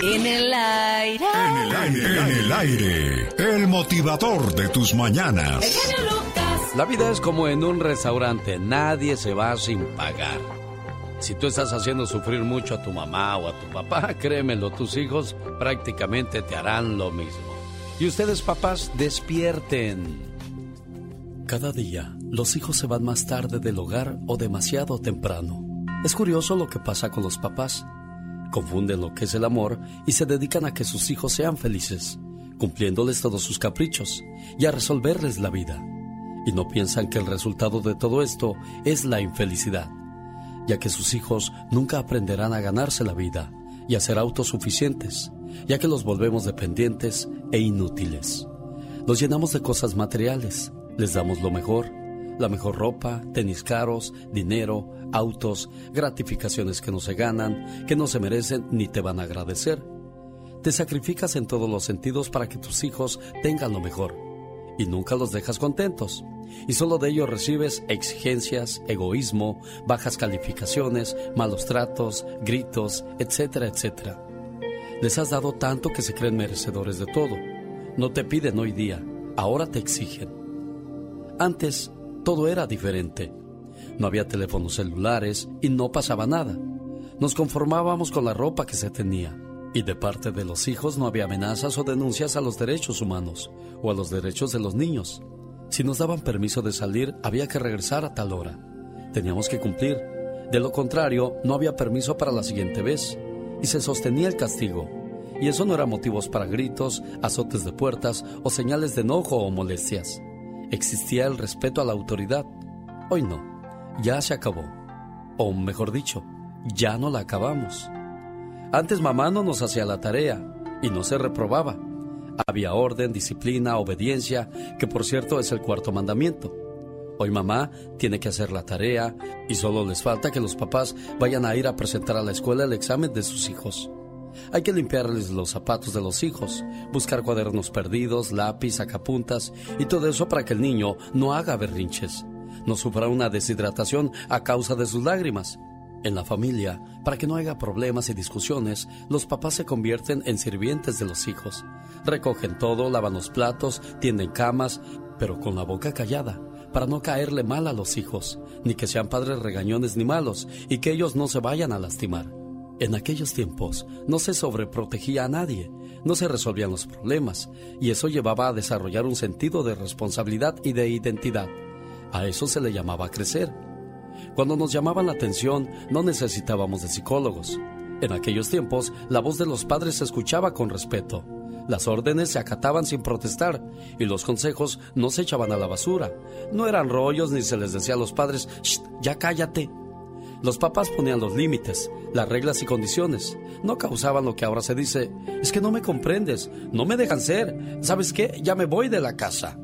En el aire. En el aire. En el aire. El motivador de tus mañanas. La vida es como en un restaurante. Nadie se va sin pagar. Si tú estás haciendo sufrir mucho a tu mamá o a tu papá, créemelo, tus hijos prácticamente te harán lo mismo. Y ustedes, papás, despierten. Cada día, los hijos se van más tarde del hogar o demasiado temprano. Es curioso lo que pasa con los papás. Confunden lo que es el amor y se dedican a que sus hijos sean felices, cumpliéndoles todos sus caprichos y a resolverles la vida. Y no piensan que el resultado de todo esto es la infelicidad ya que sus hijos nunca aprenderán a ganarse la vida y a ser autosuficientes, ya que los volvemos dependientes e inútiles. Los llenamos de cosas materiales, les damos lo mejor, la mejor ropa, tenis caros, dinero, autos, gratificaciones que no se ganan, que no se merecen ni te van a agradecer. Te sacrificas en todos los sentidos para que tus hijos tengan lo mejor y nunca los dejas contentos y solo de ellos recibes exigencias, egoísmo, bajas calificaciones, malos tratos, gritos, etcétera, etcétera. Les has dado tanto que se creen merecedores de todo. No te piden hoy día, ahora te exigen. Antes todo era diferente. No había teléfonos celulares y no pasaba nada. Nos conformábamos con la ropa que se tenía. Y de parte de los hijos no había amenazas o denuncias a los derechos humanos o a los derechos de los niños. Si nos daban permiso de salir, había que regresar a tal hora. Teníamos que cumplir. De lo contrario, no había permiso para la siguiente vez. Y se sostenía el castigo. Y eso no era motivos para gritos, azotes de puertas o señales de enojo o molestias. Existía el respeto a la autoridad. Hoy no. Ya se acabó. O mejor dicho, ya no la acabamos. Antes mamá no nos hacía la tarea y no se reprobaba había orden, disciplina, obediencia, que por cierto es el cuarto mandamiento. Hoy mamá tiene que hacer la tarea y solo les falta que los papás vayan a ir a presentar a la escuela el examen de sus hijos. Hay que limpiarles los zapatos de los hijos, buscar cuadernos perdidos, lápiz, sacapuntas y todo eso para que el niño no haga berrinches, no sufra una deshidratación a causa de sus lágrimas en la familia, para que no haya problemas y discusiones, los papás se convierten en sirvientes de los hijos. Recogen todo, lavan los platos, tienden camas, pero con la boca callada, para no caerle mal a los hijos, ni que sean padres regañones ni malos, y que ellos no se vayan a lastimar. En aquellos tiempos no se sobreprotegía a nadie, no se resolvían los problemas, y eso llevaba a desarrollar un sentido de responsabilidad y de identidad. A eso se le llamaba crecer cuando nos llamaban la atención, no necesitábamos de psicólogos. En aquellos tiempos, la voz de los padres se escuchaba con respeto. Las órdenes se acataban sin protestar y los consejos no se echaban a la basura. No eran rollos ni se les decía a los padres, ya cállate. Los papás ponían los límites, las reglas y condiciones. No causaban lo que ahora se dice, es que no me comprendes, no me dejan ser. ¿Sabes qué? Ya me voy de la casa.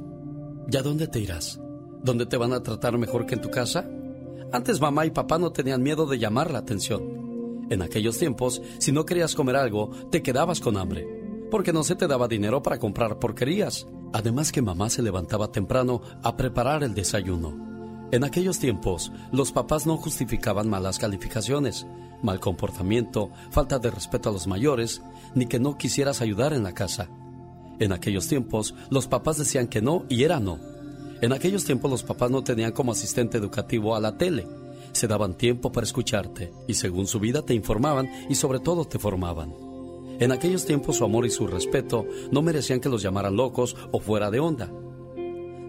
¿Ya dónde te irás? ¿Dónde te van a tratar mejor que en tu casa? Antes mamá y papá no tenían miedo de llamar la atención. En aquellos tiempos, si no querías comer algo, te quedabas con hambre, porque no se te daba dinero para comprar porquerías. Además que mamá se levantaba temprano a preparar el desayuno. En aquellos tiempos, los papás no justificaban malas calificaciones, mal comportamiento, falta de respeto a los mayores, ni que no quisieras ayudar en la casa. En aquellos tiempos, los papás decían que no y era no en aquellos tiempos los papás no tenían como asistente educativo a la tele. Se daban tiempo para escucharte y según su vida te informaban y sobre todo te formaban. En aquellos tiempos su amor y su respeto no merecían que los llamaran locos o fuera de onda.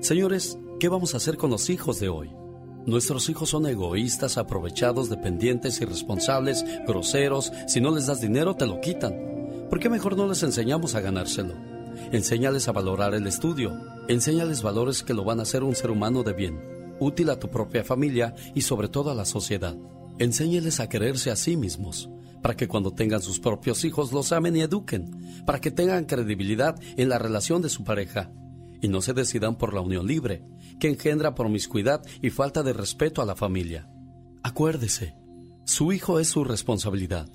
Señores, ¿qué vamos a hacer con los hijos de hoy? Nuestros hijos son egoístas, aprovechados, dependientes, irresponsables, groseros. Si no les das dinero, te lo quitan. ¿Por qué mejor no les enseñamos a ganárselo? Enséñales a valorar el estudio. Enséñales valores que lo van a hacer un ser humano de bien, útil a tu propia familia y sobre todo a la sociedad. Enséñales a quererse a sí mismos, para que cuando tengan sus propios hijos los amen y eduquen, para que tengan credibilidad en la relación de su pareja y no se decidan por la unión libre, que engendra promiscuidad y falta de respeto a la familia. Acuérdese, su hijo es su responsabilidad.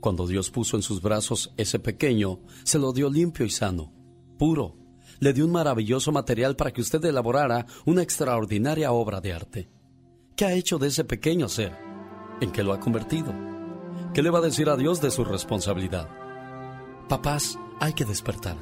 Cuando Dios puso en sus brazos ese pequeño, se lo dio limpio y sano puro. Le dio un maravilloso material para que usted elaborara una extraordinaria obra de arte. ¿Qué ha hecho de ese pequeño ser? ¿En qué lo ha convertido? ¿Qué le va a decir a Dios de su responsabilidad? Papás, hay que despertar.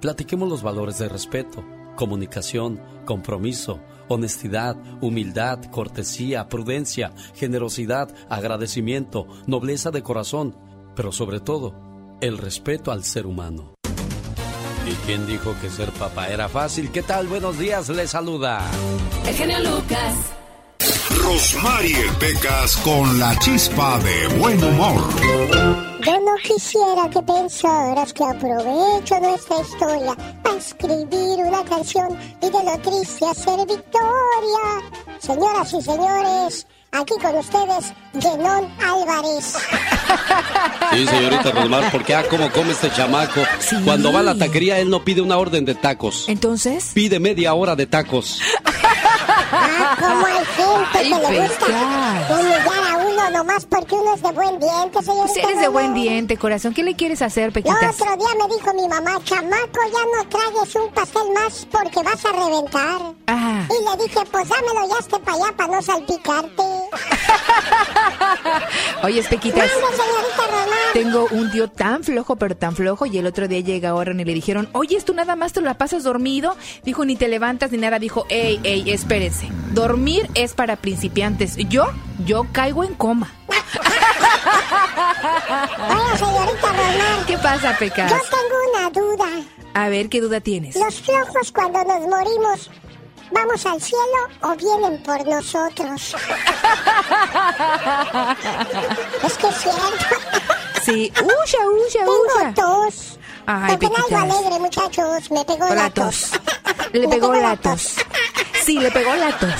Platiquemos los valores de respeto, comunicación, compromiso, honestidad, humildad, cortesía, prudencia, generosidad, agradecimiento, nobleza de corazón, pero sobre todo, el respeto al ser humano. ¿Y quién dijo que ser papá era fácil? ¿Qué tal? Buenos días, le saluda. El genio Lucas. Rosmarie Pecas con la chispa de buen humor. Yo no quisiera que pensaras que aprovecho nuestra historia para escribir una canción y de lo triste hacer victoria. Señoras y señores, Aquí con ustedes, Genón Álvarez. Sí, señorita Rosmar, porque ah, cómo come este chamaco. Cuando va a la taquería, él no pide una orden de tacos. ¿Entonces? Pide media hora de tacos. Ah, como hay gente que le gusta uno nomás porque uno es de buen diente, señorita. Si eres de buen diente, corazón, ¿qué le quieres hacer, Pequitas? El otro día me dijo mi mamá, chamaco, ya no tragues un pastel más porque vas a reventar. Ah. Y le dije, pues dámelo ya este para allá para no salpicarte. Oye, Pequitas. Tengo un tío tan flojo, pero tan flojo, y el otro día llega Warren y le dijeron, oye, ¿tú nada más te la pasas dormido? Dijo, ni te levantas ni nada. Dijo, ey, ey, espérense. Dormir es para principiantes. Yo, yo caigo en coma. Oye, señorita Román. ¿Qué pasa, Pecas? Yo tengo una duda. A ver, ¿qué duda tienes? Los flojos cuando nos morimos, ¿vamos al cielo o vienen por nosotros? es que es cierto. Sí, uya, uya, Tengo tos. Ay, me pegó algo alegre, muchachos. Me pegó la tos. Le pegó la tos. Sí, le pegó la tos.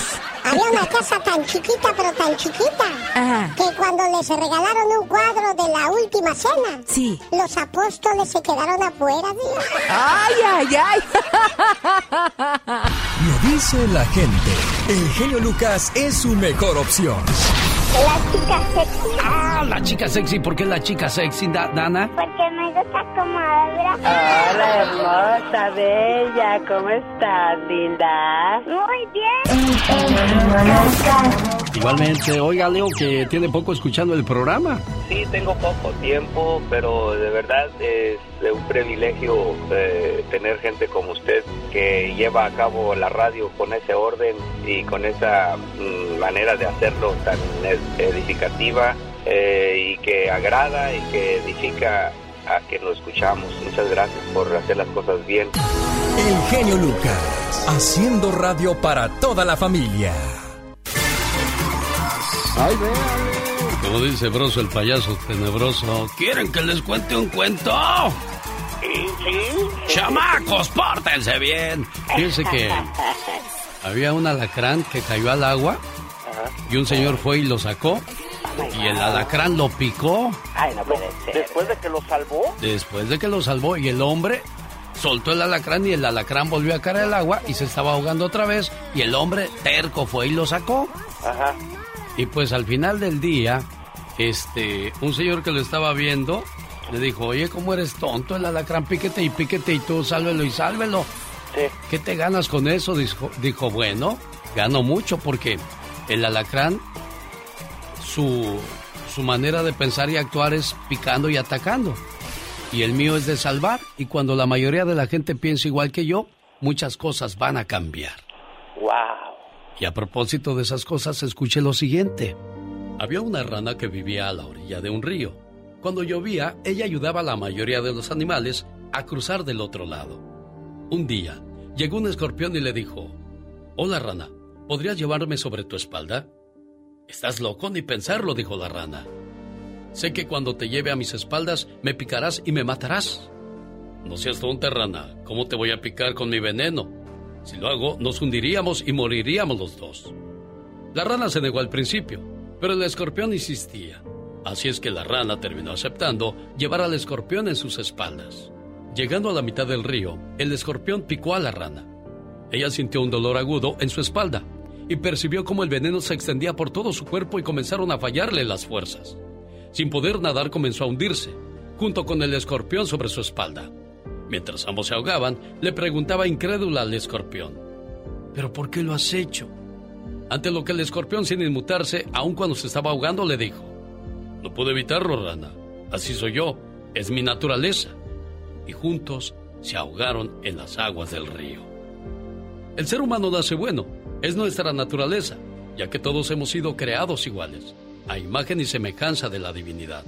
Había una casa tan chiquita, pero tan chiquita, Ajá. que cuando les regalaron un cuadro de la última cena, Sí. los apóstoles se quedaron afuera, tío. Ay, ay, ay. Lo dice la gente. El genio Lucas es su mejor opción. La chica sexy, Ah, la chica sexy. ¿Por qué la chica sexy, Da- Dana? porque me gusta como habla. Hola, hermosa, bella, ¿cómo estás, linda? Muy bien. Igualmente, oiga, Leo, que tiene poco escuchando el programa. Sí, tengo poco tiempo, pero de verdad es de un privilegio eh, tener gente como usted que lleva a cabo la radio con ese orden y con esa mm, manera de hacerlo tan edificativa eh, y que agrada y que edifica a quien lo escuchamos. Muchas gracias por hacer las cosas bien. El genio Lucas. Haciendo radio para toda la familia. Ay, véale. Como dice Broso, el payaso tenebroso. ¿Quieren que les cuente un cuento? ¡Chamacos, pórtense bien! Fíjense que había un alacrán que cayó al agua y un señor fue y lo sacó y el alacrán lo picó Ay, no puede ser. Después de que lo salvó, después de que lo salvó y el hombre soltó el alacrán y el alacrán volvió a caer al agua y se estaba ahogando otra vez y el hombre terco fue y lo sacó. ajá, Y pues al final del día, este, un señor que lo estaba viendo le dijo, oye, ¿cómo eres tonto? El alacrán píquete y píquete y tú sálvelo y sálvelo. sí, ¿Qué te ganas con eso? Dijo, dijo bueno, gano mucho porque el alacrán, su, su manera de pensar y actuar es picando y atacando. Y el mío es de salvar. Y cuando la mayoría de la gente piensa igual que yo, muchas cosas van a cambiar. wow. Y a propósito de esas cosas, escuche lo siguiente. Había una rana que vivía a la orilla de un río. Cuando llovía, ella ayudaba a la mayoría de los animales a cruzar del otro lado. Un día, llegó un escorpión y le dijo, Hola rana, ¿podrías llevarme sobre tu espalda? Estás loco ni pensarlo, dijo la rana. Sé que cuando te lleve a mis espaldas me picarás y me matarás. No seas tonta, rana. ¿Cómo te voy a picar con mi veneno? Si lo hago, nos hundiríamos y moriríamos los dos. La rana se negó al principio, pero el escorpión insistía. Así es que la rana terminó aceptando llevar al escorpión en sus espaldas. Llegando a la mitad del río, el escorpión picó a la rana. Ella sintió un dolor agudo en su espalda y percibió cómo el veneno se extendía por todo su cuerpo y comenzaron a fallarle las fuerzas. Sin poder nadar comenzó a hundirse, junto con el escorpión sobre su espalda. Mientras ambos se ahogaban, le preguntaba incrédula al escorpión, ¿pero por qué lo has hecho? Ante lo que el escorpión, sin inmutarse, aun cuando se estaba ahogando, le dijo, No puedo evitarlo, rana. Así soy yo. Es mi naturaleza. y juntos se ahogaron en las aguas del río. El ser humano nace bueno, es nuestra naturaleza, ya que todos hemos sido creados iguales, a imagen y semejanza de la divinidad,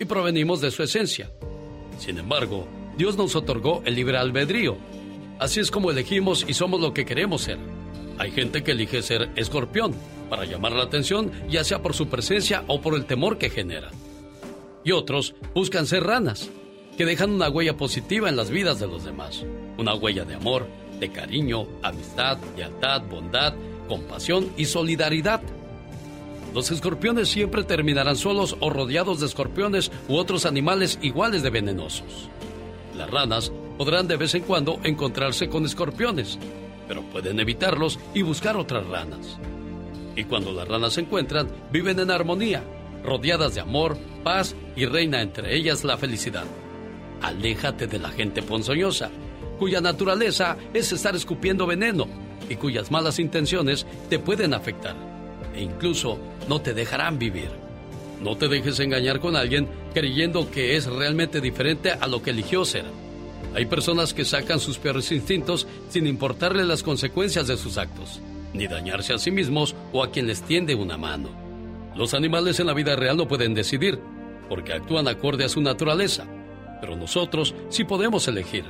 y provenimos de su esencia. Sin embargo, Dios nos otorgó el libre albedrío. Así es como elegimos y somos lo que queremos ser. Hay gente que elige ser escorpión para llamar la atención, ya sea por su presencia o por el temor que genera. Y otros buscan ser ranas, que dejan una huella positiva en las vidas de los demás. Una huella de amor, de cariño, amistad, lealtad, bondad, compasión y solidaridad. Los escorpiones siempre terminarán solos o rodeados de escorpiones u otros animales iguales de venenosos. Las ranas podrán de vez en cuando encontrarse con escorpiones, pero pueden evitarlos y buscar otras ranas. Y cuando las ranas se encuentran, viven en armonía, rodeadas de amor, paz y reina entre ellas la felicidad. Aléjate de la gente ponzoñosa, cuya naturaleza es estar escupiendo veneno y cuyas malas intenciones te pueden afectar e incluso no te dejarán vivir. No te dejes engañar con alguien creyendo que es realmente diferente a lo que eligió ser. Hay personas que sacan sus peores instintos sin importarle las consecuencias de sus actos, ni dañarse a sí mismos o a quien les tiende una mano. Los animales en la vida real no pueden decidir, porque actúan acorde a su naturaleza, pero nosotros sí podemos elegir,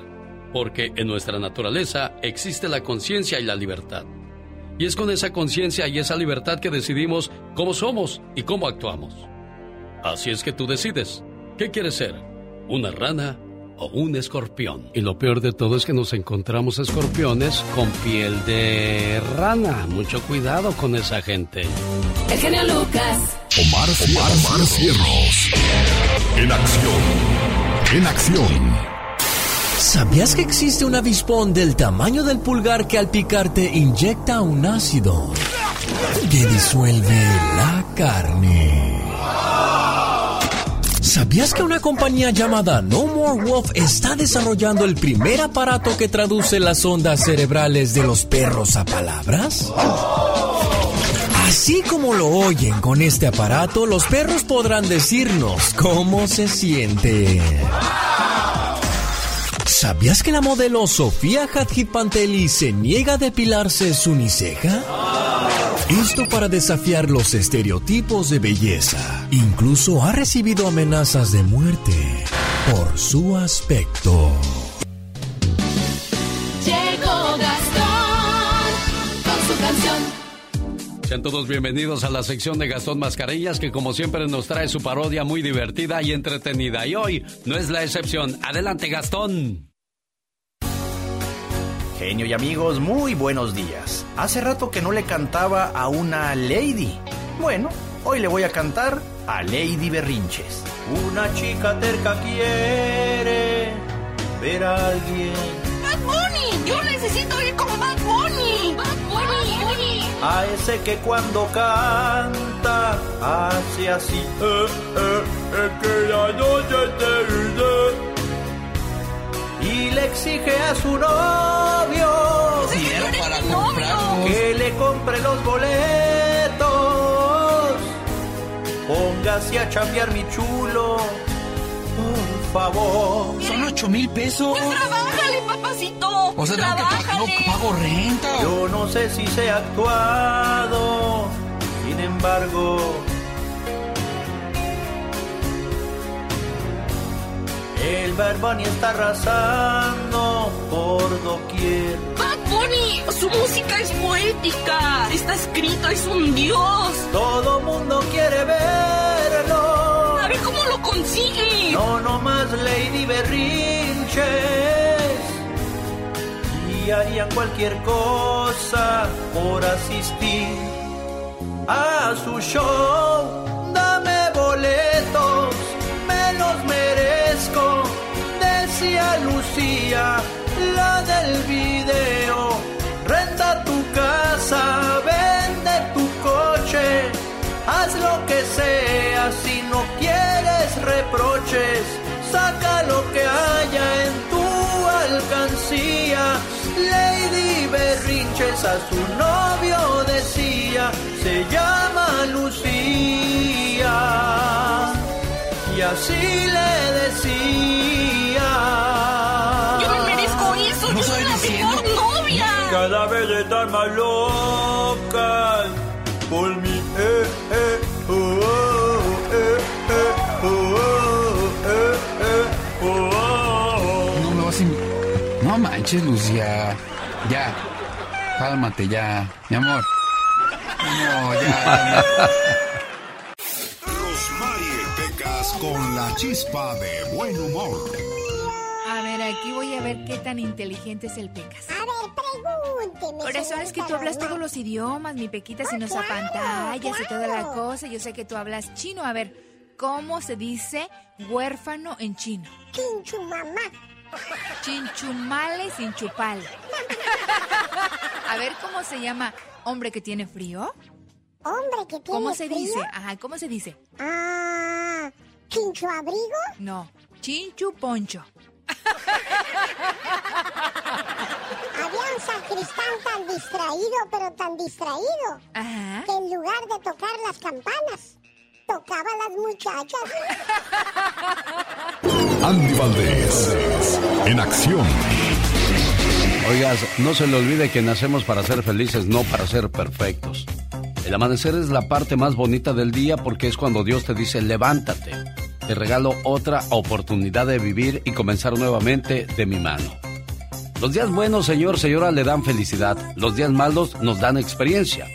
porque en nuestra naturaleza existe la conciencia y la libertad. Y es con esa conciencia y esa libertad que decidimos cómo somos y cómo actuamos. Así es que tú decides, ¿qué quieres ser? ¿Una rana o un escorpión? Y lo peor de todo es que nos encontramos escorpiones con piel de rana. Mucho cuidado con esa gente. El genio Lucas. Omar, Omar, Omar Cierros. En acción. En acción. ¿Sabías que existe un avispón del tamaño del pulgar que al picarte inyecta un ácido que disuelve la carne? ¿Sabías que una compañía llamada No More Wolf está desarrollando el primer aparato que traduce las ondas cerebrales de los perros a palabras? Así como lo oyen con este aparato, los perros podrán decirnos cómo se sienten. ¿Sabías que la modelo Sofía Hadjit Panteli se niega a depilarse su uniceja? Esto para desafiar los estereotipos de belleza. Incluso ha recibido amenazas de muerte por su aspecto. Llegó Gastón con su canción. Sean todos bienvenidos a la sección de Gastón Mascarillas que como siempre nos trae su parodia muy divertida y entretenida. Y hoy no es la excepción. Adelante Gastón. Genio y amigos, muy buenos días. Hace rato que no le cantaba a una lady. Bueno, hoy le voy a cantar a Lady Berrinches. Una chica terca quiere ver a alguien. ¡Bad Bunny! ¡Yo necesito ir como Bad Bunny! ¡Bad Bunny! A ese que cuando canta hace así. Eh, eh, es que la noche termina y le exige a su novio que le compre los boletos. Póngase a chambear mi chulo, por favor. Son ocho mil pesos. Pues trabájale, papacito. O sea, tengo que no, pago renta. Yo no sé si se ha actuado, sin embargo. El Bad Bunny está arrasando por doquier. Bad Bunny, su música es poética. Está escrito, es un dios. Todo mundo quiere verlo. A ver cómo lo consigue. No, no más Lady Berrinches. Y harían cualquier cosa por asistir a su show. Dame boletos, me los. Lucía, la del video. Renta tu casa, vende tu coche. Haz lo que sea si no quieres reproches. Saca lo que haya en tu alcancía. Lady Berrinches a su novio decía, se llama Lucía y así le decía. Yo no merezco eso, no soy la mejor novia. Cada vez está más loca por mi. No me vas a... No manches, Lucía. Ya. Cálmate ya, mi amor. No, ya. La chispa de buen humor. A ver, aquí voy a ver qué tan inteligente es el Pecas. A ver, pregúnteme. Por eso es que tú hablas todos los idiomas, mi Pequita, si nos apantallas y toda la cosa. Yo sé que tú hablas chino. A ver, ¿cómo se dice huérfano en chino? Chinchumamá. Chinchumale sin chupal. A ver, ¿cómo se llama hombre que tiene frío? Hombre que tiene ¿Cómo se frío. dice? Ajá, ¿cómo se dice? Ah, ¿chincho abrigo? No, chinchu poncho. Había un sacristán tan distraído, pero tan distraído, Ajá. que en lugar de tocar las campanas, tocaba a las muchachas. Andy Valdés, en acción. Oigas, no se le olvide que nacemos para ser felices, no para ser perfectos. El amanecer es la parte más bonita del día porque es cuando Dios te dice levántate. Te regalo otra oportunidad de vivir y comenzar nuevamente de mi mano. Los días buenos, señor, señora, le dan felicidad. Los días malos nos dan experiencia.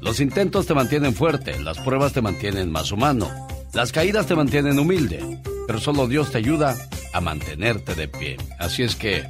Los intentos te mantienen fuerte, las pruebas te mantienen más humano. Las caídas te mantienen humilde, pero solo Dios te ayuda a mantenerte de pie. Así es que,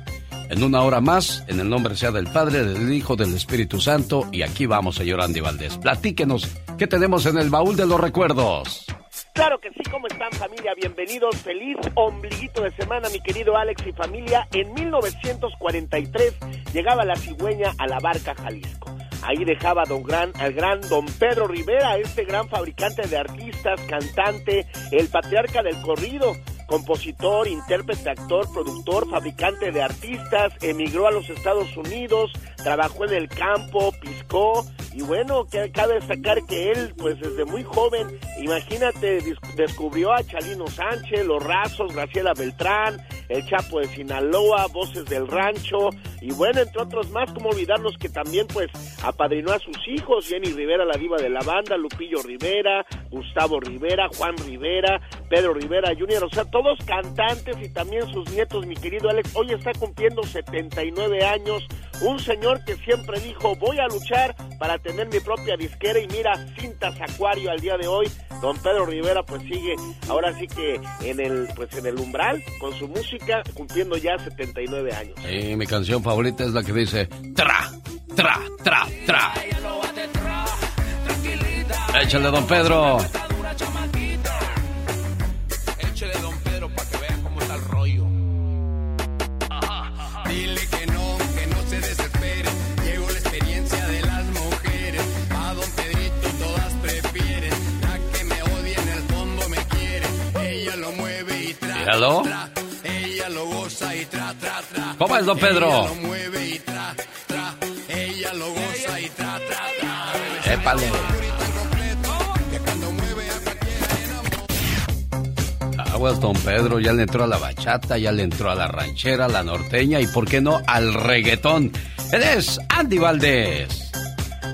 en una hora más, en el nombre sea del Padre, del Hijo, del Espíritu Santo, y aquí vamos, señor Andy Valdés. Platíquenos, ¿qué tenemos en el baúl de los recuerdos? Claro que sí, ¿cómo están familia? Bienvenidos, feliz ombliguito de semana, mi querido Alex y familia. En 1943 llegaba la cigüeña a la barca Jalisco. Ahí dejaba don gran, al gran don Pedro Rivera, este gran fabricante de artistas, cantante, el patriarca del corrido, compositor, intérprete, actor, productor, fabricante de artistas, emigró a los Estados Unidos, trabajó en el campo, piscó y bueno, que cabe destacar que él, pues desde muy joven, imagínate, descubrió a Chalino Sánchez, Los Razos, Graciela Beltrán, El Chapo de Sinaloa, Voces del Rancho y bueno, entre otros más, como olvidarnos que también pues apadrinó a sus hijos, Jenny Rivera, la diva de la banda, Lupillo Rivera, Gustavo Rivera, Juan Rivera, Pedro Rivera Jr., o sea, todos cantantes y también sus nietos, mi querido Alex, hoy está cumpliendo 79 años, un señor que siempre dijo, voy a luchar para tener mi propia disquera y mira, cintas Acuario al día de hoy, don Pedro Rivera pues sigue ahora sí que en el, pues en el umbral con su música, cumpliendo ya 79 años. Y mi canción favorita es la que dice tra, tra, tra, tra. Échale, don Pedro. Míralo. tra. Ella lo goza y tra, tra, tra. ¿Cómo es, don Pedro? Ella lo mueve y tra, tra. Ella lo goza y tra, tra, tra. Épale. Aguas, don Pedro, ya le entró a la bachata, ya le entró a la ranchera, a la norteña y, ¿por qué no, al reggaetón? Él es Andy Valdés.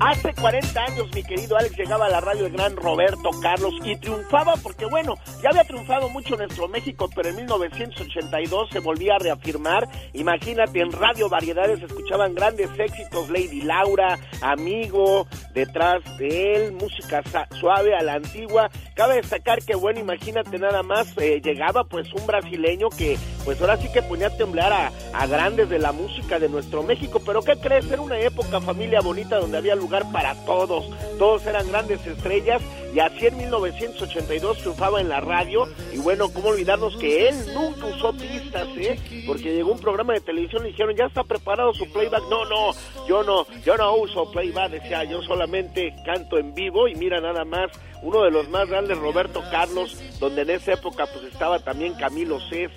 Hace 40 años, mi querido Alex, llegaba a la radio el gran Roberto Carlos y triunfaba porque, bueno, ya había triunfado mucho en nuestro México, pero en 1982 se volvía a reafirmar. Imagínate, en Radio Variedades escuchaban grandes éxitos, Lady Laura, Amigo, Detrás de él, música suave a la antigua. Cabe destacar que, bueno, imagínate nada más, eh, llegaba pues un brasileño que, pues ahora sí que ponía a temblar a, a grandes de la música de nuestro México. Pero, ¿qué crees? Era una época, familia bonita, donde había lugar para todos. Todos eran grandes estrellas y así en 1982 triunfaba en la radio. Y bueno, ¿cómo olvidarnos que él nunca usó pistas, eh? Porque llegó un programa de televisión y dijeron, ¿ya está preparado su playback? No, no, yo no, yo no uso playback, decía, yo solamente canto en vivo y mira nada más, uno de los más grandes, Roberto Carlos, donde en esa época pues estaba también Camilo VI,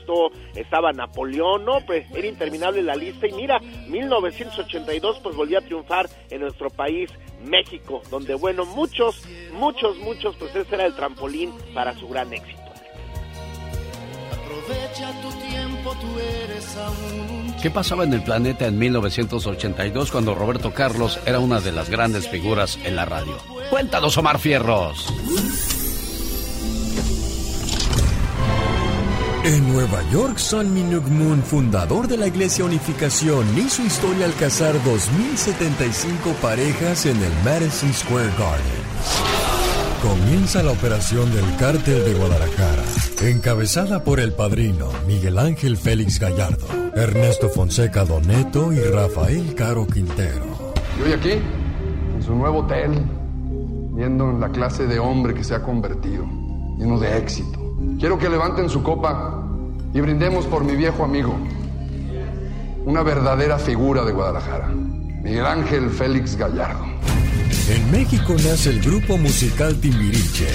estaba Napoleón, no, pues era interminable la lista y mira, 1982 pues volvió a triunfar en nuestro país, México, donde bueno, muchos, muchos, muchos, pues ese era el trampolín para su gran éxito. Aprovecha tu tiempo ¿Qué pasaba en el planeta en 1982 cuando Roberto Carlos era una de las grandes figuras en la radio? Cuéntanos, Omar Fierros. En Nueva York, San Minuk Moon, fundador de la Iglesia Unificación, hizo historia al casar 2.075 parejas en el Madison Square Garden. Comienza la operación del Cártel de Guadalajara, encabezada por el padrino Miguel Ángel Félix Gallardo, Ernesto Fonseca Doneto y Rafael Caro Quintero. Y hoy aquí, en su nuevo hotel, viendo la clase de hombre que se ha convertido, lleno de éxito. Quiero que levanten su copa y brindemos por mi viejo amigo, una verdadera figura de Guadalajara, Miguel Ángel Félix Gallardo. En México nace el grupo musical Timbiriche.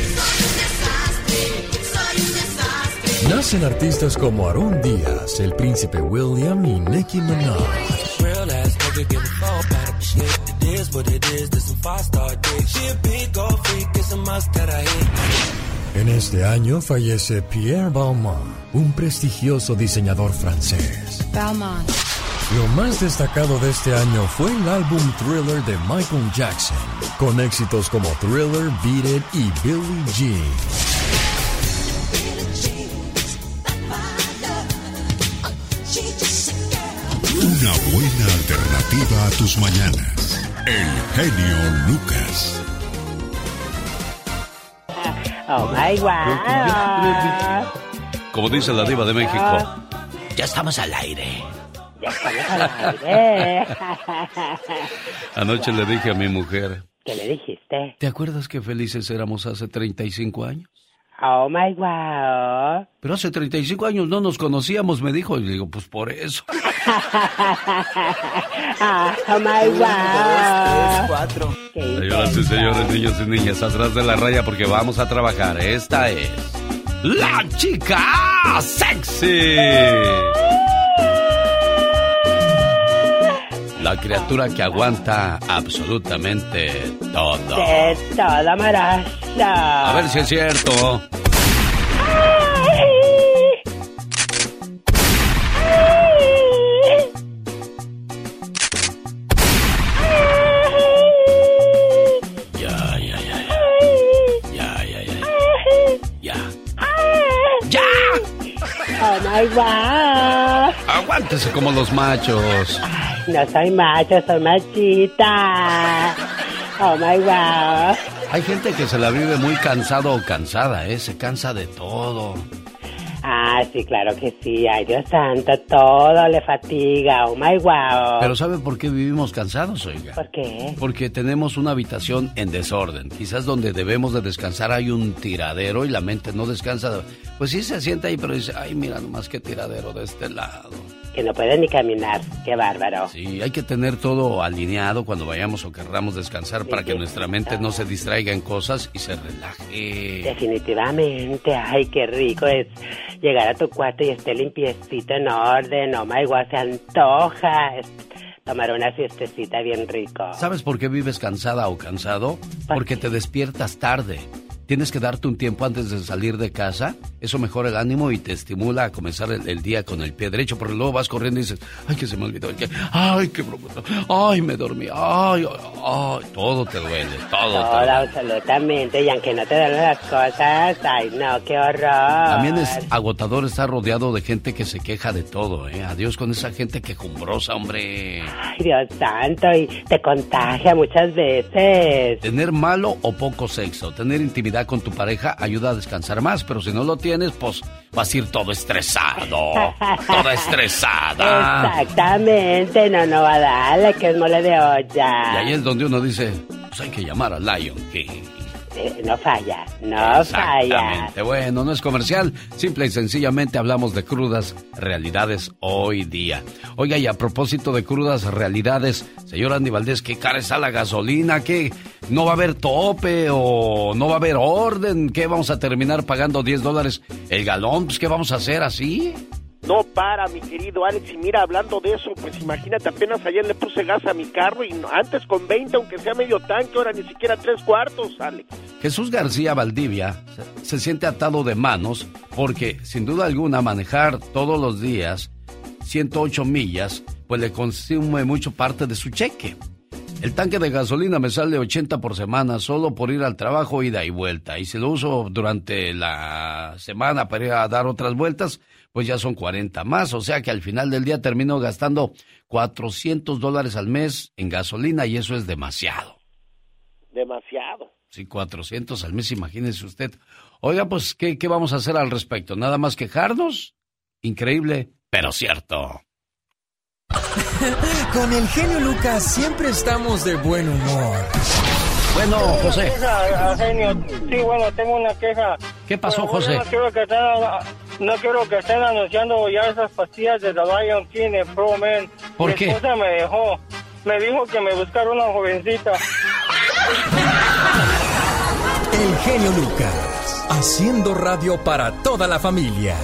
Nacen artistas como Aarón Díaz, el príncipe William y Nicki Minaj. En este año fallece Pierre Balmain, un prestigioso diseñador francés. Balmain. Lo más destacado de este año fue el álbum Thriller de Michael Jackson, con éxitos como Thriller, Beat It y Billie Jean. Una buena alternativa a tus mañanas. El genio Lucas. Oh my wow. Como dice la diva de México, ya estamos al aire. Anoche le dije a mi mujer, ¿Qué le dijiste? ¿te acuerdas qué felices éramos hace 35 años? Oh my wow. Pero hace 35 años no nos conocíamos, me dijo. Y le digo, pues por eso. Oh my wow. cuatro. Señoras y señores, niños y niñas, atrás de la raya porque vamos a trabajar. Esta es la chica sexy. La criatura que aguanta absolutamente todo. De toda maraza. A ver si es cierto. Ya, ya, ya, ya. Ya, ya, ya. Ya. ¡Ya! Oh my wow. Aguántese como los machos. No soy macho, soy machita. Oh my wow. Hay gente que se la vive muy cansado o cansada, ¿eh? Se cansa de todo. Ah, sí, claro que sí. Ay, Dios santo, todo le fatiga. Oh my wow. Pero ¿sabe por qué vivimos cansados, oiga? ¿Por qué? Porque tenemos una habitación en desorden. Quizás donde debemos de descansar hay un tiradero y la mente no descansa. Pues sí se sienta ahí, pero dice, ay, mira nomás qué tiradero de este lado. Que no puede ni caminar. Qué bárbaro. Sí, hay que tener todo alineado cuando vayamos o querramos descansar para que nuestra mente no se distraiga en cosas y se relaje. Definitivamente. Ay, qué rico es llegar a tu cuarto y esté limpiecito en orden. Oh my god, se antoja. Es tomar una siestecita bien rico. ¿Sabes por qué vives cansada o cansado? Porque te despiertas tarde. Tienes que darte un tiempo antes de salir de casa. Eso mejora el ánimo y te estimula a comenzar el, el día con el pie derecho. Porque luego vas corriendo y dices, ay, que se me olvidó. el que- Ay, qué broma. Ay, me dormí. Ay, ay, ay. Todo te duele, todo te Todo, duele. absolutamente. Y aunque no te den las cosas, ay, no, qué horror. También es agotador estar rodeado de gente que se queja de todo, ¿eh? Adiós con esa gente quejumbrosa, hombre. Ay, Dios santo, y te contagia muchas veces. Tener malo o poco sexo, tener intimidad con tu pareja ayuda a descansar más, pero si no lo tienes, pues vas a ir todo estresado, toda estresada. Exactamente, no, no va a darle, que es mole de Y olla. ahí es donde uno dice, pues hay que llamar a Lion King. Eh, no falla, no falla. Exactamente. Bueno, no es comercial. Simple y sencillamente hablamos de crudas realidades hoy día. Oiga, y a propósito de crudas realidades, señor Andy Valdés, ¿qué cara está la gasolina? ¿Qué? ¿No va a haber tope o no va a haber orden? ¿Qué vamos a terminar pagando 10 dólares el galón? Pues, ¿qué vamos a hacer así? No para, mi querido Alex. Y mira, hablando de eso, pues imagínate, apenas ayer le puse gas a mi carro y antes con 20, aunque sea medio tanque, ahora ni siquiera tres cuartos, Alex. Jesús García Valdivia se, se siente atado de manos porque, sin duda alguna, manejar todos los días 108 millas, pues le consume mucho parte de su cheque. El tanque de gasolina me sale 80 por semana solo por ir al trabajo, ida y vuelta. Y si lo uso durante la semana para ir a dar otras vueltas, pues ya son 40 más. O sea que al final del día termino gastando 400 dólares al mes en gasolina y eso es demasiado. Demasiado. Sí, 400 al mes, imagínese usted. Oiga, pues, ¿qué, ¿qué vamos a hacer al respecto? ¿Nada más quejarnos? Increíble, pero cierto. Con el genio Lucas siempre estamos de buen humor. Bueno, José. Queja, genio. Sí, bueno, tengo una queja. ¿Qué pasó, Bueno, José? Quiero que no quiero que estén anunciando ya esas pastillas de The Lion King en Pro Man. ¿Por Mi qué? esposa me dejó. Me dijo que me buscara una jovencita. El genio Lucas, haciendo radio para toda la familia.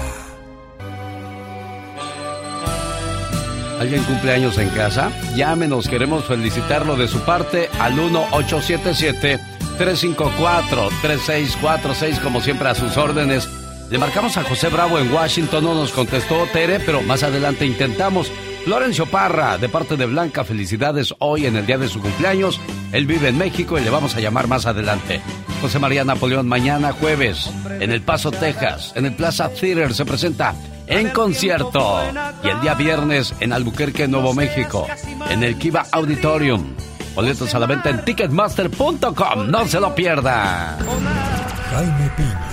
¿Alguien cumple años en casa? Llámenos, queremos felicitarlo de su parte al 1-877-354-3646, como siempre a sus órdenes. Le marcamos a José Bravo en Washington, no nos contestó Tere, pero más adelante intentamos. Florencio Parra, de parte de Blanca, felicidades hoy en el día de su cumpleaños. Él vive en México y le vamos a llamar más adelante. José María Napoleón, mañana jueves, en El Paso, Texas, en el Plaza Theater, se presenta en concierto. Y el día viernes en Albuquerque, Nuevo México, en el Kiva Auditorium. Boletos a la venta en ticketmaster.com. No se lo pierda. Jaime Piña,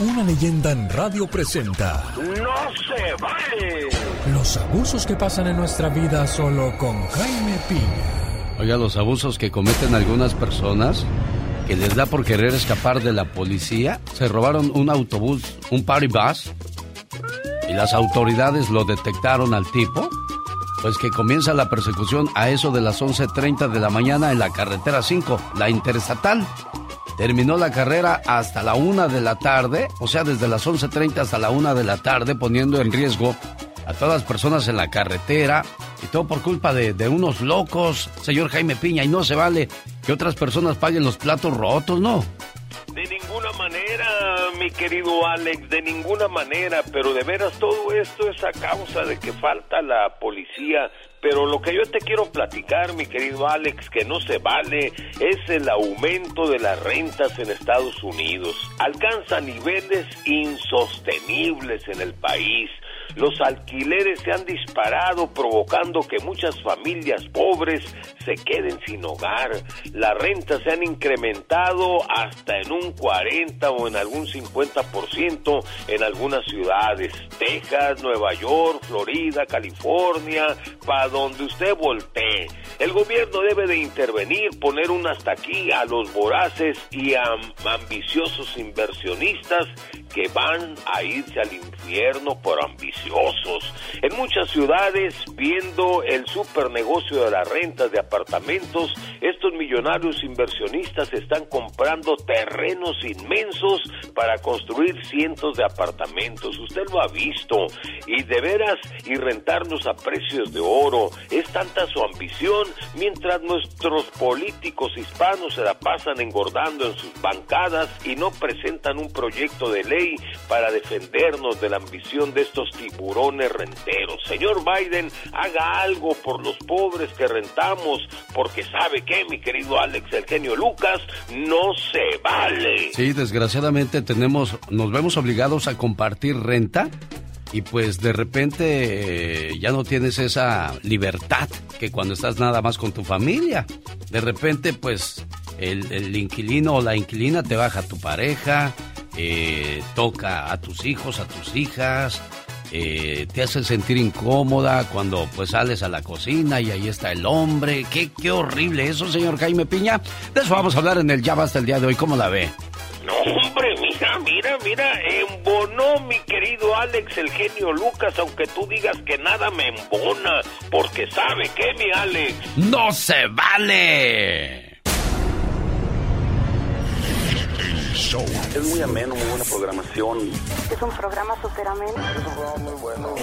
una leyenda en radio presenta ¡No se vale! los abusos que pasan en nuestra vida solo con Jaime Piña. Oiga, los abusos que cometen algunas personas que les da por querer escapar de la policía. Se robaron un autobús, un party bus, y las autoridades lo detectaron al tipo. Pues que comienza la persecución a eso de las 11.30 de la mañana en la carretera 5, la interestatal. Terminó la carrera hasta la 1 de la tarde, o sea, desde las 11.30 hasta la 1 de la tarde, poniendo en riesgo a todas las personas en la carretera y todo por culpa de unos locos, señor Jaime Piña, y no se vale que otras personas paguen los platos rotos, ¿no? De ninguna manera, mi querido Alex, de ninguna manera, pero de veras todo esto es a causa de que falta la policía. Pero lo que yo te quiero platicar, mi querido Alex, que no se vale, es el aumento de las rentas en Estados Unidos. Alcanza niveles insostenibles en el país. Los alquileres se han disparado provocando que muchas familias pobres se queden sin hogar. Las rentas se han incrementado hasta en un 40 o en algún 50% en algunas ciudades. Texas, Nueva York, Florida, California, para donde usted voltee. El gobierno debe de intervenir, poner un hasta aquí a los voraces y am- ambiciosos inversionistas que van a irse al infierno por ambiciosos. En muchas ciudades, viendo el super negocio de las rentas de apartamentos, estos millonarios inversionistas están comprando terrenos inmensos para construir cientos de apartamentos. Usted lo ha visto. Y de veras, y rentarlos a precios de oro. Es tanta su ambición, mientras nuestros políticos hispanos se la pasan engordando en sus bancadas y no presentan un proyecto de ley para defendernos de la ambición de estos tiburones renteros. Señor Biden, haga algo por los pobres que rentamos, porque sabe que, mi querido Alex, el genio Lucas, no se vale. Sí, desgraciadamente tenemos, nos vemos obligados a compartir renta y pues de repente eh, ya no tienes esa libertad que cuando estás nada más con tu familia. De repente pues el, el inquilino o la inquilina te baja a tu pareja, eh, toca a tus hijos, a tus hijas. eh, te hace sentir incómoda cuando pues sales a la cocina y ahí está el hombre. Qué, qué horrible eso, señor Jaime Piña. De eso vamos a hablar en el Ya Basta el día de hoy. ¿Cómo la ve? No, hombre, mira, mira, mira, embonó mi querido Alex, el genio Lucas, aunque tú digas que nada me embona, porque sabe que mi Alex. ¡No se vale! Es muy ameno, muy buena programación. Es un programa súper ameno. Es un programa muy bueno.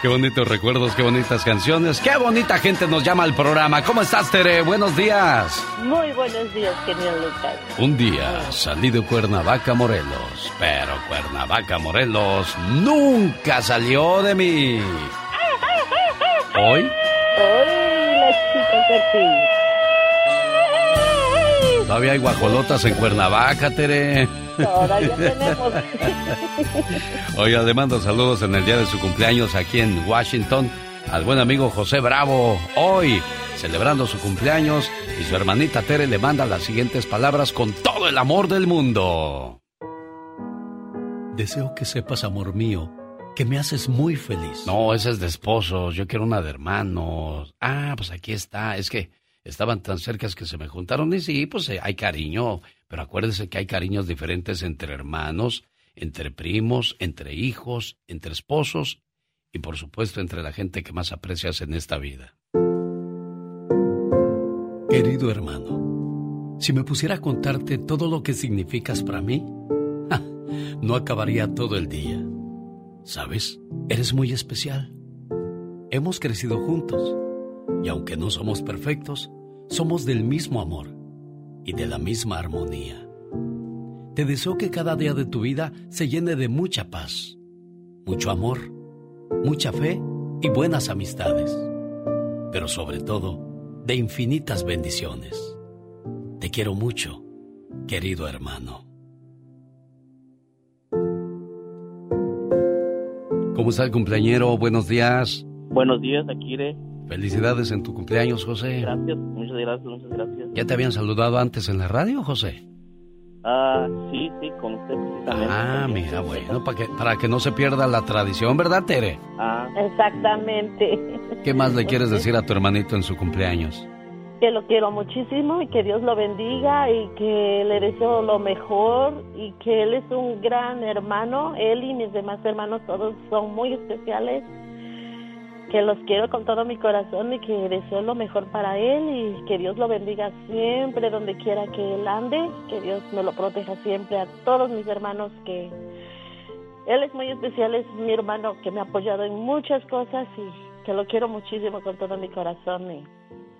Qué bonitos recuerdos, qué bonitas canciones, qué bonita gente nos llama al programa. ¿Cómo estás, Tere? Buenos días. Muy buenos días, genio Lucas. Un día salí de Cuernavaca, Morelos, pero Cuernavaca, Morelos nunca salió de mí. Hoy, Hoy las chicas de aquí. Todavía hay guajolotas en Cuernavaca, Tere. Todavía tenemos. Oiga, le mando saludos en el día de su cumpleaños aquí en Washington al buen amigo José Bravo. Hoy, celebrando su cumpleaños, y su hermanita Tere le manda las siguientes palabras con todo el amor del mundo. Deseo que sepas, amor mío, que me haces muy feliz. No, esa es de esposos, yo quiero una de hermanos. Ah, pues aquí está, es que estaban tan cercas que se me juntaron y sí, pues eh, hay cariño, pero acuérdese que hay cariños diferentes entre hermanos, entre primos, entre hijos, entre esposos y por supuesto entre la gente que más aprecias en esta vida. Querido hermano, si me pusiera a contarte todo lo que significas para mí, no acabaría todo el día. ¿Sabes? Eres muy especial. Hemos crecido juntos y aunque no somos perfectos, somos del mismo amor y de la misma armonía. Te deseo que cada día de tu vida se llene de mucha paz, mucho amor, mucha fe y buenas amistades, pero sobre todo de infinitas bendiciones. Te quiero mucho, querido hermano. ¿Cómo está el cumpleañero? Buenos días. Buenos días, Akire. Felicidades en tu cumpleaños, José. Gracias, muchas gracias, muchas gracias. ¿Ya te habían saludado antes en la radio, José? Ah, sí, sí, con usted precisamente. Ah, mira, bueno, para que, para que no se pierda la tradición, ¿verdad, Tere? Ah, Exactamente. ¿Qué más le quieres decir a tu hermanito en su cumpleaños? Que lo quiero muchísimo y que Dios lo bendiga y que le deseo lo mejor y que él es un gran hermano. Él y mis demás hermanos todos son muy especiales. Que los quiero con todo mi corazón y que deseo lo mejor para él y que Dios lo bendiga siempre donde quiera que él ande. Que Dios me lo proteja siempre a todos mis hermanos que él es muy especial, es mi hermano que me ha apoyado en muchas cosas y que lo quiero muchísimo con todo mi corazón y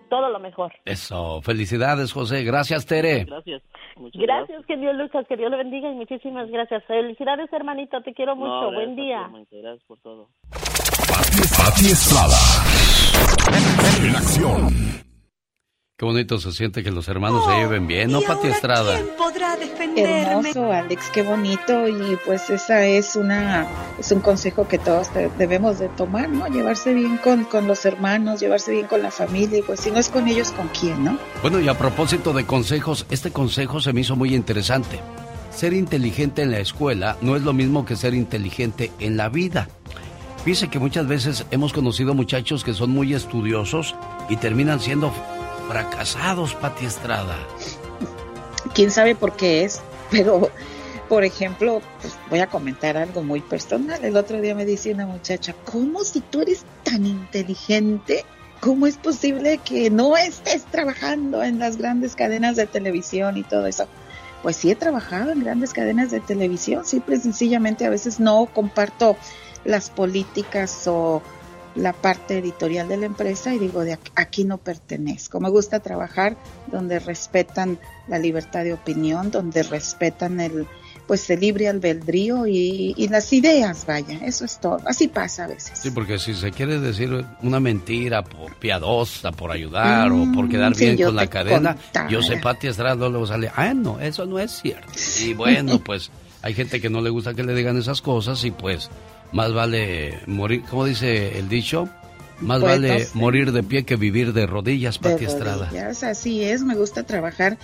todo lo mejor. Eso, felicidades, José. Gracias, Tere. Gracias. Muchas Gracias, que Dios Lucas, que Dios le bendiga y muchísimas gracias. Felicidades, hermanito, te quiero mucho. No, Buen día. Gracias por todo. Pati Estrada. En acción. Qué bonito se siente que los hermanos se lleven bien, ¿no, Pati Estrada? podrá defenderme? Hermoso, Alex, qué bonito y pues esa es una es un consejo que todos te- debemos de tomar, ¿no? Llevarse bien con, con los hermanos, llevarse bien con la familia y pues si no es con ellos, ¿con quién, no? Bueno, y a propósito de consejos, este consejo se me hizo muy interesante. Ser inteligente en la escuela no es lo mismo que ser inteligente en la vida. Fíjese que muchas veces hemos conocido muchachos que son muy estudiosos y terminan siendo fracasados, Pati Estrada. quién sabe por qué es, pero por ejemplo, pues voy a comentar algo muy personal. El otro día me dice una muchacha, ¿cómo si tú eres tan inteligente? ¿Cómo es posible que no estés trabajando en las grandes cadenas de televisión y todo eso? Pues sí he trabajado en grandes cadenas de televisión, simple y sencillamente a veces no comparto las políticas o la parte editorial de la empresa y digo, de aquí, no pertenezco. Me gusta trabajar donde respetan la libertad de opinión, donde respetan el pues el libre albedrío y, y las ideas, vaya, eso es todo. Así pasa a veces. Sí, porque si se quiere decir una mentira por piadosa, por ayudar o por Mm, quedar sí, bien con la cadena, contara. yo sé Pati Estrada luego sale, ah, no, eso no es cierto. Y bueno, pues hay gente que no le gusta que le digan esas cosas y pues más vale morir, ¿cómo dice el dicho? Más vale morir de pie que vivir de rodillas, Pati Estrada. rodillas, así es, me gusta trabajar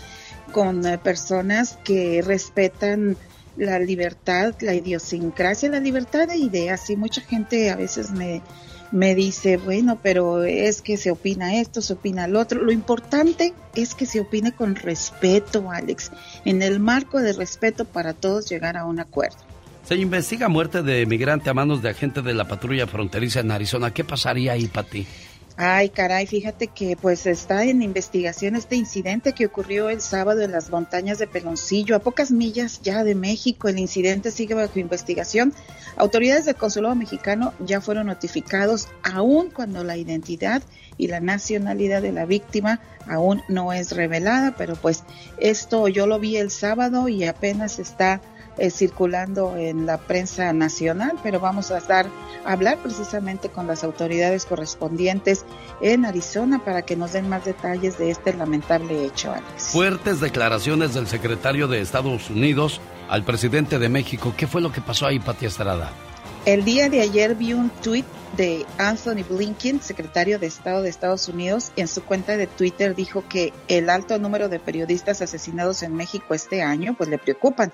con eh, personas que respetan la libertad, la idiosincrasia, la libertad de ideas. Y mucha gente a veces me, me dice, bueno, pero es que se opina esto, se opina lo otro. Lo importante es que se opine con respeto, Alex, en el marco de respeto para todos llegar a un acuerdo. Se investiga muerte de migrante a manos de agente de la patrulla fronteriza en Arizona. ¿Qué pasaría ahí, Pati? Ay, caray, fíjate que pues está en investigación este incidente que ocurrió el sábado en las montañas de Peloncillo, a pocas millas ya de México. El incidente sigue bajo investigación. Autoridades del consulado mexicano ya fueron notificados, aun cuando la identidad y la nacionalidad de la víctima aún no es revelada, pero pues esto yo lo vi el sábado y apenas está eh, circulando en la prensa nacional, pero vamos a estar a hablar precisamente con las autoridades correspondientes en Arizona para que nos den más detalles de este lamentable hecho, Alex. Fuertes declaraciones del secretario de Estados Unidos al presidente de México. ¿Qué fue lo que pasó ahí, Pati Estrada? El día de ayer vi un tuit de Anthony Blinken, secretario de Estado de Estados Unidos, en su cuenta de Twitter dijo que el alto número de periodistas asesinados en México este año pues le preocupan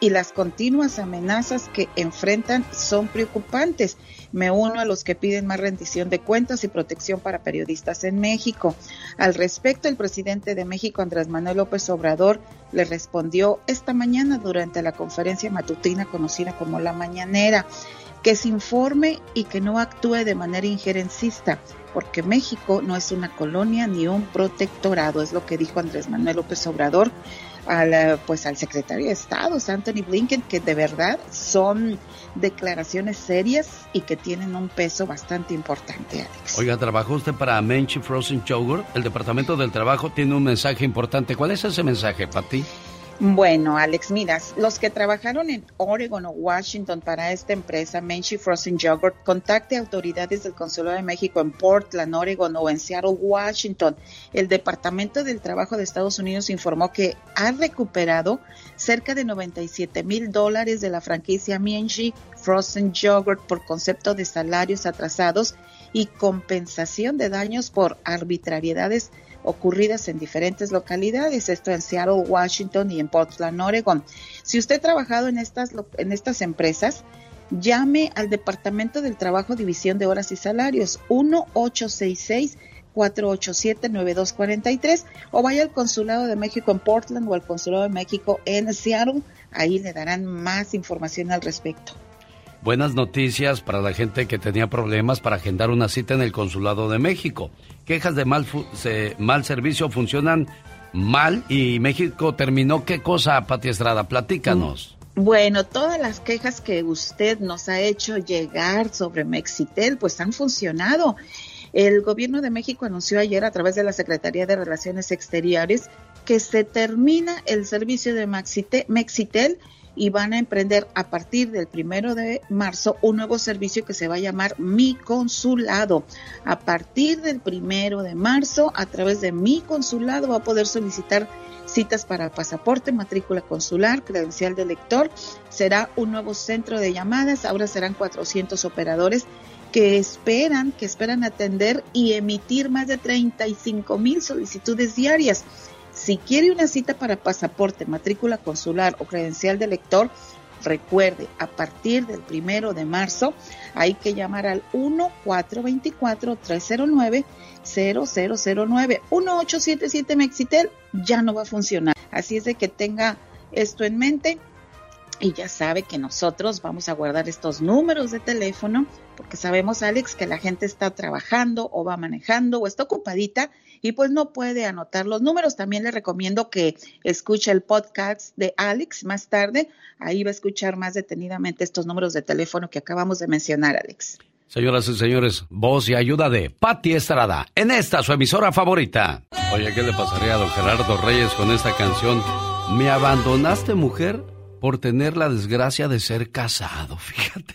y las continuas amenazas que enfrentan son preocupantes. Me uno a los que piden más rendición de cuentas y protección para periodistas en México. Al respecto, el presidente de México, Andrés Manuel López Obrador, le respondió esta mañana durante la conferencia matutina conocida como La Mañanera que se informe y que no actúe de manera injerencista, porque México no es una colonia ni un protectorado, es lo que dijo Andrés Manuel López Obrador al, pues al secretario de Estado, Anthony Blinken, que de verdad son declaraciones serias y que tienen un peso bastante importante, Alex. Oiga, ¿trabajó usted para Menchi Frozen Yogurt? El Departamento del Trabajo tiene un mensaje importante. ¿Cuál es ese mensaje, Pati? Bueno, Alex, mira, los que trabajaron en Oregon o Washington para esta empresa, Menchie Frozen Yogurt, contacte a autoridades del Consulado de México en Portland, Oregon o en Seattle, Washington. El Departamento del Trabajo de Estados Unidos informó que ha recuperado cerca de 97 mil dólares de la franquicia Menchie Frozen Yogurt por concepto de salarios atrasados y compensación de daños por arbitrariedades ocurridas en diferentes localidades, esto en Seattle, Washington y en Portland, Oregon. Si usted ha trabajado en estas, en estas empresas, llame al Departamento del Trabajo División de Horas y Salarios 1866 487-9243 o vaya al Consulado de México en Portland o al Consulado de México en Seattle. Ahí le darán más información al respecto. Buenas noticias para la gente que tenía problemas para agendar una cita en el Consulado de México. Quejas de mal, mal servicio funcionan mal y México terminó. ¿Qué cosa, Pati Estrada? Platícanos. Bueno, todas las quejas que usted nos ha hecho llegar sobre Mexitel, pues han funcionado. El gobierno de México anunció ayer a través de la Secretaría de Relaciones Exteriores que se termina el servicio de Mexitel y van a emprender a partir del primero de marzo un nuevo servicio que se va a llamar Mi Consulado. A partir del primero de marzo, a través de Mi Consulado va a poder solicitar citas para pasaporte, matrícula consular, credencial de lector. Será un nuevo centro de llamadas. Ahora serán 400 operadores que esperan, que esperan atender y emitir más de 35 mil solicitudes diarias. Si quiere una cita para pasaporte, matrícula consular o credencial de lector, recuerde, a partir del primero de marzo hay que llamar al 1-424-309-0009. 1877 Mexitel ya no va a funcionar. Así es de que tenga esto en mente y ya sabe que nosotros vamos a guardar estos números de teléfono porque sabemos, Alex, que la gente está trabajando o va manejando o está ocupadita y pues no puede anotar los números. También le recomiendo que escuche el podcast de Alex más tarde. Ahí va a escuchar más detenidamente estos números de teléfono que acabamos de mencionar, Alex. Señoras y señores, voz y ayuda de Patti Estrada en esta su emisora favorita. Oye, ¿qué le pasaría a don Gerardo Reyes con esta canción? ¿Me abandonaste, mujer? Por tener la desgracia de ser casado, fíjate.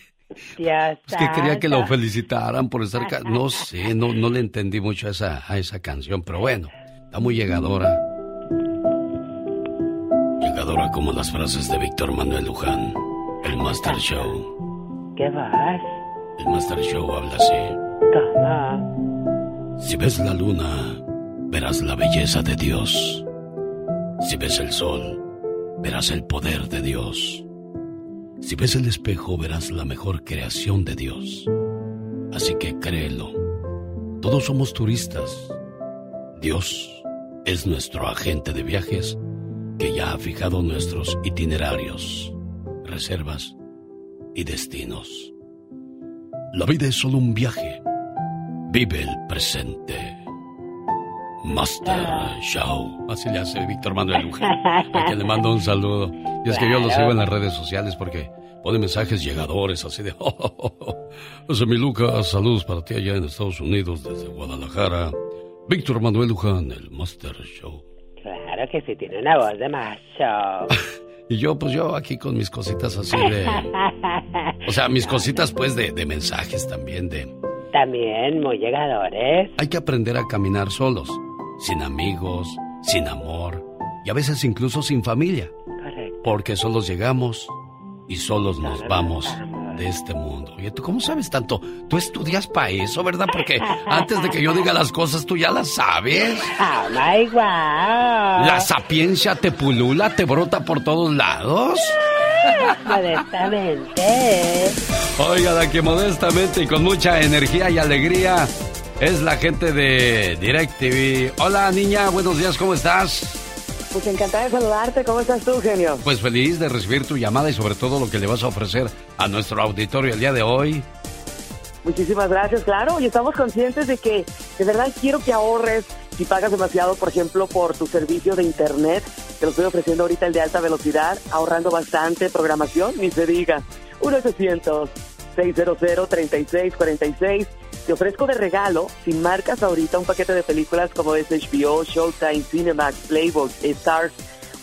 Dios Es que quería que lo felicitaran por estar casado. No sé, no, no le entendí mucho a esa, a esa canción, pero bueno, está muy llegadora. Llegadora como las frases de Víctor Manuel Luján, el Master Show. ¿Qué vas? El Master Show habla así. Si ves la luna, verás la belleza de Dios. Si ves el sol, verás el poder de Dios. Si ves el espejo, verás la mejor creación de Dios. Así que créelo. Todos somos turistas. Dios es nuestro agente de viajes que ya ha fijado nuestros itinerarios, reservas y destinos. La vida es solo un viaje. Vive el presente. Master Show. Así le hace Víctor Manuel Luján, a quien le mando un saludo. Y es que yo lo sigo en las redes sociales porque pone mensajes llegadores así de... Oh, oh, oh, oh. Mi Lucas, saludos para ti allá en Estados Unidos desde Guadalajara. Víctor Manuel Luján, el Master Show. Claro que sí, tiene una voz de macho. Y yo, pues yo aquí con mis cositas así de... O sea, mis cositas pues de, de mensajes también, de... También muy llegadores. Hay que aprender a caminar solos, sin amigos, sin amor y a veces incluso sin familia. Correcto. Porque solos llegamos y solos nos vamos de este mundo. Oye, ¿tú cómo sabes tanto? Tú estudias para eso, ¿verdad? Porque antes de que yo diga las cosas, tú ya las sabes. Oh my wow. La sapiencia te pulula, te brota por todos lados. Modestamente. Oigan, aquí modestamente y con mucha energía y alegría es la gente de DirecTV. Hola, niña, buenos días, ¿cómo estás? Pues encantada de saludarte. ¿Cómo estás tú, genio? Pues feliz de recibir tu llamada y sobre todo lo que le vas a ofrecer a nuestro auditorio el día de hoy. Muchísimas gracias, claro. Y estamos conscientes de que de verdad quiero que ahorres si pagas demasiado, por ejemplo, por tu servicio de internet. Te lo estoy ofreciendo ahorita el de alta velocidad, ahorrando bastante programación, ni se diga. 1-800-600-3646. Te ofrezco de regalo, si marcas ahorita un paquete de películas como es HBO, Showtime, Cinemax, Playboy, Stars,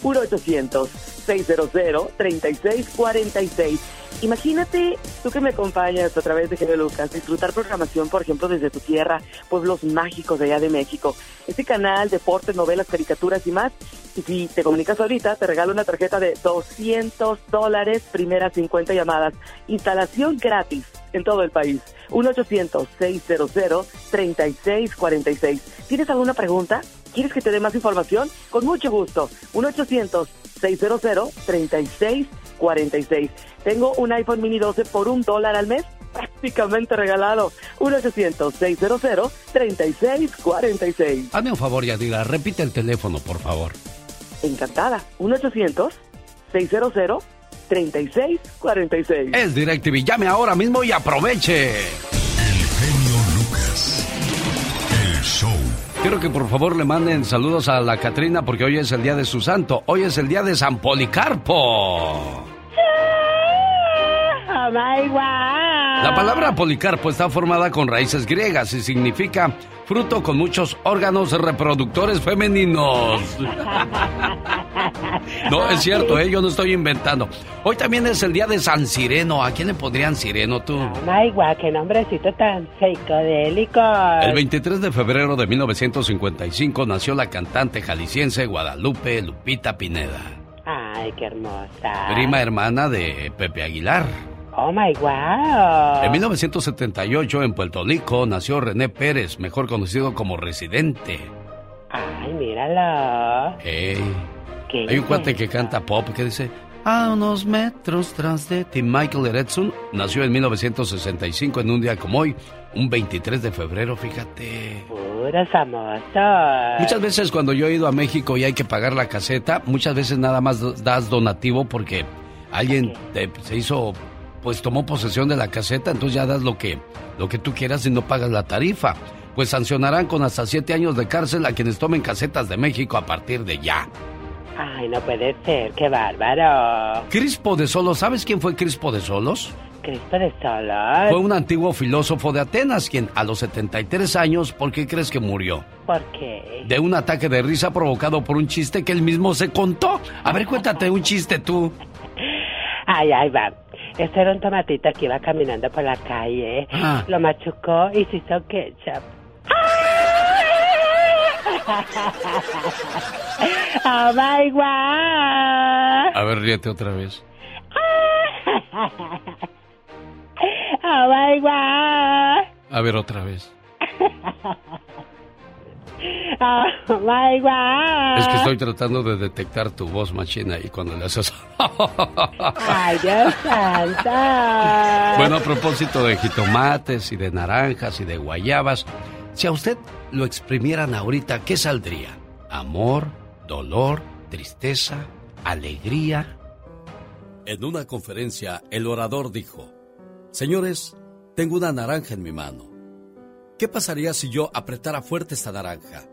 1-800-600-3646. Imagínate, tú que me acompañas a través de Genio Lucas, disfrutar programación, por ejemplo, desde tu tierra, pueblos mágicos de allá de México. Este canal, deportes, novelas, caricaturas y más. Y si te comunicas ahorita, te regalo una tarjeta de 200 dólares, primeras 50 llamadas. Instalación gratis en todo el país. 1-800-600-3646. ¿Tienes alguna pregunta? ¿Quieres que te dé más información? Con mucho gusto. 1-800-600-3646. Tengo un iPhone mini 12 por un dólar al mes, prácticamente regalado. 1-800-600-3646. Hazme un favor, Yadira, repite el teléfono, por favor. Encantada. 1-800-600-3646. Es DirecTV, llame ahora mismo y aproveche. Quiero que por favor le manden saludos a la Catrina porque hoy es el día de su santo. Hoy es el día de San Policarpo. Oh. La palabra policarpo está formada con raíces griegas y significa fruto con muchos órganos reproductores femeninos. No, es cierto, ¿eh? yo no estoy inventando. Hoy también es el día de San Sireno. ¿A quién le pondrían Sireno tú? Oh my wow, qué nombrecito tan psicodélico. El 23 de febrero de 1955 nació la cantante jalisciense Guadalupe Lupita Pineda, Ay, qué hermosa. prima hermana de Pepe Aguilar. Oh my wow. En 1978 en Puerto Rico nació René Pérez, mejor conocido como Residente. Ay, míralo. Ey. Qué Hay un cuate que canta pop que dice a unos metros tras de ti. Michael Eretson nació en 1965 en un día como hoy, un 23 de febrero, fíjate. Puros famosos. Muchas veces cuando yo he ido a México y hay que pagar la caseta, muchas veces nada más das donativo porque alguien te- se hizo, pues tomó posesión de la caseta, entonces ya das lo que, lo que tú quieras y no pagas la tarifa. Pues sancionarán con hasta siete años de cárcel a quienes tomen casetas de México a partir de ya. Ay, no puede ser, qué bárbaro. Crispo de Solos, ¿sabes quién fue Crispo de Solos? Cristo de Solos. Fue un antiguo filósofo de Atenas, quien a los 73 años, ¿por qué crees que murió? ¿Por qué? De un ataque de risa provocado por un chiste que él mismo se contó. A ver, cuéntate un chiste tú. Ay, ay, va. Este era un tomatito que iba caminando por la calle. Ah. Lo machucó y se hizo ketchup. oh my god. A ver, ríete otra vez. Oh my god. A ver, otra vez. Oh my god. Es que estoy tratando de detectar tu voz machina y cuando le haces... Ay, Dios santo. Bueno, a propósito de jitomates y de naranjas y de guayabas, si a usted lo exprimieran ahorita, ¿qué saldría? ¿Amor? ¿Dolor? ¿Tristeza? ¿Alegría? En una conferencia, el orador dijo, Señores, tengo una naranja en mi mano. ¿Qué pasaría si yo apretara fuerte esta naranja?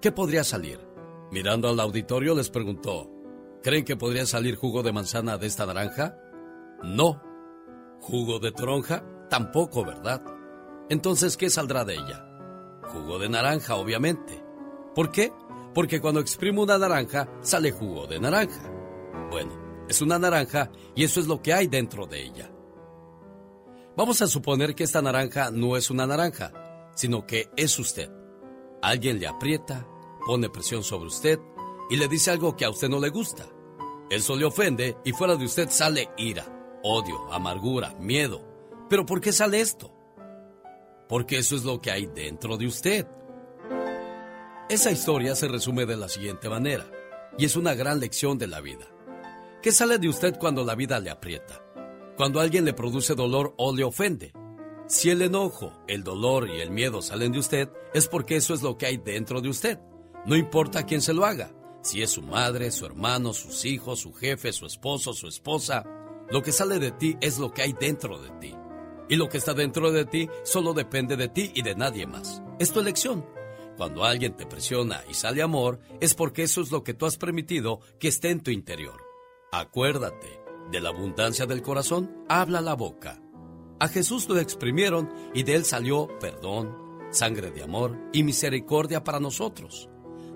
¿Qué podría salir? Mirando al auditorio les preguntó, ¿creen que podría salir jugo de manzana de esta naranja? No. ¿Jugo de toronja? Tampoco, ¿verdad? Entonces, ¿qué saldrá de ella? Jugo de naranja, obviamente. ¿Por qué? Porque cuando exprimo una naranja, sale jugo de naranja. Bueno, es una naranja y eso es lo que hay dentro de ella. Vamos a suponer que esta naranja no es una naranja, sino que es usted. Alguien le aprieta, pone presión sobre usted y le dice algo que a usted no le gusta. Eso le ofende y fuera de usted sale ira, odio, amargura, miedo. ¿Pero por qué sale esto? Porque eso es lo que hay dentro de usted. Esa historia se resume de la siguiente manera, y es una gran lección de la vida. ¿Qué sale de usted cuando la vida le aprieta? Cuando alguien le produce dolor o le ofende. Si el enojo, el dolor y el miedo salen de usted, es porque eso es lo que hay dentro de usted. No importa quién se lo haga, si es su madre, su hermano, sus hijos, su jefe, su esposo, su esposa, lo que sale de ti es lo que hay dentro de ti. Y lo que está dentro de ti solo depende de ti y de nadie más. Es tu elección. Cuando alguien te presiona y sale amor, es porque eso es lo que tú has permitido que esté en tu interior. Acuérdate, de la abundancia del corazón habla la boca. A Jesús lo exprimieron y de él salió perdón, sangre de amor y misericordia para nosotros.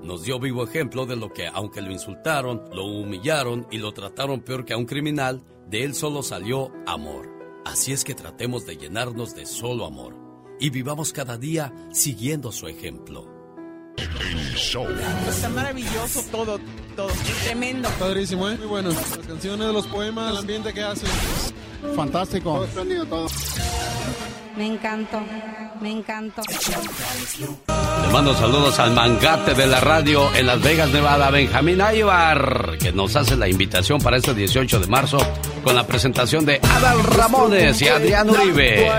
Nos dio vivo ejemplo de lo que, aunque lo insultaron, lo humillaron y lo trataron peor que a un criminal, de él solo salió amor. Así es que tratemos de llenarnos de solo amor y vivamos cada día siguiendo su ejemplo. Está maravilloso todo, todo. Tremendo. Padrísimo, ¿eh? Muy bueno. Las canciones, los poemas, el ambiente que hace. Fantástico. Todo espléndido, todo. Me encantó, me encantó. Le mando saludos al mangate de la radio en Las Vegas, Nevada, Benjamín Aybar, que nos hace la invitación para este 18 de marzo con la presentación de Adal Ramones y Adrián Uribe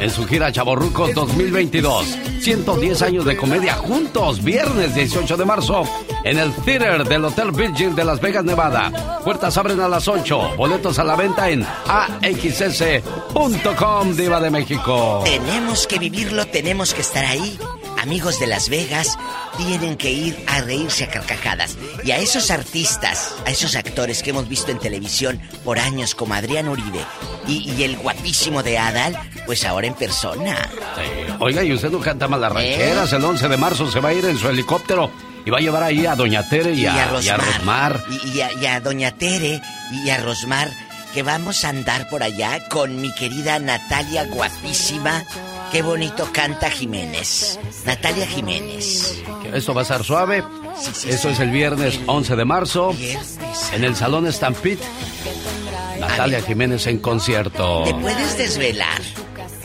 en su gira Chaborrucos 2022. 110 años de comedia juntos, viernes 18 de marzo en el Theater del Hotel Virgin de Las Vegas, Nevada. Puertas abren a las 8, boletos a la venta en axs.com, Diva de México. Tenemos que vivirlo, tenemos que estar ahí. Amigos de Las Vegas, tienen que ir a reírse a carcajadas. Y a esos artistas, a esos actores que hemos visto en televisión por años, como Adrián Uribe y, y el guapísimo de Adal, pues ahora en persona. Oiga, y usted no canta más las rancheras. El 11 de marzo se va a ir en su helicóptero y va a llevar ahí a Doña Tere y, a, y a Rosmar. Y, y a, y a Doña Tere y a Rosmar, que vamos a andar por allá con mi querida Natalia guapísima. Qué bonito canta Jiménez. Natalia Jiménez. Esto va a estar suave. Eso es el viernes 11 de marzo en el Salón Stampede. Natalia Jiménez en concierto. ¿Te puedes desvelar?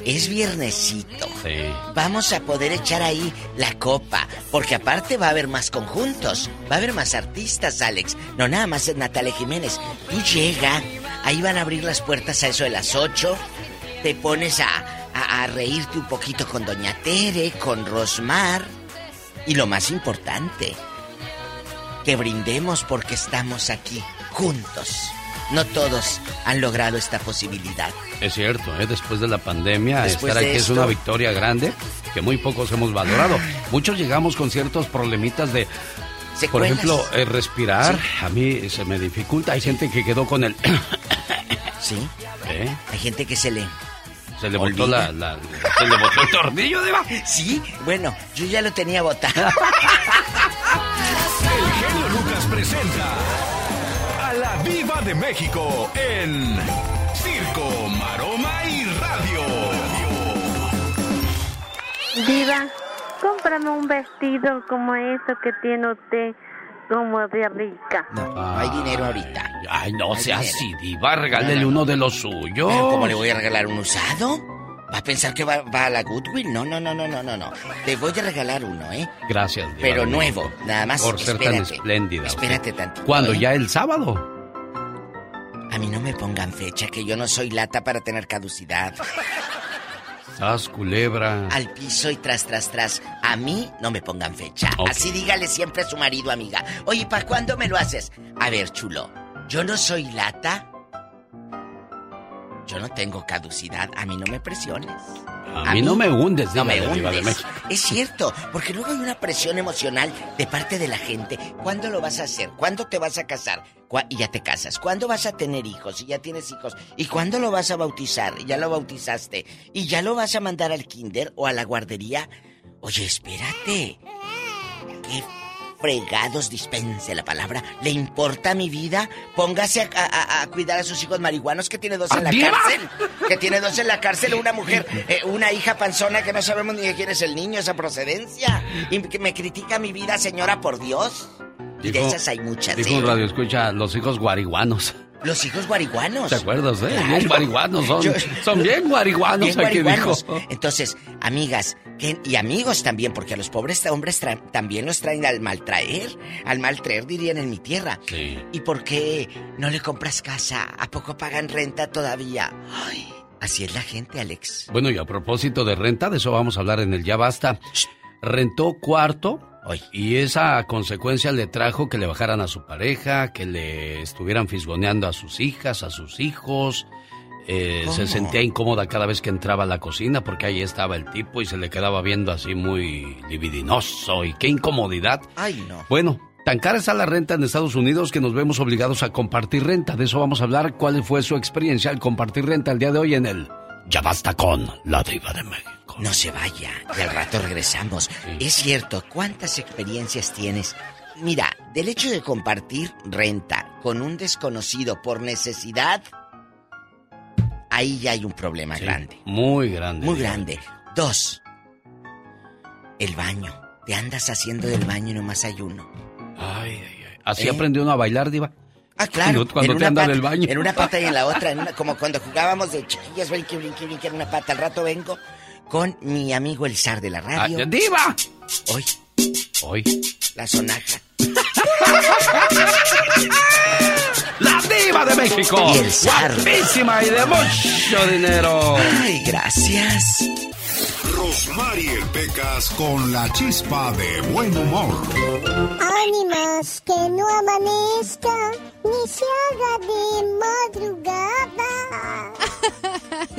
Es viernesito. Sí. Vamos a poder echar ahí la copa, porque aparte va a haber más conjuntos, va a haber más artistas, Alex. No nada más es Natalia Jiménez. Tú llega, ahí van a abrir las puertas a eso de las 8, te pones a, a, a reírte un poquito con Doña Tere, con Rosmar. Y lo más importante, que brindemos porque estamos aquí, juntos. No todos han logrado esta posibilidad. Es cierto, ¿eh? después de la pandemia, Después estar aquí es una victoria grande que muy pocos hemos valorado. Muchos llegamos con ciertos problemitas de, por ejemplo, eh, respirar. A mí se me dificulta. Hay gente que quedó con el... Sí. ¿Eh? Hay gente que se le... Se le botó la, la- Se le botó el tornillo, Diva. Sí, bueno, yo ya lo tenía botado. El genio Lucas presenta a la Viva de México en Circo, Maroma y Radio. Diva, cómprame un vestido como eso que tiene usted, como de rica. No hay dinero ahorita. Ay, no Hay sea así, Diva. Regálele uno de los suyos. ¿Pero cómo le voy a regalar un usado? ¿Va a pensar que va, va a la Goodwill? No, no, no, no, no, no, no. Le voy a regalar uno, ¿eh? Gracias, Diva Pero nuevo, nada más. Por ser espérate, tan espléndida. Espérate tantito. ¿Cuándo? ¿eh? ¿Ya el sábado? A mí no me pongan fecha, que yo no soy lata para tener caducidad. Sas, culebra. Al piso y tras, tras, tras. A mí no me pongan fecha. Así dígale siempre a su marido, amiga. Oye, ¿para cuándo me lo haces? A ver, chulo. Yo no soy lata Yo no tengo caducidad, a mí no me presiones. A, mí, no me hundes, No me hundes. Es cierto, porque luego hay una presión emocional de parte de la gente. ¿Cuándo lo vas a hacer? ¿Cuándo te vas a casar? ¿Cuá- Y ya te casas. ¿Cuándo vas a tener hijos? Y ya tienes hijos. ¿Y cuándo lo vas a bautizar? Y ya lo bautizaste. ¿Y ya lo vas a mandar al kinder o a la guardería? Oye, espérate. ¿Qué fregados dispense la palabra? ¿Le importa mi vida? Póngase a, a- a cuidar a sus hijos marihuanos que tiene dos en la cárcel. Que tiene dos en la cárcel, una mujer, eh, una hija panzona que no sabemos ni de quién es el niño, esa procedencia. Y que me critica mi vida, señora, por Dios. Y de esas hay muchas. Dijo ¿eh? un radio escucha los hijos guariguanos. Los hijos guariguanos. ¿Te acuerdas, eh? Claro. Bien guariguanos son. Yo- Son bien guariguanos, Bien guariguanos. dijo. Entonces, amigas que- y amigos también, porque a los pobres hombres también los traen al maltraer. Al maltraer, dirían en mi tierra. Sí. ¿Y por qué no le compras casa? ¿A poco pagan renta todavía? Ay, así es la gente, Alex. Bueno, y a propósito de renta, de eso vamos a hablar en el Ya Basta. Rentó cuarto y esa consecuencia le trajo que le bajaran a su pareja, que le estuvieran fisgoneando a sus hijas, a sus hijos. Eh, se sentía incómoda cada vez que entraba a la cocina porque ahí estaba el tipo y se le quedaba viendo así muy libidinoso y qué incomodidad. Ay, no. Bueno, tan cara está la renta en Estados Unidos que nos vemos obligados a compartir renta. De eso vamos a hablar. ¿Cuál fue su experiencia al compartir renta el día de hoy en el Ya Basta con la Diva de México? No se vaya, y al rato regresamos. Es cierto, ¿cuántas experiencias tienes? Mira, del hecho de compartir renta con un desconocido por necesidad, ahí ya hay un problema grande. Muy grande. Muy grande. Dos, el baño. Te andas haciendo del baño y nomás hay uno. Ay, ay, ay. ¿Así ¿Eh? aprendió uno a bailar, Diva? Ah, claro. Cuando, en te una anda pata- del baño. En una pata y en la otra, en una- como cuando jugábamos de chiquillas, brinque, brinque, brinque en una pata. Al rato vengo con mi amigo el zar de la radio. Ah, ¡Diva! Hoy. Hoy. La sonaja. ¡La Diva de México! Y el zar. Guapísima y de mucho dinero. Ay, gracias. Rosmarie Pecas con la chispa de buen humor. Ánimas, que no amanezca, ni se haga de madrugada.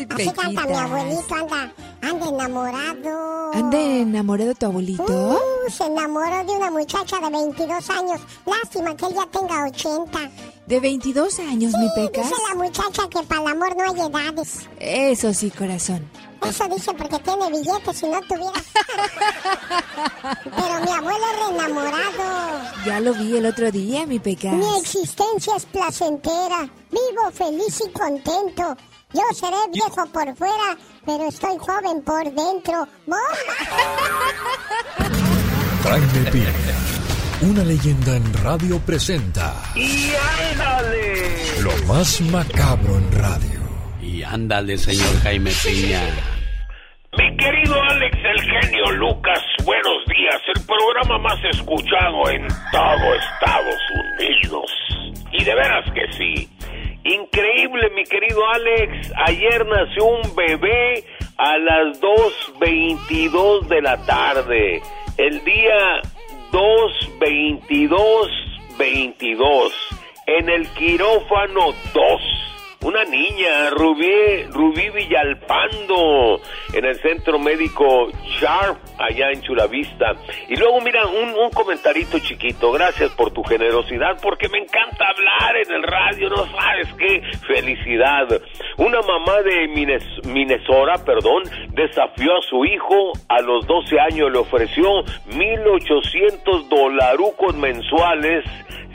Así canta mi abuelito, anda, anda enamorado. ¿Anda enamorado tu abuelito? Uh, se enamoró de una muchacha de 22 años. Lástima que él ya tenga 80. ¿De 22 años, mi pecas? Dice la muchacha que para el amor no hay edades. Eso sí, corazón. Eso dice porque tiene billetes, si no tuviera. Pero mi abuelo es re enamorado. Ya lo vi el otro día, mi pecas. Mi existencia es placentera. Vivo feliz y contento. Yo seré viejo por fuera, pero estoy joven por dentro. Jaime Piña, una leyenda en radio presenta ¡Y ándale! lo más macabro en radio. Y ándale, señor Jaime Piña. Mi querido Alex, el genio Lucas, buenos días. El programa más escuchado en todo Estados Unidos. Y de veras que sí. Increíble, mi querido Alex. Ayer nació un bebé a las 2.22 de la tarde. El día 2.22.22. En el quirófano 2. Una niña, Rubí, Rubí Villalpando, en el centro médico Sharp, allá en Chulavista. Y luego, mira, un, un comentarito chiquito. Gracias por tu generosidad, porque me encanta hablar en el radio, no sabes qué felicidad. Una mamá de Minnesota, perdón, desafió a su hijo. A los 12 años le ofreció 1.800 dolarucos mensuales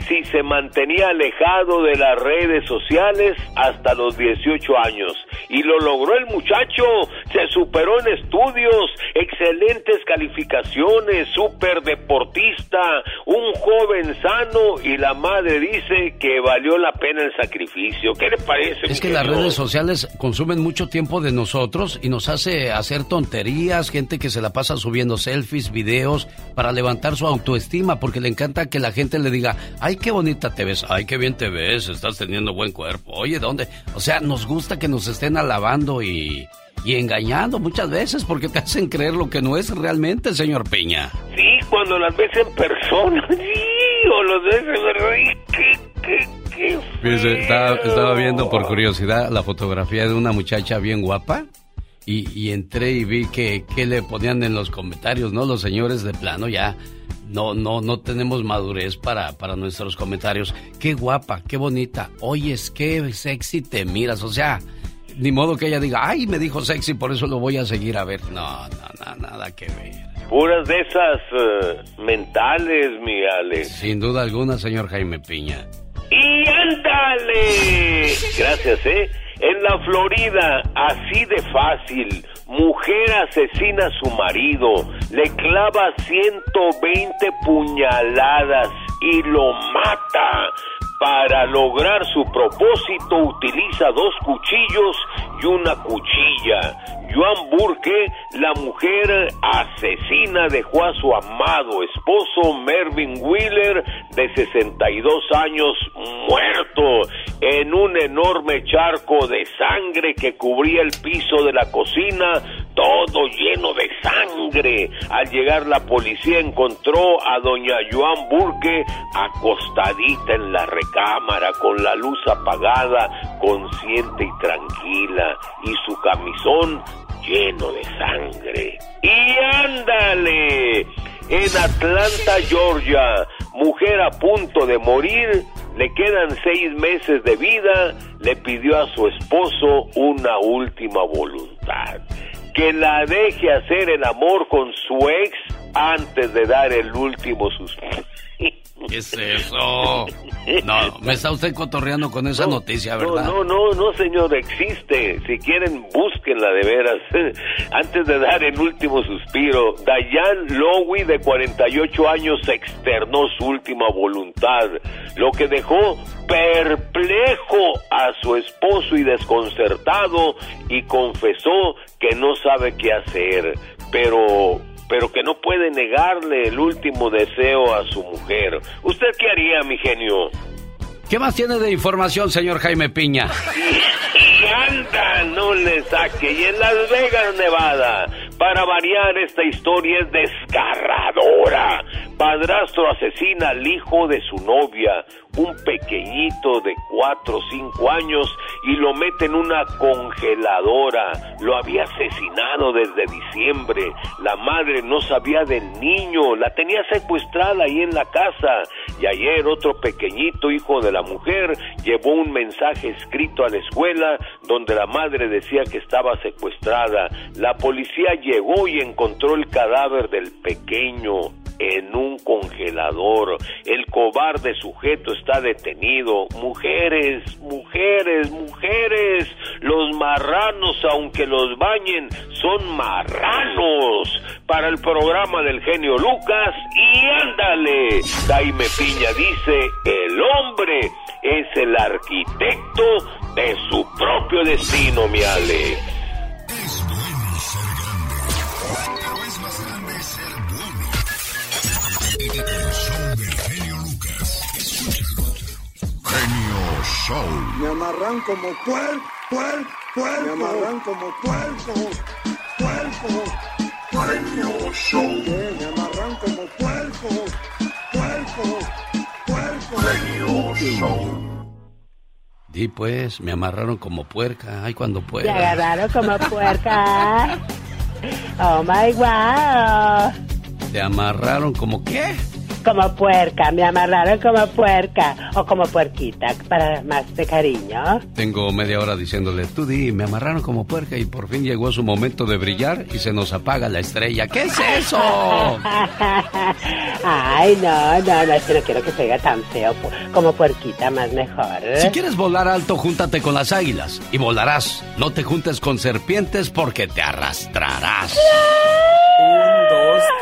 si se mantenía alejado de las redes sociales hasta los 18 años. Y lo logró el muchacho, se superó en estudios, excelentes calificaciones, súper deportista, un joven sano y la madre dice que valió la pena el sacrificio. ¿Qué le parece? Es que las redes sociales consumen mucho tiempo de nosotros y nos hace hacer tonterías, gente que se la pasa subiendo selfies, videos, para levantar su autoestima, porque le encanta que la gente le diga, ay, qué bonita te ves, ay, qué bien te ves, estás teniendo buen cuerpo, oye, ¿dónde? O sea, nos gusta que nos estén alabando y, y engañando muchas veces porque te hacen creer lo que no es realmente, señor Piña. Sí, cuando las ves en persona, sí, o los ves en verdad, y qué, qué, qué Fíjese, estaba, estaba viendo por curiosidad la fotografía de una muchacha bien guapa y, y entré y vi que, que le ponían en los comentarios, ¿no? Los señores de plano ya no, no, no tenemos madurez para, para nuestros comentarios. Qué guapa, qué bonita. Oyes, qué sexy te miras. O sea, ni modo que ella diga, ay, me dijo sexy, por eso lo voy a seguir a ver. No, no, no nada que ver. Puras de esas eh, mentales, mi Alex. Sin duda alguna, señor Jaime Piña. ¡Y ándale! Gracias, ¿eh? En la Florida, así de fácil, mujer asesina a su marido, le clava 120 puñaladas y lo mata. Para lograr su propósito utiliza dos cuchillos y una cuchilla. Joan Burke, la mujer asesina, dejó a su amado esposo Mervyn Wheeler, de 62 años, muerto en un enorme charco de sangre que cubría el piso de la cocina, todo lleno de sangre. Al llegar la policía encontró a doña Joan Burke acostadita en la recámara con la luz apagada, consciente y tranquila, y su camisón lleno de sangre. ¡Y ándale! En Atlanta, Georgia, mujer a punto de morir, le quedan seis meses de vida, le pidió a su esposo una última voluntad. Que la deje hacer el amor con su ex antes de dar el último suspiro. ¿Qué es eso? No, me está usted cotorreando con esa noticia, ¿verdad? No, no, no, señor, existe. Si quieren, búsquenla de veras. Antes de dar el último suspiro, Diane Lowy, de 48 años, externó su última voluntad, lo que dejó perplejo a su esposo y desconcertado y confesó que no sabe qué hacer, pero pero que no puede negarle el último deseo a su mujer. ¿Usted qué haría, mi genio? ¿Qué más tiene de información, señor Jaime Piña? Y anda, no le saque. Y en Las Vegas, Nevada, para variar, esta historia es desgarradora. Padrastro asesina al hijo de su novia, un pequeñito de 4 o 5 años, y lo mete en una congeladora. Lo había asesinado desde diciembre. La madre no sabía del niño, la tenía secuestrada ahí en la casa. Y ayer otro pequeñito hijo de la mujer llevó un mensaje escrito a la escuela donde la madre decía que estaba secuestrada. La policía llegó y encontró el cadáver del pequeño en un congelador. El cobarde sujeto está detenido. Mujeres, mujeres, mujeres. Los marranos, aunque los bañen, son marranos. Para el programa del genio Lucas, y ándale. Jaime Piña dice, el hombre es el arquitecto de su propio destino, mi Ale. El show del genio Lucas. Escúchalo. Genio Show. Me amarran como puer, puer, puerco. Me amarran como puerco, puerco. Genio Show. Me amarran como puerco, puerco, puerco. Genio Show. Di pues, me amarraron como puerca. Ay, cuando pueda. agarraron como puerca. Oh my wow. Te amarraron como qué? Como puerca, me amarraron como puerca. O como puerquita, para más de cariño. Tengo media hora diciéndole, tú di, me amarraron como puerca y por fin llegó su momento de brillar y se nos apaga la estrella. ¿Qué es eso? Ay, no, no, no, es que no quiero que se oiga tan feo. Como puerquita, más mejor. Si quieres volar alto, júntate con las águilas y volarás. No te juntes con serpientes porque te arrastrarás.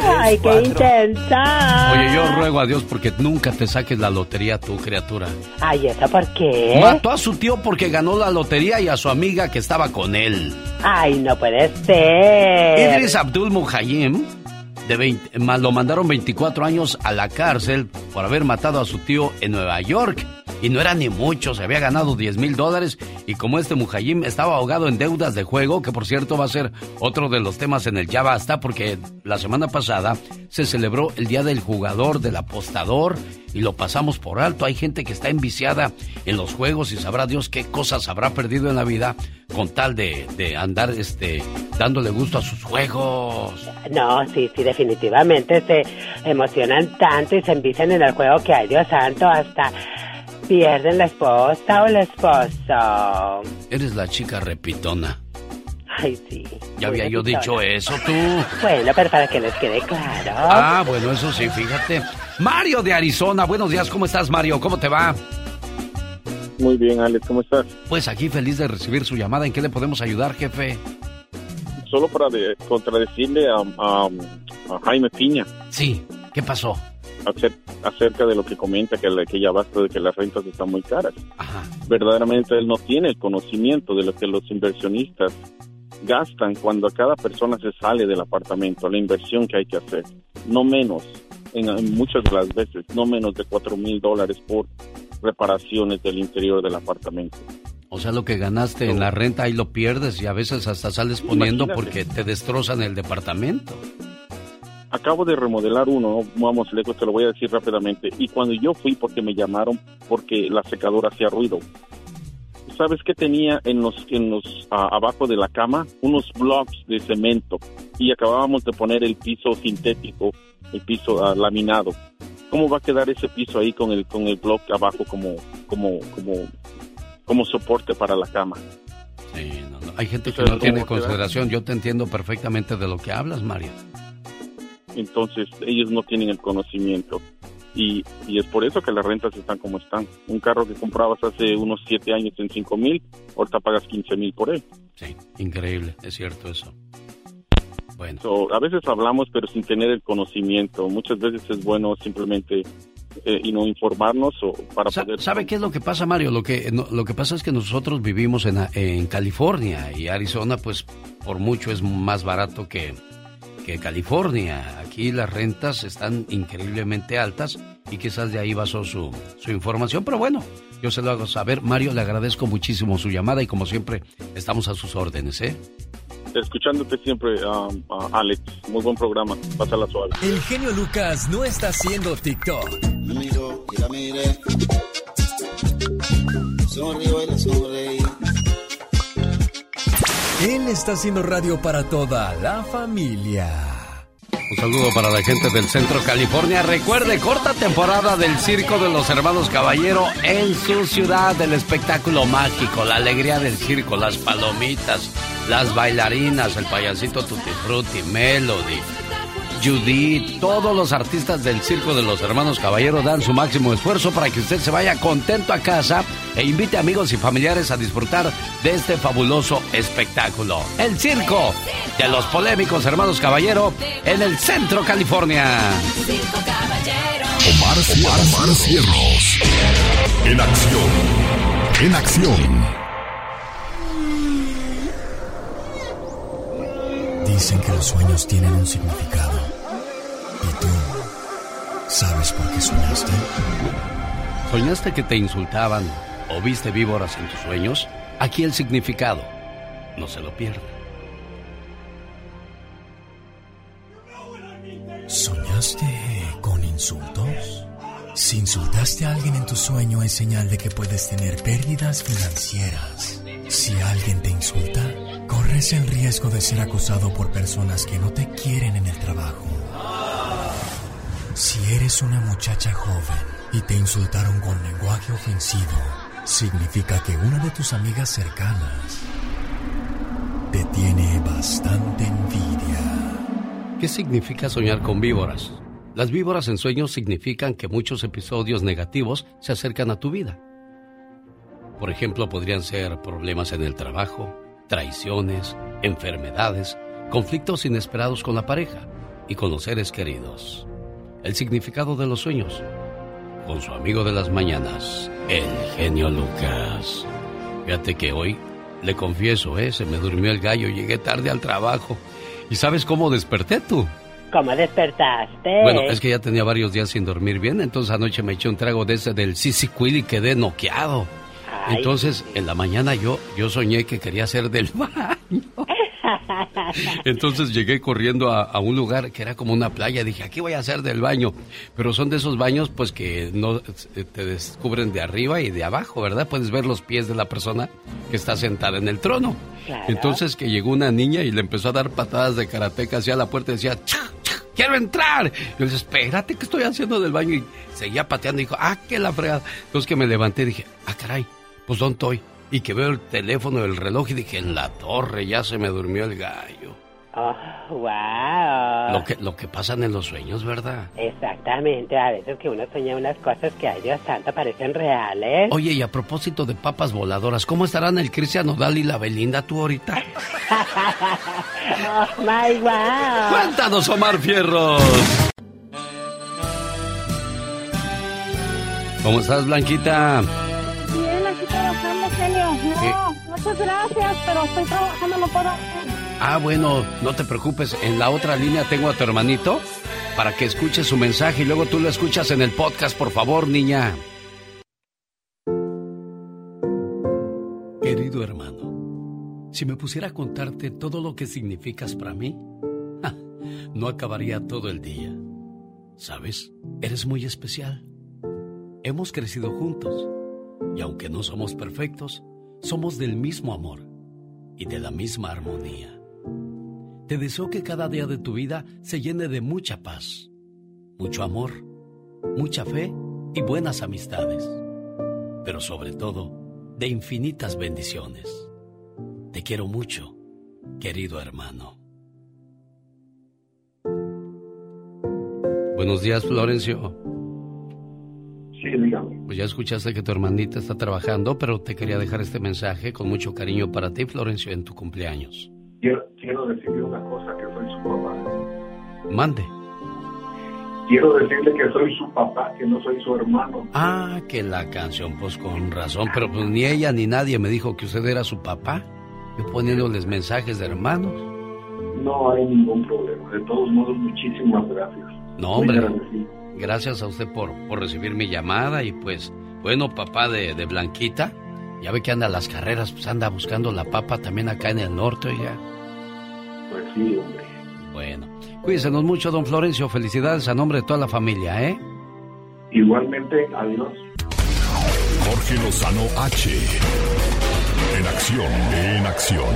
Ay, qué intensa. Oye, yo ruego a Dios porque nunca te saques la lotería tú, criatura. Ay, ¿eso por qué? Mató a su tío porque ganó la lotería y a su amiga que estaba con él. Ay, no puede ser. Idris Abdul Muhayyim, de 20 ma- lo mandaron 24 años a la cárcel por haber matado a su tío en Nueva York. Y no era ni mucho, se había ganado 10 mil dólares y como este Mujayim estaba ahogado en deudas de juego, que por cierto va a ser otro de los temas en el Ya Basta, porque la semana pasada se celebró el Día del Jugador, del Apostador y lo pasamos por alto. Hay gente que está enviciada en los juegos y sabrá Dios qué cosas habrá perdido en la vida con tal de, de andar este dándole gusto a sus juegos. No, sí, sí, definitivamente se emocionan tanto y se envician en el juego que, ay Dios santo, hasta pierden la esposa o el esposo. Eres la chica repitona. Ay, sí. Ya había yo dicho eso, tú. Bueno, pero para que les quede claro. Ah, bueno, eso sí, fíjate. Mario de Arizona, buenos días, ¿cómo estás, Mario? ¿Cómo te va? Muy bien, Alex, ¿cómo estás? Pues aquí feliz de recibir su llamada. ¿En qué le podemos ayudar, jefe? Solo para de- contradecirle a, a- a Jaime Piña. Sí, ¿qué pasó? Acer- acerca de lo que comenta, que, la- que ya basta de que las rentas están muy caras. Verdaderamente él no tiene el conocimiento de lo que los inversionistas gastan cuando cada persona se sale del apartamento, la inversión que hay que hacer. No menos, en, en muchas de las veces, no menos de cuatro mil dólares por reparaciones del interior del apartamento. O sea, lo que ganaste en la renta ahí lo pierdes y a veces hasta sales poniendo Imagínate. porque te destrozan el departamento. Acabo de remodelar uno, no vamos lejos, te lo voy a decir rápidamente. Y cuando yo fui, porque me llamaron, porque la secadora hacía ruido. ¿Sabes qué tenía en los, en los abajo de la cama? Unos blocks de cemento. Y acabábamos de poner el piso sintético, el piso ah, laminado. ¿Cómo va a quedar ese piso ahí con el, con el block abajo como, como, como, como soporte para la cama? Hay gente que no tiene consideración. Yo te entiendo perfectamente de lo que hablas, Mario. Entonces ellos no tienen el conocimiento. Y, y es por eso que las rentas están como están. Un carro que comprabas hace unos 7 años en 5 mil, ahorita pagas 15 mil por él. Sí, increíble, es cierto eso. So, a veces hablamos pero sin tener el conocimiento. Muchas veces es bueno simplemente eh, y no informarnos o para Sa- poder... ¿Sabe qué es lo que pasa, Mario? Lo que, no- lo que pasa es que nosotros vivimos en, en California y Arizona, pues por mucho es más barato que, que California. Aquí las rentas están increíblemente altas y quizás de ahí basó su, su información. Pero bueno, yo se lo hago saber. Mario, le agradezco muchísimo su llamada y como siempre estamos a sus órdenes, ¿eh? Escuchándote siempre, um, uh, Alex. Muy buen programa. Pásala suave. El genio Lucas no está haciendo TikTok. Me miró y la miré. Sonrió y sonreí. Él está haciendo radio para toda la familia. Un saludo para la gente del Centro California. Recuerde, corta temporada del Circo de los Hermanos Caballero en su ciudad. El espectáculo mágico, la alegría del circo, las palomitas, las bailarinas, el payasito Tutti Frutti, Melody, Judith. Todos los artistas del Circo de los Hermanos Caballero dan su máximo esfuerzo para que usted se vaya contento a casa e invite amigos y familiares a disfrutar de este fabuloso espectáculo. El Circo de los polémicos Hermanos Caballero en el Centro California. Omar, Cierros. Omar Cierros. En acción. En acción. Dicen que los sueños tienen un significado. ¿Y tú sabes por qué soñaste? ¿Soñaste que te insultaban o viste víboras en tus sueños? Aquí el significado. No se lo pierda. ¿Soñaste con insultos? Si insultaste a alguien en tu sueño es señal de que puedes tener pérdidas financieras. Si alguien te insulta, corres el riesgo de ser acusado por personas que no te quieren en el trabajo. Si eres una muchacha joven y te insultaron con lenguaje ofensivo, significa que una de tus amigas cercanas te tiene bastante envidia. ¿Qué significa soñar con víboras? Las víboras en sueños significan que muchos episodios negativos se acercan a tu vida. Por ejemplo, podrían ser problemas en el trabajo, traiciones, enfermedades, conflictos inesperados con la pareja y con los seres queridos. El significado de los sueños. Con su amigo de las mañanas, el genio Lucas. Fíjate que hoy, le confieso, ¿eh? se me durmió el gallo, llegué tarde al trabajo. ¿Y sabes cómo desperté tú? ¿Cómo despertaste? Bueno, es que ya tenía varios días sin dormir bien, entonces anoche me eché un trago de ese del Sisi Quill y quedé noqueado. Ay. Entonces, en la mañana yo, yo soñé que quería hacer del baño. Entonces llegué corriendo a, a un lugar que era como una playa. Dije, aquí voy a hacer del baño. Pero son de esos baños, pues que no eh, te descubren de arriba y de abajo, ¿verdad? Puedes ver los pies de la persona que está sentada en el trono. Claro. Entonces que llegó una niña y le empezó a dar patadas de karateca hacia la puerta y decía, "Cha, cha, quiero entrar. Yo le dije, espérate que estoy haciendo del baño. Y seguía pateando y dijo, ah, que la fregada. Entonces que me levanté y dije, ah, caray, pues ¿dónde estoy? Y que veo el teléfono, el reloj y dije, en la torre, ya se me durmió el gallo. Oh, wow. Lo que, lo que pasan en los sueños, ¿verdad? Exactamente, a veces que uno sueña unas cosas que, ay Dios santo, parecen reales. Oye, y a propósito de papas voladoras, ¿cómo estarán el Cristian Nodal y la Belinda tú ahorita? oh, my wow. Cuéntanos, Omar Fierros. ¿Cómo estás, Blanquita? Muchas gracias, pero estoy trabajando, no puedo. Ah, bueno, no te preocupes. En la otra línea tengo a tu hermanito para que escuche su mensaje y luego tú lo escuchas en el podcast, por favor, niña. Querido hermano, si me pusiera a contarte todo lo que significas para mí, ja, no acabaría todo el día. ¿Sabes? Eres muy especial. Hemos crecido juntos y aunque no somos perfectos, somos del mismo amor y de la misma armonía. Te deseo que cada día de tu vida se llene de mucha paz, mucho amor, mucha fe y buenas amistades, pero sobre todo de infinitas bendiciones. Te quiero mucho, querido hermano. Buenos días, Florencio. Sí, dígame. Pues ya escuchaste que tu hermanita está trabajando, pero te quería dejar este mensaje con mucho cariño para ti, Florencio, en tu cumpleaños. Quiero, quiero decirle una cosa, que soy su papá. Mande. Quiero decirle que soy su papá, que no soy su hermano. Ah, que la canción, pues con razón, pero pues ni ella ni nadie me dijo que usted era su papá. Yo poniéndoles mensajes de hermanos. No hay ningún problema. De todos modos, muchísimas gracias. No, hombre. Gracias a usted por, por recibir mi llamada y pues, bueno, papá de, de Blanquita, ya ve que anda a las carreras, pues anda buscando la papa también acá en el norte, oiga. Pues sí, hombre. Bueno, cuídesenos mucho, don Florencio. Felicidades a nombre de toda la familia, ¿eh? Igualmente, adiós. Jorge Lozano H. En acción, en acción.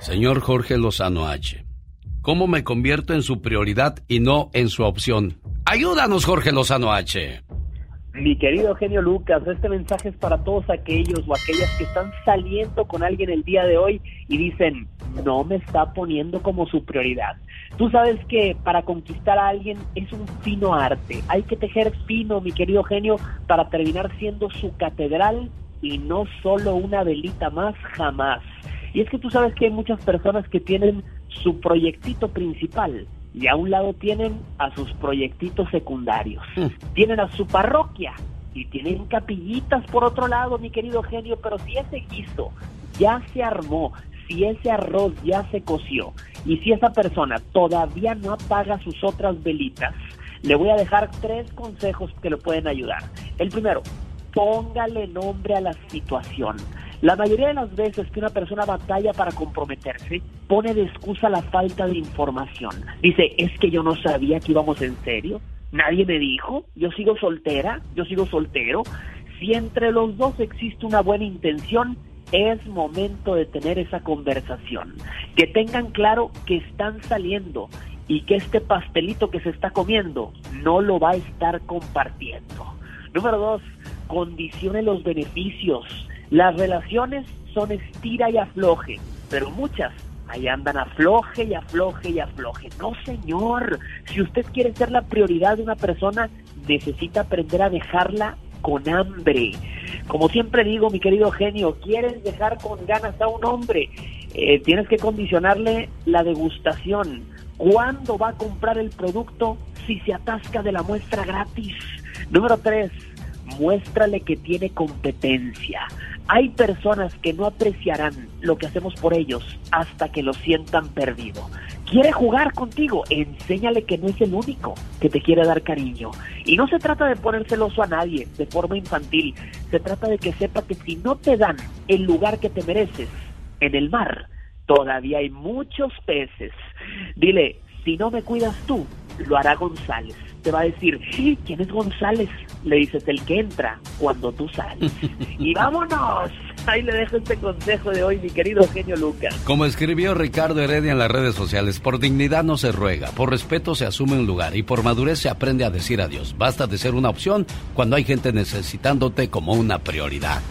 Señor Jorge Lozano H. ¿Cómo me convierto en su prioridad y no en su opción? Ayúdanos, Jorge Lozano H. Mi querido genio Lucas, este mensaje es para todos aquellos o aquellas que están saliendo con alguien el día de hoy y dicen, no me está poniendo como su prioridad. Tú sabes que para conquistar a alguien es un fino arte. Hay que tejer fino, mi querido genio, para terminar siendo su catedral y no solo una velita más jamás. Y es que tú sabes que hay muchas personas que tienen su proyectito principal y a un lado tienen a sus proyectitos secundarios. Tienen a su parroquia y tienen capillitas por otro lado, mi querido genio, pero si ese guiso ya se armó, si ese arroz ya se coció y si esa persona todavía no apaga sus otras velitas, le voy a dejar tres consejos que le pueden ayudar. El primero, póngale nombre a la situación. La mayoría de las veces que una persona batalla para comprometerse, pone de excusa la falta de información. Dice, es que yo no sabía que íbamos en serio, nadie me dijo, yo sigo soltera, yo sigo soltero. Si entre los dos existe una buena intención, es momento de tener esa conversación. Que tengan claro que están saliendo y que este pastelito que se está comiendo no lo va a estar compartiendo. Número dos, condicione los beneficios. Las relaciones son estira y afloje, pero muchas ahí andan afloje y afloje y afloje. No, señor. Si usted quiere ser la prioridad de una persona, necesita aprender a dejarla con hambre. Como siempre digo, mi querido genio, ¿quieres dejar con ganas a un hombre? Eh, tienes que condicionarle la degustación. ¿Cuándo va a comprar el producto si se atasca de la muestra gratis? Número tres, muéstrale que tiene competencia. Hay personas que no apreciarán lo que hacemos por ellos hasta que lo sientan perdido. quiere jugar contigo, enséñale que no es el único que te quiere dar cariño. Y no se trata de poner celoso a nadie de forma infantil, se trata de que sepa que si no te dan el lugar que te mereces en el mar, todavía hay muchos peces. Dile, si no me cuidas tú, lo hará González. Te va a decir, ¿quién es González? Le dices, el que entra cuando tú sales. y vámonos. Ahí le dejo este consejo de hoy, mi querido genio Lucas. Como escribió Ricardo Heredia en las redes sociales, por dignidad no se ruega, por respeto se asume un lugar y por madurez se aprende a decir adiós. Basta de ser una opción cuando hay gente necesitándote como una prioridad.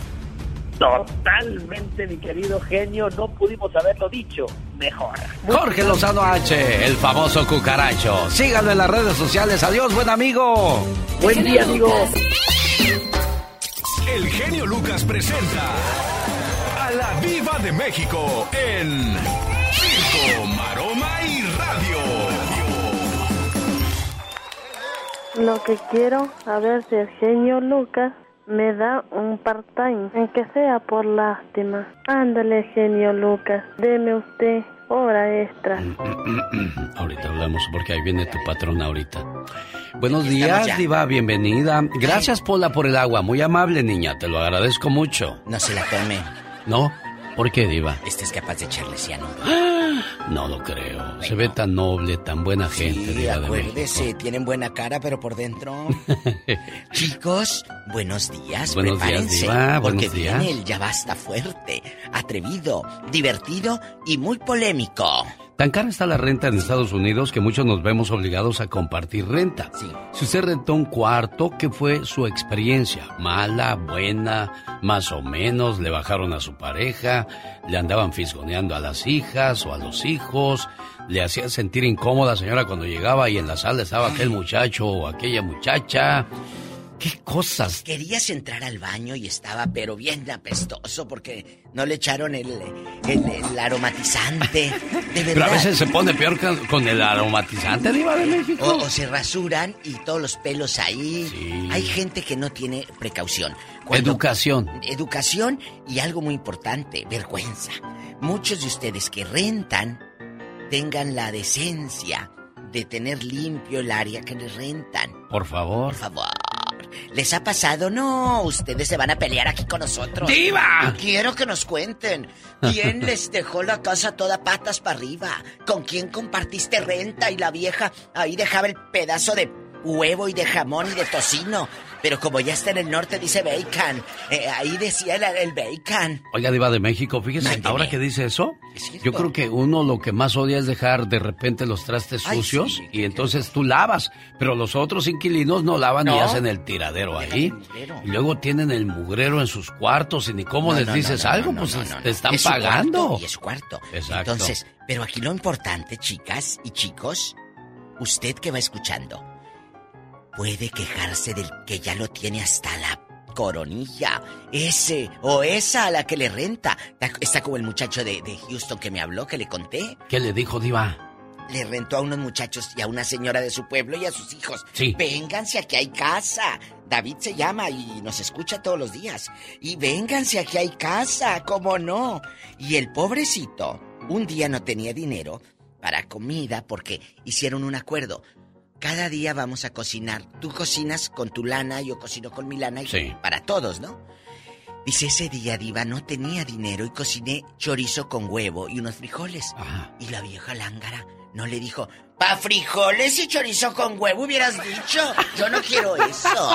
Totalmente, mi querido genio, no pudimos haberlo dicho mejor. Jorge Lozano H, el famoso cucaracho. Síganlo en las redes sociales. Adiós, buen amigo. Buen día, amigo. El genio Lucas presenta a la Viva de México en Circo, Maroma y Radio. Lo que quiero, a ver si el genio Lucas me da un part-time, aunque sea por lástima. Ándale, genio Lucas, deme usted hora extra. ahorita hablamos porque ahí viene tu patrón ahorita. Buenos días, ya. Diva, bienvenida. Gracias, Pola, por el agua. Muy amable, niña. Te lo agradezco mucho. No se la tome. ¿No? ¿Por qué, Diva? Este es capaz de echarle cianuro. No lo creo. Se ve tan noble, tan buena gente, Sí, Diva de México. acuérdese, tienen buena cara, pero por dentro. Chicos, buenos días. Buenos días, prepárense, Diva, Porque buenos días. viene el ya basta fuerte, atrevido, divertido y muy polémico. Tan cara está la renta en Estados Unidos que muchos nos vemos obligados a compartir renta. Si usted rentó un cuarto, ¿qué fue su experiencia? ¿Mala, buena, más o menos? ¿Le bajaron a su pareja? ¿Le andaban fisgoneando a las hijas o a los hijos? ¿Le hacían sentir incómoda señora cuando llegaba y en la sala estaba aquel muchacho o aquella muchacha? ¿Qué cosas? Querías entrar al baño y estaba pero bien apestoso porque no le echaron el, el, el aromatizante. De verdad. Pero a veces se pone peor con, el aromatizante, Diva de México. O, o se rasuran y todos los pelos ahí. Hay gente que no tiene precaución. Educación. Educación y algo muy importante, vergüenza. Muchos de ustedes que rentan tengan la decencia de tener limpio el área que les rentan. Por favor. Por favor. ¿Les ha pasado? No, ustedes se van a pelear aquí con nosotros. ¡Diva! Quiero que nos cuenten. ¿Quién les dejó la casa toda patas para arriba? ¿Con quién compartiste renta y la vieja ahí dejaba el pedazo de huevo y de jamón y de tocino? Pero como ya está en el norte dice bacon. Eh, ahí decía el, el bacon. Oiga, Diva de México, fíjese, Mándeme. ahora que dice eso, yo creo que uno lo que más odia es dejar de repente los trastes Ay, sucios sí, y entonces tú lavas, pero los otros inquilinos no lavan y hacen el tiradero ahí. Y luego tienen el mugrero en sus cuartos y ni cómo No, les no, dices algo, pues te están Es pagando. cuarto y es cuarto. Exacto. Entonces, pero aquí lo importante, chicas y chicos, usted que va escuchando, puede quejarse del que ya lo tiene hasta la coronilla. Ese o esa a la que le renta. Está como el muchacho de, de Houston que me habló, que le conté. ¿Qué le dijo Diva? Le rentó a unos muchachos y a una señora de su pueblo y a sus hijos. Sí. Vénganse, aquí hay casa. David se llama y nos escucha todos los días. Y vénganse, aquí hay casa, ¿cómo no? Y el pobrecito, un día no tenía dinero para comida porque hicieron un acuerdo. Cada día vamos a cocinar. Tú cocinas con tu lana, yo cocino con mi lana y Sí. para todos, ¿no? Dice, ese día, Diva, no tenía dinero y cociné chorizo con huevo y unos frijoles. Y la vieja lángara no le dijo, pa' frijoles y chorizo con huevo hubieras dicho. Yo no quiero eso.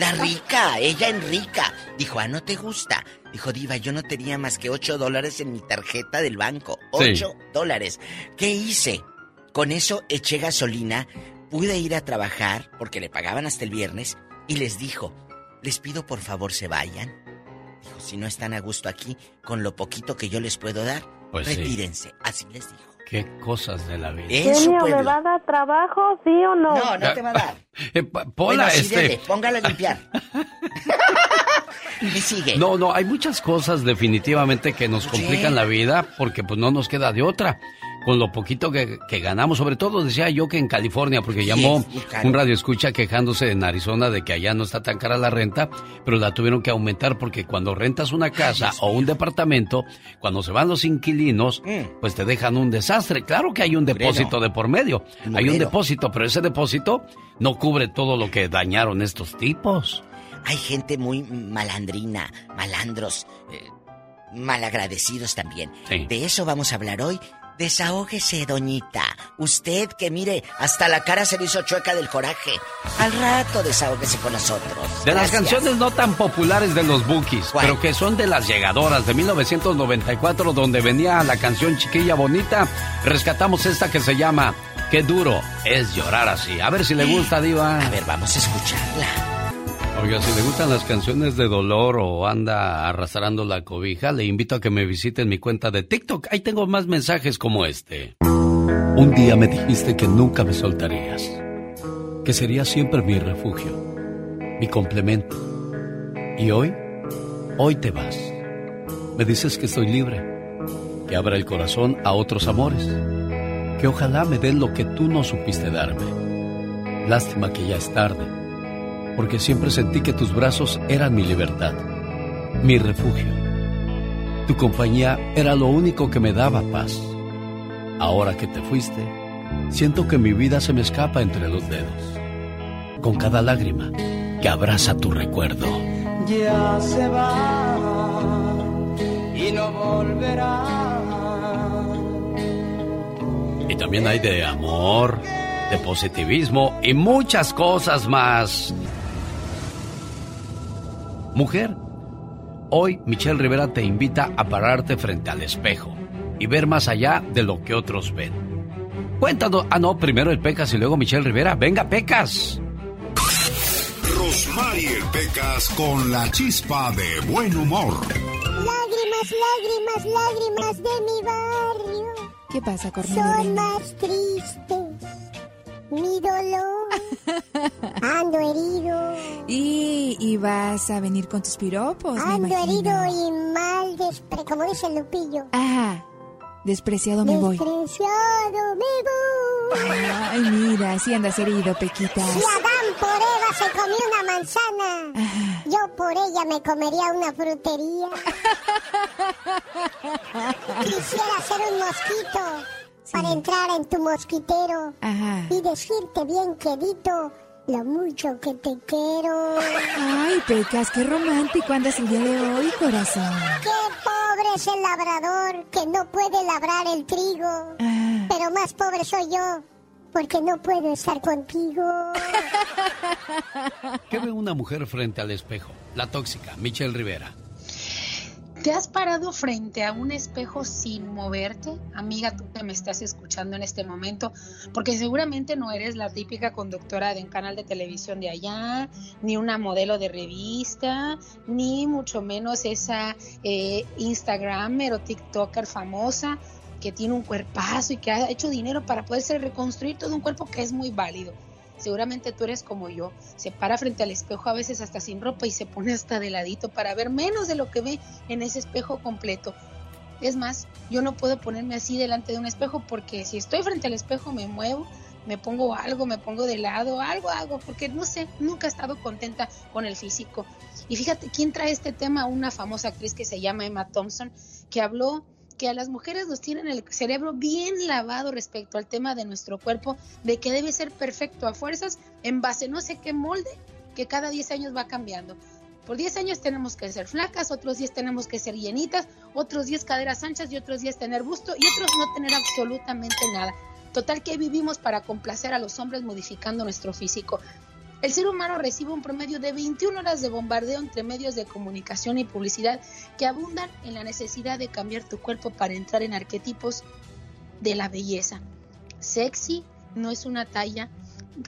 La rica, ella en rica. Dijo, ah, ¿no te gusta? Dijo, Diva, yo no tenía más que ocho dólares en mi tarjeta del banco. Sí. Ocho dólares. ¿Qué hice? Con eso eché gasolina, pude ir a trabajar porque le pagaban hasta el viernes y les dijo, les pido por favor se vayan. Dijo, si no están a gusto aquí, con lo poquito que yo les puedo dar, Pues sí. retírense. Así les dijo. Qué cosas de la vida. Genio, ¿me va a dar trabajo, sí o no? No, no te va a dar. Eh, Pola, Bueno, sí, este... dele, póngala a limpiar. y sigue. No, no, hay muchas cosas definitivamente que nos complican la vida porque pues no nos queda de otra. Con lo poquito que, que ganamos. Sobre todo decía yo que en California, porque llamó un radio escucha quejándose en Arizona de que allá no está tan cara la renta, pero la tuvieron que aumentar porque cuando rentas una casa o un departamento, cuando se van los inquilinos, Mm. pues te dejan un desastre. Claro que hay un depósito de por medio, hay un depósito, pero ese depósito no cubre todo lo que dañaron estos tipos. Hay gente muy malandrina, malandros, eh, malagradecidos también. Sí. De eso vamos a hablar hoy. Desahógese, doñita. Usted que mire, hasta la cara se le hizo chueca del coraje. Al rato desahógese con nosotros. De las canciones no tan populares de los Bookies, ¿Cuál? pero que son de las llegadoras de 1994, donde venía la canción Chiquilla Bonita, rescatamos esta que se llama Qué duro es llorar así. A ver si le gusta, Diva. A ver, vamos a escucharla. Oiga, si le gustan las canciones de dolor o anda arrastrando la cobija, le invito a que me visiten mi cuenta de TikTok. Ahí tengo más mensajes como este. Un día me dijiste que nunca me soltarías, que sería siempre mi refugio, mi complemento. Y hoy, hoy te vas. Me dices que estoy libre, que abra el corazón a otros amores, que ojalá me den lo que tú no supiste darme. Lástima que ya es tarde porque siempre sentí que tus brazos eran mi libertad, mi refugio. Tu compañía era lo único que me daba paz. Ahora que te fuiste, siento que mi vida se me escapa entre los dedos, con cada lágrima que abraza tu recuerdo. Ya se va y no volverá. Y también hay de amor, de positivismo y muchas cosas más. Mujer, hoy Michelle Rivera te invita a pararte frente al espejo y ver más allá de lo que otros ven. Cuéntanos. Ah, no, primero el Pecas y luego Michelle Rivera. Venga, Pecas. Rosmarie Pecas con la chispa de buen humor. Lágrimas, lágrimas, lágrimas de mi barrio. ¿Qué pasa, Cornelio? Son más tristes. Mi dolor. Ando herido. Y, y vas a venir con tus piropos, Ando herido y mal despre... Como dice Lupillo. Ajá. Despreciado me voy. Despreciado me voy. Ay, mira, si andas herido, Pequitas. Si Adán por Eva se comió una manzana, yo por ella me comería una frutería. Quisiera ser un mosquito para entrar en tu mosquitero Ajá. y decirte bien quedito lo mucho que te quiero. Ay, Pecas, qué romántico andas el día de hoy, corazón. Qué pobre es el labrador que no puede labrar el trigo. Pero más pobre soy yo porque no puedo estar contigo. ¿Qué ve una mujer frente al espejo? La tóxica, Michelle Rivera. ¿Te has parado frente a un espejo sin moverte? Amiga, tú que me estás escuchando en este momento, porque seguramente no eres la típica conductora de un canal de televisión de allá, ni una modelo de revista, ni mucho menos esa eh, Instagramer o TikToker famosa que tiene un cuerpazo y que ha hecho dinero para poderse reconstruir todo un cuerpo que es muy válido. Seguramente tú eres como yo, se para frente al espejo a veces hasta sin ropa y se pone hasta de ladito para ver menos de lo que ve en ese espejo completo. Es más, yo no puedo ponerme así delante de un espejo porque si estoy frente al espejo me muevo, me pongo algo, me pongo de lado, algo hago, porque no sé, nunca he estado contenta con el físico. Y fíjate, ¿quién trae este tema? Una famosa actriz que se llama Emma Thompson, que habló que a las mujeres nos tienen el cerebro bien lavado respecto al tema de nuestro cuerpo, de que debe ser perfecto a fuerzas en base no sé qué molde, que cada 10 años va cambiando. Por 10 años tenemos que ser flacas, otros 10 tenemos que ser llenitas, otros 10 caderas anchas y otros 10 tener busto y otros no tener absolutamente nada. Total que vivimos para complacer a los hombres modificando nuestro físico. El ser humano recibe un promedio de 21 horas de bombardeo entre medios de comunicación y publicidad que abundan en la necesidad de cambiar tu cuerpo para entrar en arquetipos de la belleza. Sexy no es una talla,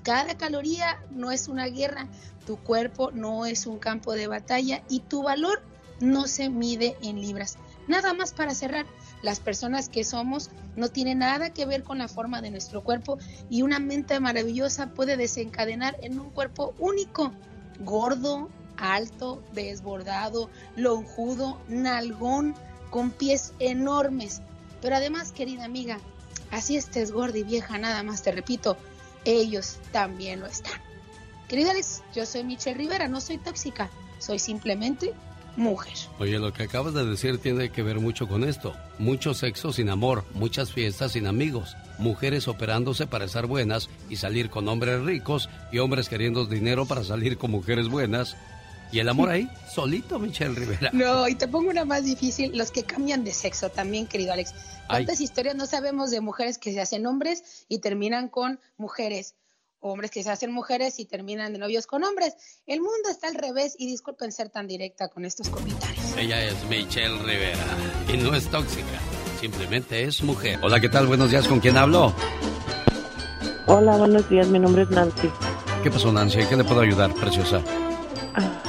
cada caloría no es una guerra, tu cuerpo no es un campo de batalla y tu valor no se mide en libras. Nada más para cerrar, las personas que somos no tiene nada que ver con la forma de nuestro cuerpo y una mente maravillosa puede desencadenar en un cuerpo único, gordo, alto, desbordado, lonjudo, nalgón, con pies enormes. Pero además, querida amiga, Así estés gorda y vieja, nada más te repito, ellos también lo están. Querida Alex, yo soy Michelle Rivera, no soy tóxica, soy simplemente mujer. Oye, lo que acabas de decir tiene que ver mucho con esto. Mucho sexo sin amor, muchas fiestas sin amigos, mujeres operándose para estar buenas y salir con hombres ricos y hombres queriendo dinero para salir con mujeres buenas. Y el amor ahí, solito, Michelle Rivera. No, y te pongo una más difícil, los que cambian de sexo también, querido Alex. ¿Cuántas historias no sabemos de mujeres que se hacen hombres y terminan con mujeres? Hombres que se hacen mujeres y terminan de novios con hombres. El mundo está al revés y disculpen ser tan directa con estos comentarios. Ella es Michelle Rivera y no es tóxica, simplemente es mujer. Hola, ¿qué tal? Buenos días, ¿con quién hablo? Hola, buenos días, mi nombre es Nancy. ¿Qué pasó, Nancy? ¿Qué le puedo ayudar, preciosa?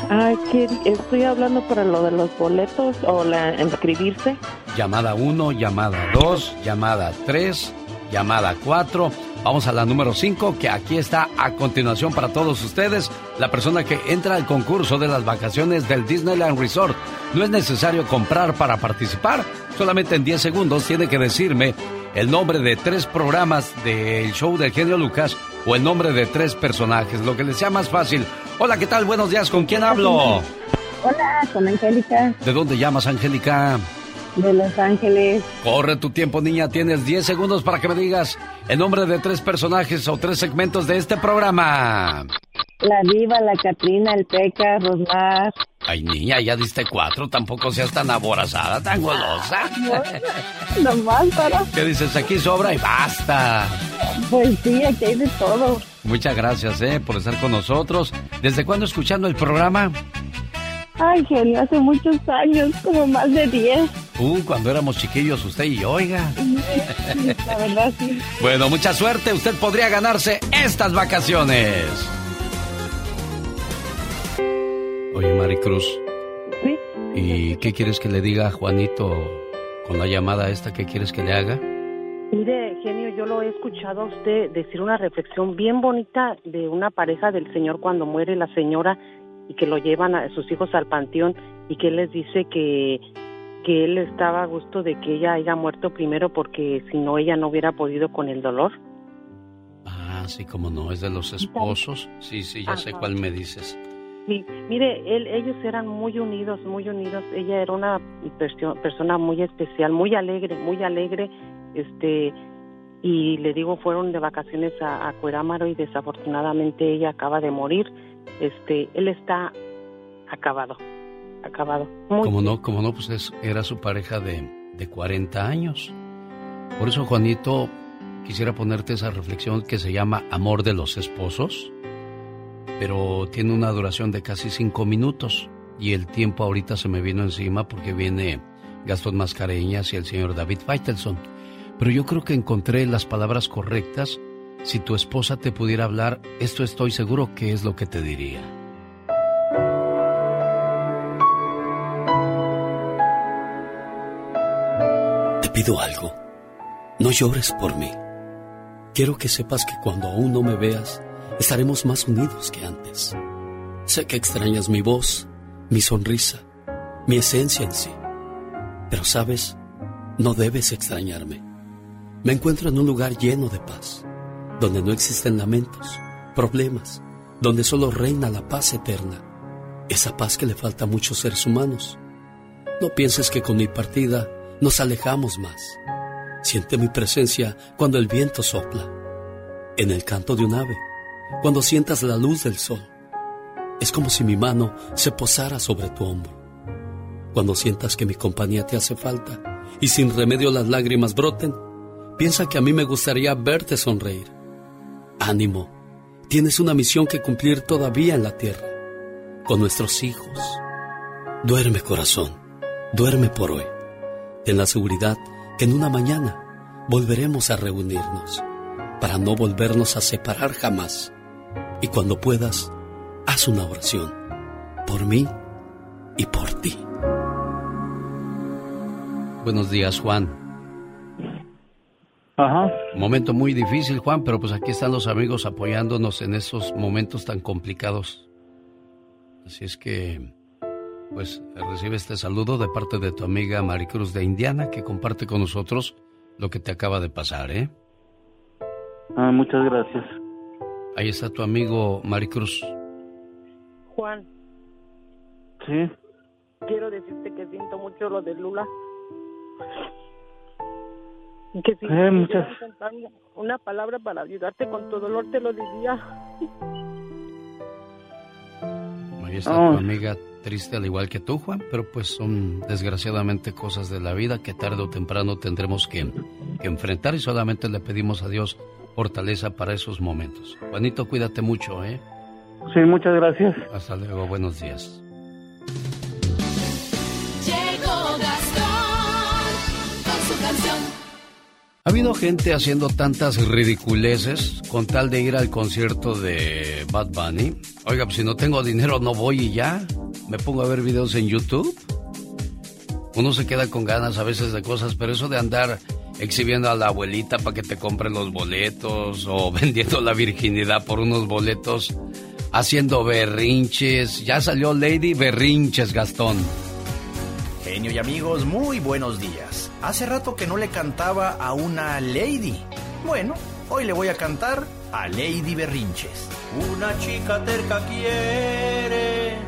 Ah, que estoy hablando para lo de los boletos o la inscribirse. Llamada 1, llamada 2, llamada 3, llamada 4 Vamos a la número 5, que aquí está a continuación para todos ustedes, la persona que entra al concurso de las vacaciones del Disneyland Resort. No es necesario comprar para participar, solamente en 10 segundos tiene que decirme el nombre de tres programas del show del genio Lucas o el nombre de tres personajes, lo que les sea más fácil. Hola, ¿qué tal? Buenos días, ¿con quién hablo? Hola, con Angélica. ¿De dónde llamas, Angélica? De Los Ángeles. Corre tu tiempo, niña. Tienes 10 segundos para que me digas el nombre de tres personajes o tres segmentos de este programa. La Diva, la Catrina, el Peca, Rosmar. Ay, niña, ya diste cuatro. Tampoco seas tan aborazada, tan golosa. No, más para. ¿Qué dices? Aquí sobra y basta. Pues sí, aquí hay de todo. Muchas gracias, ¿eh? Por estar con nosotros. ¿Desde cuándo escuchando el programa? Ay, genio, hace muchos años, como más de 10. Uh, cuando éramos chiquillos usted y yo, oiga. La verdad, sí. Bueno, mucha suerte. Usted podría ganarse estas vacaciones. Oye, Maricruz. ¿Sí? ¿Y qué quieres que le diga a Juanito con la llamada esta? ¿Qué quieres que le haga? Mire, genio, yo lo he escuchado a usted decir una reflexión bien bonita de una pareja del señor cuando muere la señora y que lo llevan a sus hijos al panteón y que él les dice que, que él estaba a gusto de que ella haya muerto primero porque si no ella no hubiera podido con el dolor. Ah, sí, como no, es de los esposos. Sí, sí, ya sé cuál me dices. Sí, mire, él, ellos eran muy unidos, muy unidos. Ella era una persona muy especial, muy alegre, muy alegre. Este, y le digo, fueron de vacaciones a, a Cuerámaro y desafortunadamente ella acaba de morir este, él está acabado, acabado. como no, como no, pues era su pareja de, de 40 años. Por eso, Juanito, quisiera ponerte esa reflexión que se llama Amor de los Esposos, pero tiene una duración de casi cinco minutos y el tiempo ahorita se me vino encima porque viene Gastón Mascareñas y el señor David Feitelson. Pero yo creo que encontré las palabras correctas si tu esposa te pudiera hablar, esto estoy seguro que es lo que te diría. Te pido algo. No llores por mí. Quiero que sepas que cuando aún no me veas, estaremos más unidos que antes. Sé que extrañas mi voz, mi sonrisa, mi esencia en sí. Pero sabes, no debes extrañarme. Me encuentro en un lugar lleno de paz donde no existen lamentos, problemas, donde solo reina la paz eterna, esa paz que le falta a muchos seres humanos. No pienses que con mi partida nos alejamos más. Siente mi presencia cuando el viento sopla, en el canto de un ave, cuando sientas la luz del sol. Es como si mi mano se posara sobre tu hombro. Cuando sientas que mi compañía te hace falta y sin remedio las lágrimas broten, piensa que a mí me gustaría verte sonreír Ánimo, tienes una misión que cumplir todavía en la tierra, con nuestros hijos. Duerme corazón, duerme por hoy. Ten la seguridad que en una mañana volveremos a reunirnos para no volvernos a separar jamás. Y cuando puedas, haz una oración por mí y por ti. Buenos días, Juan. Ajá. Momento muy difícil, Juan, pero pues aquí están los amigos apoyándonos en esos momentos tan complicados. Así es que, pues, recibe este saludo de parte de tu amiga Maricruz de Indiana, que comparte con nosotros lo que te acaba de pasar, ¿eh? Ah, muchas gracias. Ahí está tu amigo Maricruz. Juan, Sí. quiero decirte que siento mucho lo de Lula. Que si Eh, me muchas- una palabra para ayudarte con tu dolor, te lo diría. Ahí está Oh. tu amiga triste al igual que tú, Juan, pero pues son desgraciadamente cosas de la vida que tarde o temprano tendremos que, que enfrentar y solamente le pedimos a Dios fortaleza para esos momentos. Juanito, cuídate mucho, ¿eh? Sí, muchas gracias. Hasta luego, buenos días. Habido gente haciendo tantas ridiculeces con tal de ir al concierto de Bad Bunny. Oiga, pues si no tengo dinero no voy y ya. Me pongo a ver videos en YouTube. Uno se queda con ganas a veces de cosas, pero eso de andar exhibiendo a la abuelita para que te compre los boletos o vendiendo la virginidad por unos boletos, haciendo berrinches. Ya salió Lady Berrinches, Gastón. Genio y amigos, muy buenos días. Hace rato que no le cantaba a una lady. Bueno, hoy le voy a cantar a Lady Berrinches. Una chica terca quiere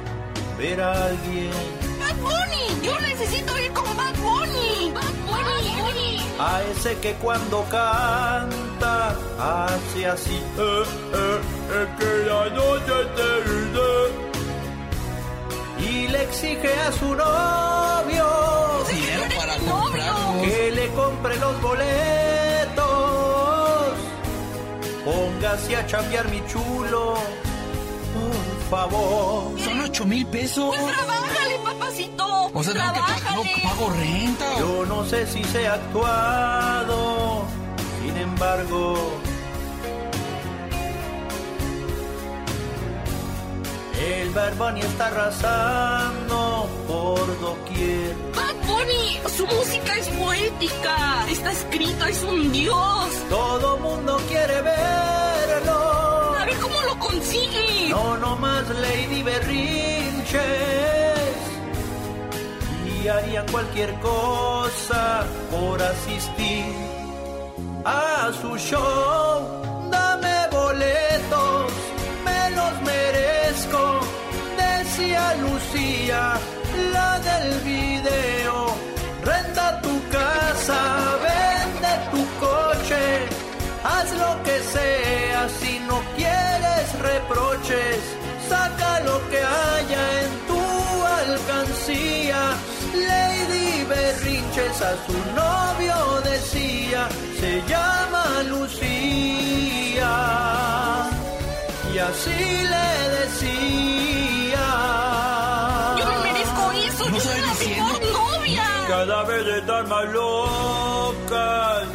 ver a alguien. Bad Bunny, yo necesito ir con Bad Bunny. Bad Bunny. A ese que cuando canta hace así. Eh, eh, es que la noche termina. Y le exige a su novio dinero para comprarlos. que le compre los boletos. Póngase a chambear mi chulo, por favor. Son ocho mil pesos. Pues trabájale, papacito. O sea, tengo que- no pago renta. Yo no sé si se ha actuado, sin embargo. El Bad Bunny está arrasando por doquier. Bad Bunny, su música es poética. Está escrito, es un dios. Todo mundo quiere verlo. A ver cómo lo consigue. No, no más Lady Berrinches. Y harían cualquier cosa por asistir a su show. Dame boletos, me los Decía Lucía, la del video. Renta tu casa, vende tu coche. Haz lo que sea si no quieres reproches. Saca lo que haya en tu alcancía. Lady Berrinches a su novio decía, se llama Lucía. Y así le decía. Yo me merezco eso. Yo soy la mejor novia. Cada vez están más locas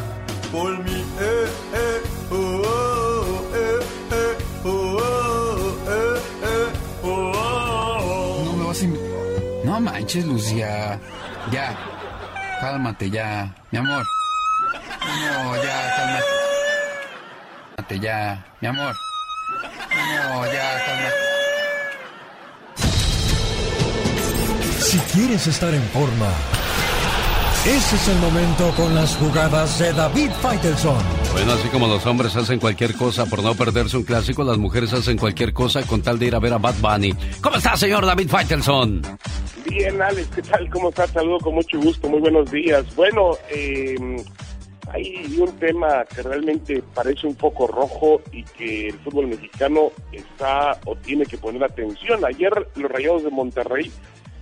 por mi eh, eh, oh, oh, eh, eh, oh, oh, eh, eh, oh, oh. No me vas a... No manches, Lucía. Ya. Cálmate ya, mi amor. No, ya, cálmate. Cálmate ya, mi amor. No, ya, cálmate. Si quieres estar en forma, ese es el momento con las jugadas de David Faitelson. Bueno, así como los hombres hacen cualquier cosa por no perderse un clásico, las mujeres hacen cualquier cosa con tal de ir a ver a Bad Bunny. ¿Cómo está, señor David Faitelson? Bien, Alex, ¿qué tal? ¿Cómo estás? Saludo con mucho gusto, muy buenos días. Bueno, eh, hay un tema que realmente parece un poco rojo y que el fútbol mexicano está o tiene que poner atención. Ayer los Rayados de Monterrey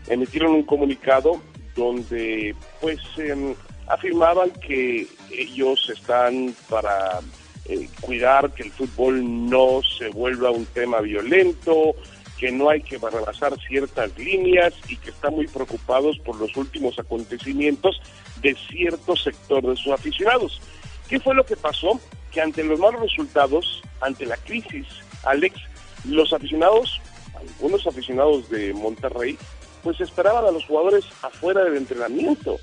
emitieron un comunicado donde pues em, afirmaban que ellos están para eh, cuidar que el fútbol no se vuelva un tema violento, que no hay que rebasar ciertas líneas y que están muy preocupados por los últimos acontecimientos de cierto sector de sus aficionados. ¿Qué fue lo que pasó? Que ante los malos resultados, ante la crisis, Alex, los aficionados, algunos aficionados de Monterrey, pues esperaban a los jugadores afuera del entrenamiento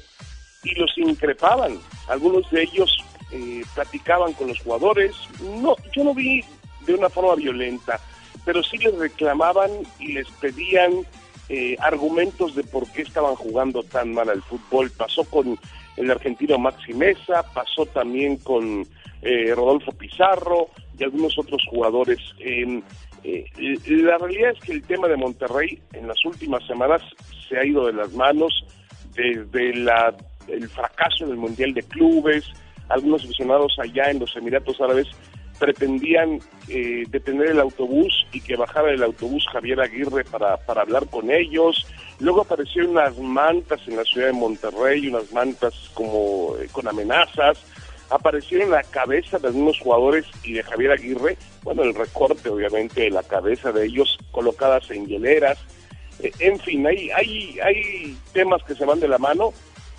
y los increpaban. Algunos de ellos eh, platicaban con los jugadores. No, yo no vi de una forma violenta, pero sí les reclamaban y les pedían eh, argumentos de por qué estaban jugando tan mal al fútbol. Pasó con el argentino Maxi Mesa, pasó también con eh, Rodolfo Pizarro y algunos otros jugadores. Eh, la realidad es que el tema de Monterrey en las últimas semanas se ha ido de las manos desde la, el fracaso del Mundial de Clubes, algunos aficionados allá en los Emiratos Árabes pretendían eh, detener el autobús y que bajara el autobús Javier Aguirre para, para hablar con ellos. Luego aparecieron unas mantas en la ciudad de Monterrey, unas mantas como eh, con amenazas. Aparecieron la cabeza de algunos jugadores y de Javier Aguirre, bueno, el recorte obviamente de la cabeza de ellos colocadas en hieleras. Eh, en fin, hay, hay, hay temas que se van de la mano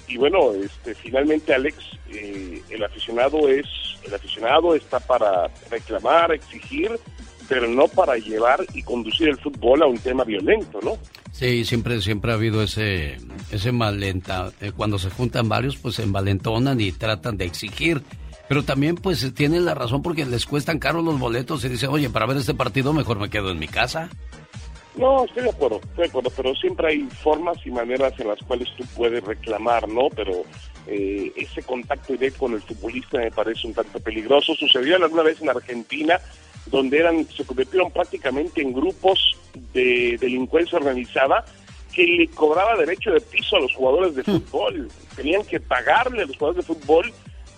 y bueno, este, finalmente Alex, eh, el aficionado es, el aficionado está para reclamar, exigir, pero no para llevar y conducir el fútbol a un tema violento, ¿no? Sí, siempre, siempre ha habido ese, ese malenta, eh, cuando se juntan varios, pues se envalentonan y tratan de exigir. Pero también, pues, tienen la razón porque les cuestan caros los boletos y dicen, oye, para ver este partido mejor me quedo en mi casa. No, estoy de acuerdo, estoy de acuerdo, pero siempre hay formas y maneras en las cuales tú puedes reclamar, ¿no? Pero eh, ese contacto directo con el futbolista me parece un tanto peligroso. Sucedió alguna vez en Argentina, donde eran se convirtieron prácticamente en grupos de delincuencia organizada que le cobraba derecho de piso a los jugadores de hmm. fútbol. Tenían que pagarle a los jugadores de fútbol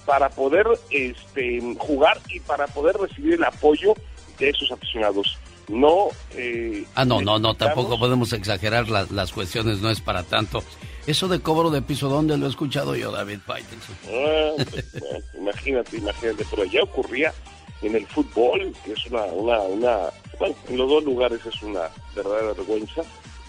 para poder este, jugar y para poder recibir el apoyo de esos aficionados no... Eh, ah, no, no, no, tampoco podemos exagerar las, las cuestiones, no es para tanto. Eso de cobro de piso, ¿dónde lo he escuchado yo, David Faitelson? Ah, pues, imagínate, imagínate, pero ya ocurría en el fútbol, que es una, una, una, bueno, en los dos lugares es una verdadera vergüenza,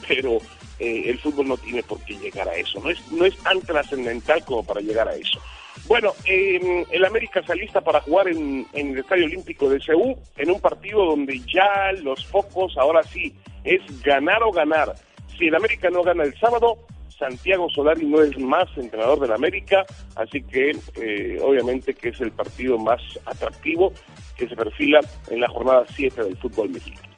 pero eh, el fútbol no tiene por qué llegar a eso, no es, no es tan trascendental como para llegar a eso. Bueno, el América se alista para jugar en, el Estadio Olímpico de Seúl, en un partido donde ya los focos, ahora sí, es ganar o ganar. Si el América no gana el sábado, Santiago Solari no es más entrenador del América, así que eh, obviamente que es el partido más atractivo que se perfila en la jornada 7 del fútbol mexicano.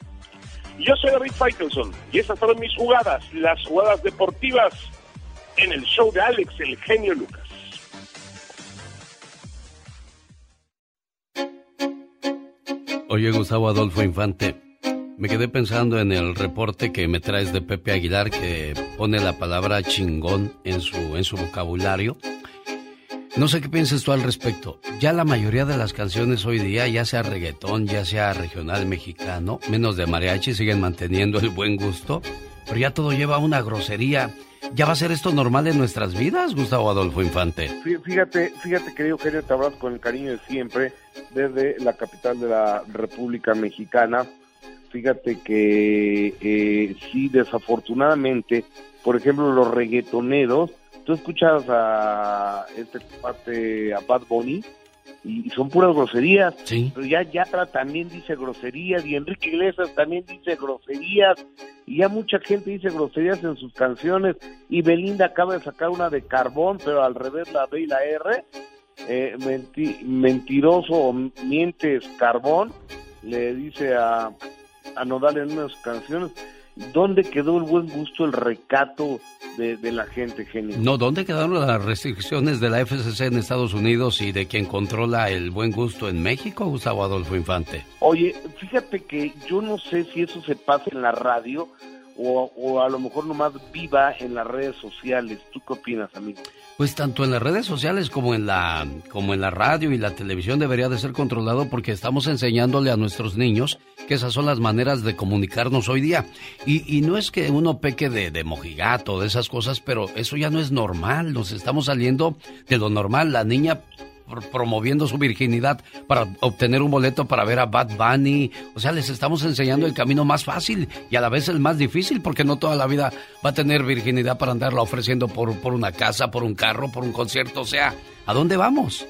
Yo soy David Faitelson y estas fueron mis jugadas, las jugadas deportivas en el show de Alex, el genio Lucas. Oye, Gustavo Adolfo Infante, me quedé pensando en el reporte que me traes de Pepe Aguilar que pone la palabra chingón en su, en su vocabulario. No sé qué piensas tú al respecto. Ya la mayoría de las canciones hoy día, ya sea reggaetón, ya sea regional mexicano, menos de mariachi, siguen manteniendo el buen gusto, pero ya todo lleva una grosería. ¿Ya va a ser esto normal en nuestras vidas, Gustavo Adolfo Infante? Fíjate, fíjate querido Eugenio, te abrazo con el cariño de siempre desde la capital de la República Mexicana. Fíjate que eh, sí, desafortunadamente, por ejemplo, los reggaetoneros, tú escuchas a este parte, a Bad Bunny, y son puras groserías. Sí. Pero ya Yatra también dice groserías y Enrique Iglesias también dice groserías y ya mucha gente dice groserías en sus canciones y Belinda acaba de sacar una de carbón, pero al revés la B y la R. Eh, mentiroso o mientes carbón, le dice a, a Nodal en una de sus canciones. ¿Dónde quedó el buen gusto, el recato de, la gente, genio? No, ¿dónde quedaron las restricciones de la FCC en Estados Unidos y de quien controla el buen gusto en México, Gustavo Adolfo Infante? Oye, fíjate que yo no sé si eso se pasa en la radio o, o a lo mejor nomás viva en las redes sociales. ¿Tú qué opinas, amigo? Pues tanto en las redes sociales como en la como en la radio y la televisión debería de ser controlado porque estamos enseñándole a nuestros niños que esas son las maneras de comunicarnos hoy día. Y, y no es que uno peque de, de mojigato, de esas cosas, pero eso ya no es normal. Nos estamos saliendo de lo normal. La niña promoviendo su virginidad para obtener un boleto para ver a Bad Bunny. O sea, les estamos enseñando el camino más fácil y a la vez el más difícil porque no toda la vida va a tener virginidad para andarla ofreciendo por, por una casa, por un carro, por un concierto. O sea, ¿a dónde vamos?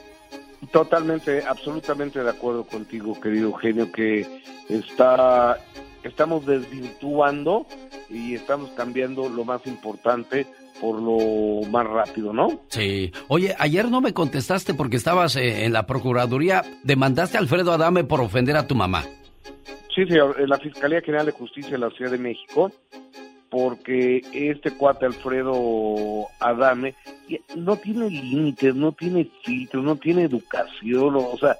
Totalmente, absolutamente de acuerdo contigo, querido Eugenio, que está, estamos desvirtuando y estamos cambiando lo más importante por lo más rápido, ¿no? Sí. Oye, ayer no me contestaste porque estabas eh, en la Procuraduría. Demandaste a Alfredo Adame por ofender a tu mamá. Sí, señor. La Fiscalía General de Justicia de la Ciudad de México porque este cuate Alfredo Adame no tiene límites, no tiene filtros, no tiene educación, o sea,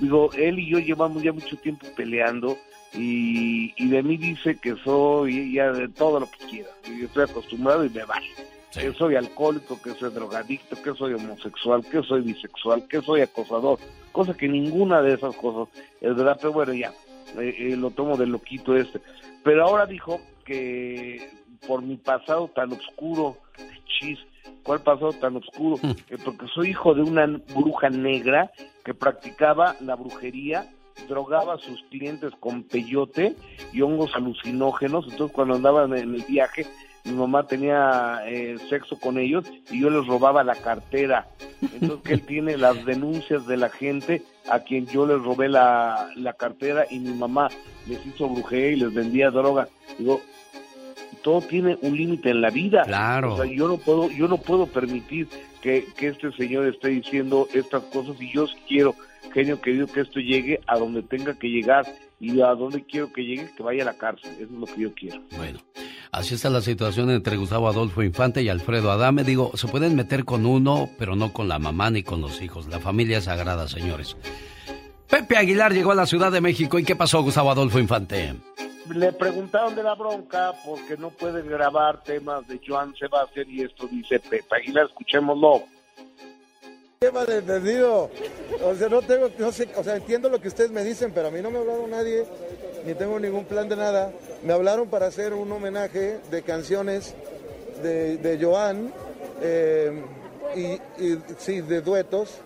digo, él y yo llevamos ya mucho tiempo peleando y, y de mí dice que soy ya de todo lo que quiera, y yo estoy acostumbrado y me vale. Que soy alcohólico, que soy drogadicto, que soy homosexual, que soy bisexual, que soy acosador, cosa que ninguna de esas cosas es verdad, pero bueno, ya, eh, eh, lo tomo de loquito este. Pero ahora dijo que por mi pasado tan oscuro, chis, ¿cuál pasado tan oscuro? Que porque soy hijo de una bruja negra que practicaba la brujería, drogaba a sus clientes con peyote y hongos alucinógenos, entonces cuando andaban en el viaje, mi mamá tenía eh, sexo con ellos y yo les robaba la cartera. Entonces que él tiene las denuncias de la gente a quien yo les robé la, la cartera y mi mamá les hizo brujería y les vendía droga. Digo, todo tiene un límite en la vida. Claro. O sea, yo no puedo, yo no puedo permitir que, que este señor esté diciendo estas cosas y yo quiero, genio querido, que esto llegue a donde tenga que llegar y a donde quiero que llegue, que vaya a la cárcel. Eso es lo que yo quiero. Bueno, así está la situación entre Gustavo Adolfo Infante y Alfredo Adame. Digo, se pueden meter con uno, pero no con la mamá ni con los hijos. La familia es sagrada, señores. Pepe Aguilar llegó a la Ciudad de México. ¿Y qué pasó, Gustavo Adolfo Infante? Le preguntaron de la bronca porque no pueden grabar temas de Joan Sebastián y esto dice Pepe Aguilar, escuchémoslo. ¿Qué malentendido? O sea, no tengo, no sé, o sea, entiendo lo que ustedes me dicen, pero a mí no me ha hablado nadie, ni tengo ningún plan de nada. Me hablaron para hacer un homenaje de canciones de, de Joan, eh, y, y sí, de duetos,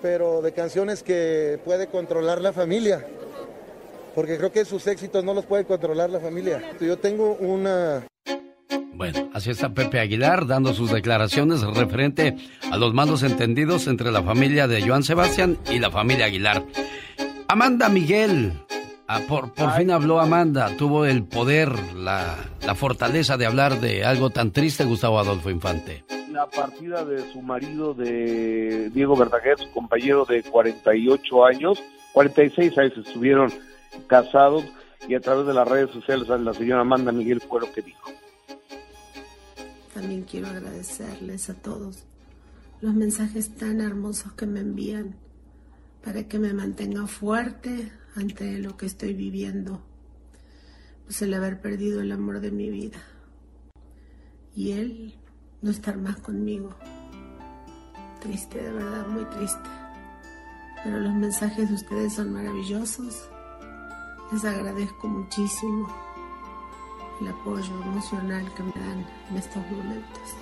pero de canciones que puede controlar la familia. Porque creo que sus éxitos no los puede controlar la familia. Yo tengo una... Bueno, así está Pepe Aguilar dando sus declaraciones referente a los malos entendidos entre la familia de Joan Sebastián y la familia Aguilar. Amanda Miguel, ah, por, por fin habló Amanda, tuvo el poder, la, la fortaleza de hablar de algo tan triste, Gustavo Adolfo Infante. La partida de su marido, de Diego Verdaguer, su compañero de 48 años, 46 años estuvieron casados y a través de las redes sociales la señora Amanda Miguel fue lo que dijo. También quiero agradecerles a todos los mensajes tan hermosos que me envían para que me mantenga fuerte ante lo que estoy viviendo, pues el haber perdido el amor de mi vida y él no estar más conmigo. Triste, de verdad, muy triste. Pero los mensajes de ustedes son maravillosos. Les agradezco muchísimo el apoyo emocional que me dan en estos momentos.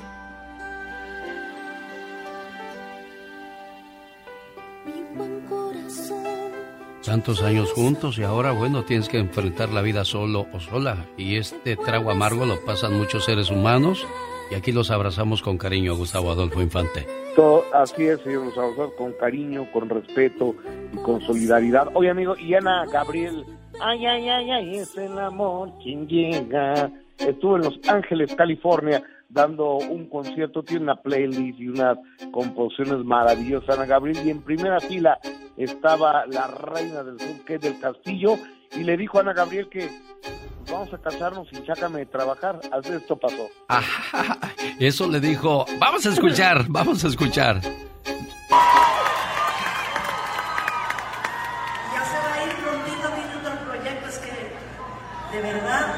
Tantos años juntos y ahora, bueno, tienes que enfrentar la vida solo o sola. Y este trago amargo lo pasan muchos seres humanos y aquí los abrazamos con cariño, Gustavo Adolfo Infante. Todo, así es, señor, los abrazamos con cariño, con respeto y con solidaridad. Oye, amigo, y Ana Gabriel, ay, ay, ay, ay, es el amor quien llega. Estuvo en Los Ángeles, California, dando un concierto, tiene una playlist y unas composiciones maravillosas, Ana Gabriel, y en primera fila estaba la reina del sur, que es del Castillo, y le dijo a Ana Gabriel que vamos a casarnos y sácame de trabajar. Así esto pasó. Eso le dijo, vamos a escuchar, vamos a escuchar. Ya se va a ir prontito, viene otro proyecto, es que de verdad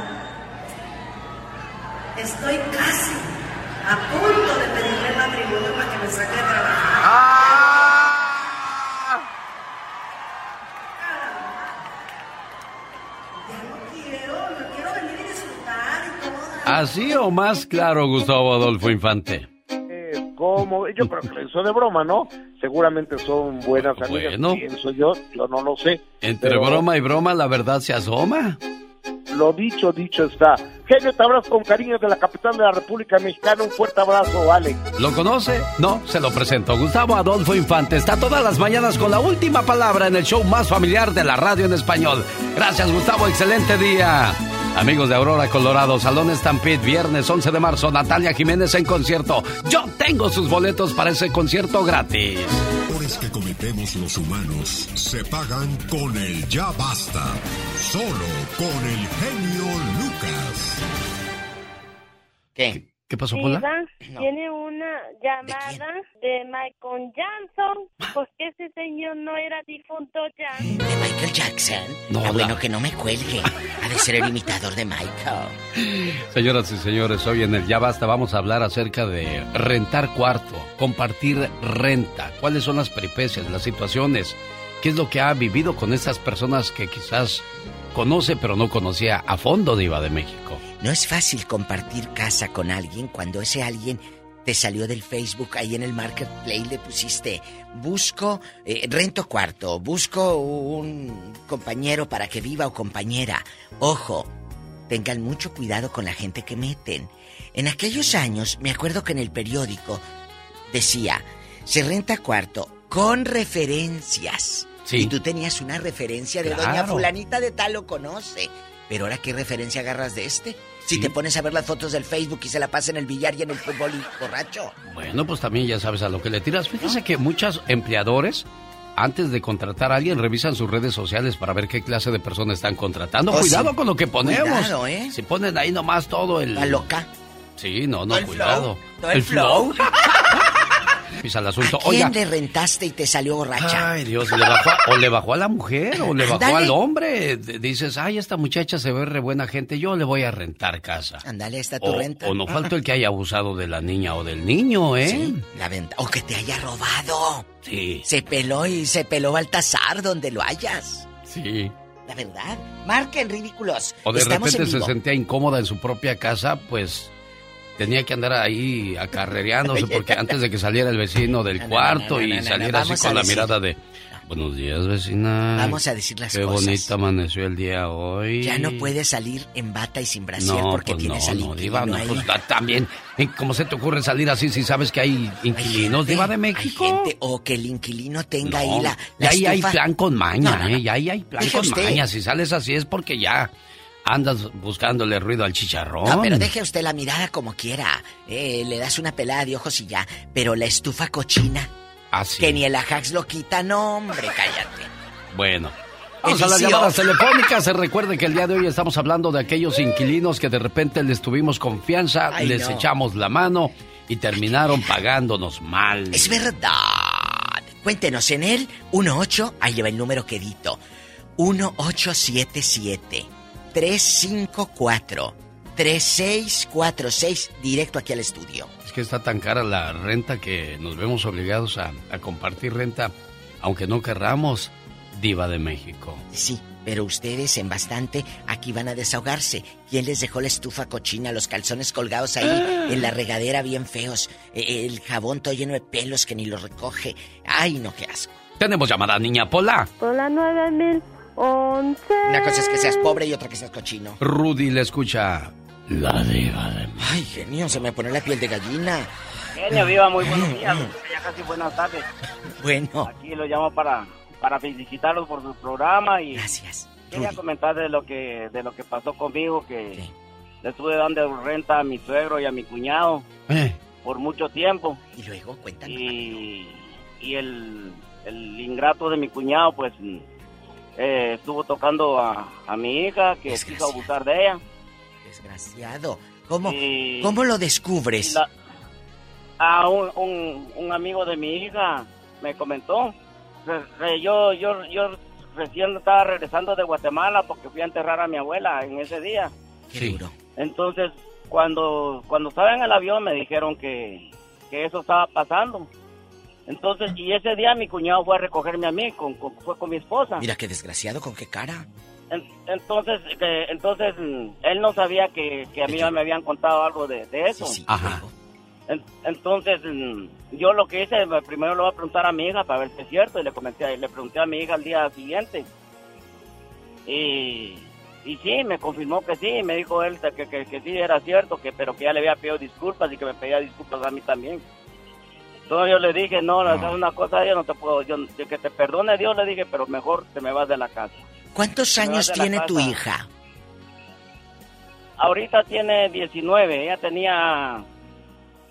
estoy casi a punto de pedirle matrimonio para que me saque de trabajar. Ya no quiero, yo quiero venir y disfrutar y todo. Así o más claro, Gustavo Adolfo Infante. Eh, como yo creo que lo hizo de broma, ¿no? Seguramente son buenas amigas, Bueno. pienso yo, yo no lo sé. Entre Pero broma y broma, la verdad se asoma. Lo dicho, dicho está. Genio, te abrazo con cariño de la capital de la República Mexicana. Un fuerte abrazo, Alex. ¿Lo conoce? No, se lo presento. Gustavo Adolfo Infante está todas las mañanas con la última palabra en el show más familiar de la radio en español. Gracias, Gustavo. Excelente día. Amigos de Aurora, Colorado, Salón Stampede, viernes 11 de marzo, Natalia Jiménez en concierto. Yo tengo sus boletos para ese concierto gratis. errores que cometemos los humanos se pagan con el ya basta. Solo con el genio Lucas. ¿Qué? ¿Qué pasó, Pola? Diva, tiene una llamada de Michael Jackson, porque ese señor no era difunto ya. ¿De Michael Jackson? No, ah, bueno, que no me cuelgue. Ha de ser el imitador de Michael. Señoras y señores, hoy en el Ya Basta vamos a hablar acerca de rentar cuarto, compartir renta, cuáles son las peripecias, las situaciones, qué es lo que ha vivido con estas personas que quizás conoce pero no conocía a fondo Diva de México. No es fácil compartir casa con alguien cuando ese alguien te salió del Facebook ahí en el marketplace le pusiste busco eh, rento cuarto, busco un compañero para que viva o compañera. Ojo, tengan mucho cuidado con la gente que meten. En aquellos años me acuerdo que en el periódico decía, se renta cuarto con referencias. Sí. Y tú tenías una referencia de Claro. doña fulanita de tal lo conoce. Pero ahora qué referencia agarras de este? Si te pones a ver las fotos del Facebook y se la pasa en el billar y en el fútbol y borracho. Bueno, pues también ya sabes a lo que le tiras. Fíjese que muchos empleadores, antes de contratar a alguien, revisan sus redes sociales para ver qué clase de persona están contratando. Oh, cuidado sí. con lo que ponemos. Cuidado, ¿eh? Si ponen ahí nomás todo el... La loca. Sí, no, no, el cuidado. flow, todo el flow. El asunto. ¿A quién Oiga. le rentaste y te salió borracha? Ay, Dios, le bajó o le bajó a la mujer o le bajó al hombre. Dices, ay, esta muchacha se ve re buena gente, yo le voy a rentar casa. Ándale, está tu O, renta. o no falta el que haya abusado de la niña o del niño, ¿eh? Sí, la venta. O que te haya robado. Sí, Se peló y se peló Baltasar donde lo hayas. sí. La verdad. Marquen ridículos. O de Estamos repente en se sentía incómoda en su propia casa, pues tenía que andar ahí acarrereándose porque antes de que saliera el vecino del no, cuarto no, no, y saliera así con la decir- mirada de buenos días vecina. Vamos a decir las Qué cosas. bonita amaneció el día hoy. Ya no puedes salir en bata y sin brasier No, porque pues tienes no, al inquilino Diva, no, ahí. pues ta- también. ¿eh? ¿Cómo se te ocurre salir así si sabes que hay inquilinos, Diva de México? Hay gente, o que el inquilino tenga ahí la, ya la ahí hay plan con maña. ¿eh? Ya ahí hay plan Deje con usted. maña. Si sales así es porque ya andas buscándole ruido al chicharrón. No, pero deje usted la mirada como quiera. Eh, le das una pelada de ojos y ya. Pero la estufa cochina, Así. que ni el Ajax lo quita, no, hombre, cállate. Bueno. Vamos a las llamadas telefónicas. Se recuerde que el día de hoy estamos hablando de aquellos inquilinos que de repente les tuvimos confianza, Ay, les no. echamos la mano y terminaron pagándonos mal. Es verdad. Cuéntenos en él 18, ahí le va el número quedito. 1877 354-3646, directo aquí al estudio. Es que está tan cara la renta que nos vemos obligados a, compartir renta, aunque no querramos, diva de México. Sí, pero ustedes en bastante aquí van a desahogarse. ¿Quién les dejó la estufa cochina, los calzones colgados ahí en la regadera bien feos? Eh, eh, el jabón todo lleno de pelos que ni lo recoge. Ay, no, qué asco. Tenemos llamada, niña Pola. Pola 9000. Once. Una cosa es que seas pobre y otra que seas cochino. Rudy le escucha. La diva de mí. Ay, genio, se me pone la piel de gallina. Genio, viva, muy buenos mm. días. Ya casi buenas tardes. Bueno. Aquí lo llamo para, para felicitarlos por su programa y. Gracias. Quería Rudy. comentar de lo que, de lo que pasó conmigo, que le estuve dando renta a mi suegro y a mi cuñado eh. por mucho tiempo. Y luego, cuéntanos. Y, el ingrato de mi cuñado, pues eh, estuvo tocando a, a mi hija que quiso abusar de ella Desgraciado. ¿Cómo, Y- ¿cómo lo descubres? la- a un, un, un amigo de mi hija me comentó. Re- re- yo, yo, yo recién estaba regresando de Guatemala porque fui a enterrar a mi abuela en ese día. sí. Entonces, cuando, cuando estaba en el avión me dijeron que, que eso estaba pasando. Entonces, y ese día mi cuñado fue a recogerme a mí, con, con- fue con mi esposa. Mira qué desgraciado, con qué cara. En- entonces, que- entonces él no sabía que, que a mí me habían contado algo de, de eso. Ajá. En- entonces, mm, yo lo que hice, me- primero le voy a preguntar a mi hija para ver si es cierto, y le comenté, le pregunté a mi hija al día siguiente. Y, y sí, me confirmó que sí, me dijo él que, que, que sí era cierto, que pero que ya le había pedido disculpas y que me pedía disculpas a mí también. Entonces yo le dije, no, no. es una cosa, yo no te puedo, yo, de que te perdone Dios, le dije, pero mejor te me vas de la casa. ¿Cuántos años tiene tu hija? Ahorita tiene 19, ella tenía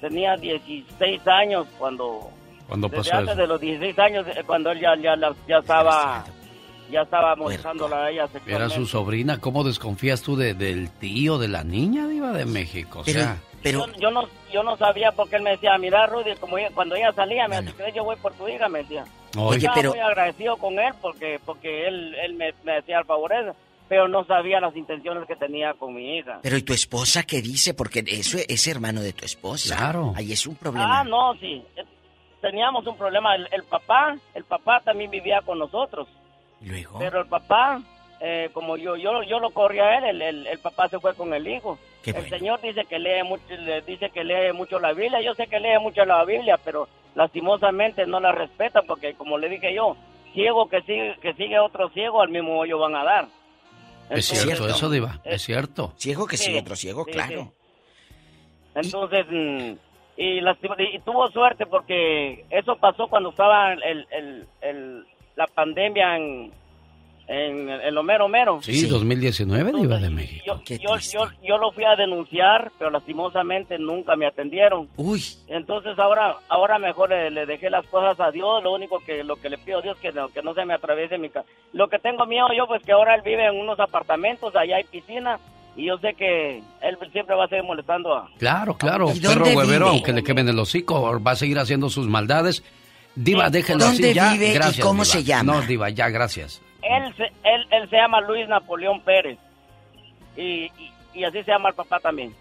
tenía 16 años cuando Cuando desde pasó antes eso. de los 16 años eh, cuando él ya ya, la- ya estaba ya estaba molestándola a ella Era su sobrina. ¿Cómo desconfías tú de- del tío de la niña, diva de México? O Pero, sea, Pero... Yo, yo no yo no sabía porque él me decía, mira Rudy, como ella- cuando ella salía, me decía, yo voy por tu hija, me decía. Oye, Estaba pero- muy agradecido con él porque porque él, él me, me decía el favor pero no sabía las intenciones que tenía con mi hija. Pero ¿y tu esposa qué dice? Porque eso es hermano de tu esposa. Claro. Ahí es un problema. Ah, no, sí. Teníamos un problema. El, el papá, el papá también vivía con nosotros. Luego. Pero el papá, eh, como yo, yo, yo lo corrí a él, el, el, el papá se fue con el hijo. Qué el señor dice que lee mucho, le dice que lee mucho la Biblia. Yo sé que lee mucho la Biblia, pero lastimosamente no la respeta porque, como le dije yo, ciego que sigue, que sigue otro ciego, al mismo hoyo van a dar. Es cierto, eso, Diva. Es cierto. Ciego que Sí, sigue otro ciego, sí, claro. Entonces, mm, y, lastima- y tuvo suerte porque eso pasó cuando estaba el, el- el- la pandemia en, en, en lo mero mero. Sí, 2019, Diva de México. Yo, yo, yo, yo lo fui a denunciar, pero lastimosamente nunca me atendieron. Uy. Entonces ahora ahora mejor le, le dejé las cosas a Dios. Lo único que lo que le pido a Dios que no, que no se me atraviese mi casa. Lo que tengo miedo yo pues que ahora él vive en unos apartamentos, allá hay piscina y yo sé que él siempre va a seguir molestando a Claro, claro. ¿Y Perro huevero, aunque le quemen el hocico, va a seguir haciendo sus maldades. Diva, déjelo ¿Dónde así ya. vive y gracias, cómo Diva. se llama? No, Diva, ya, gracias. Él se, él, él se llama Luis Napoleón Pérez. Y, y, y así se llama el papá también.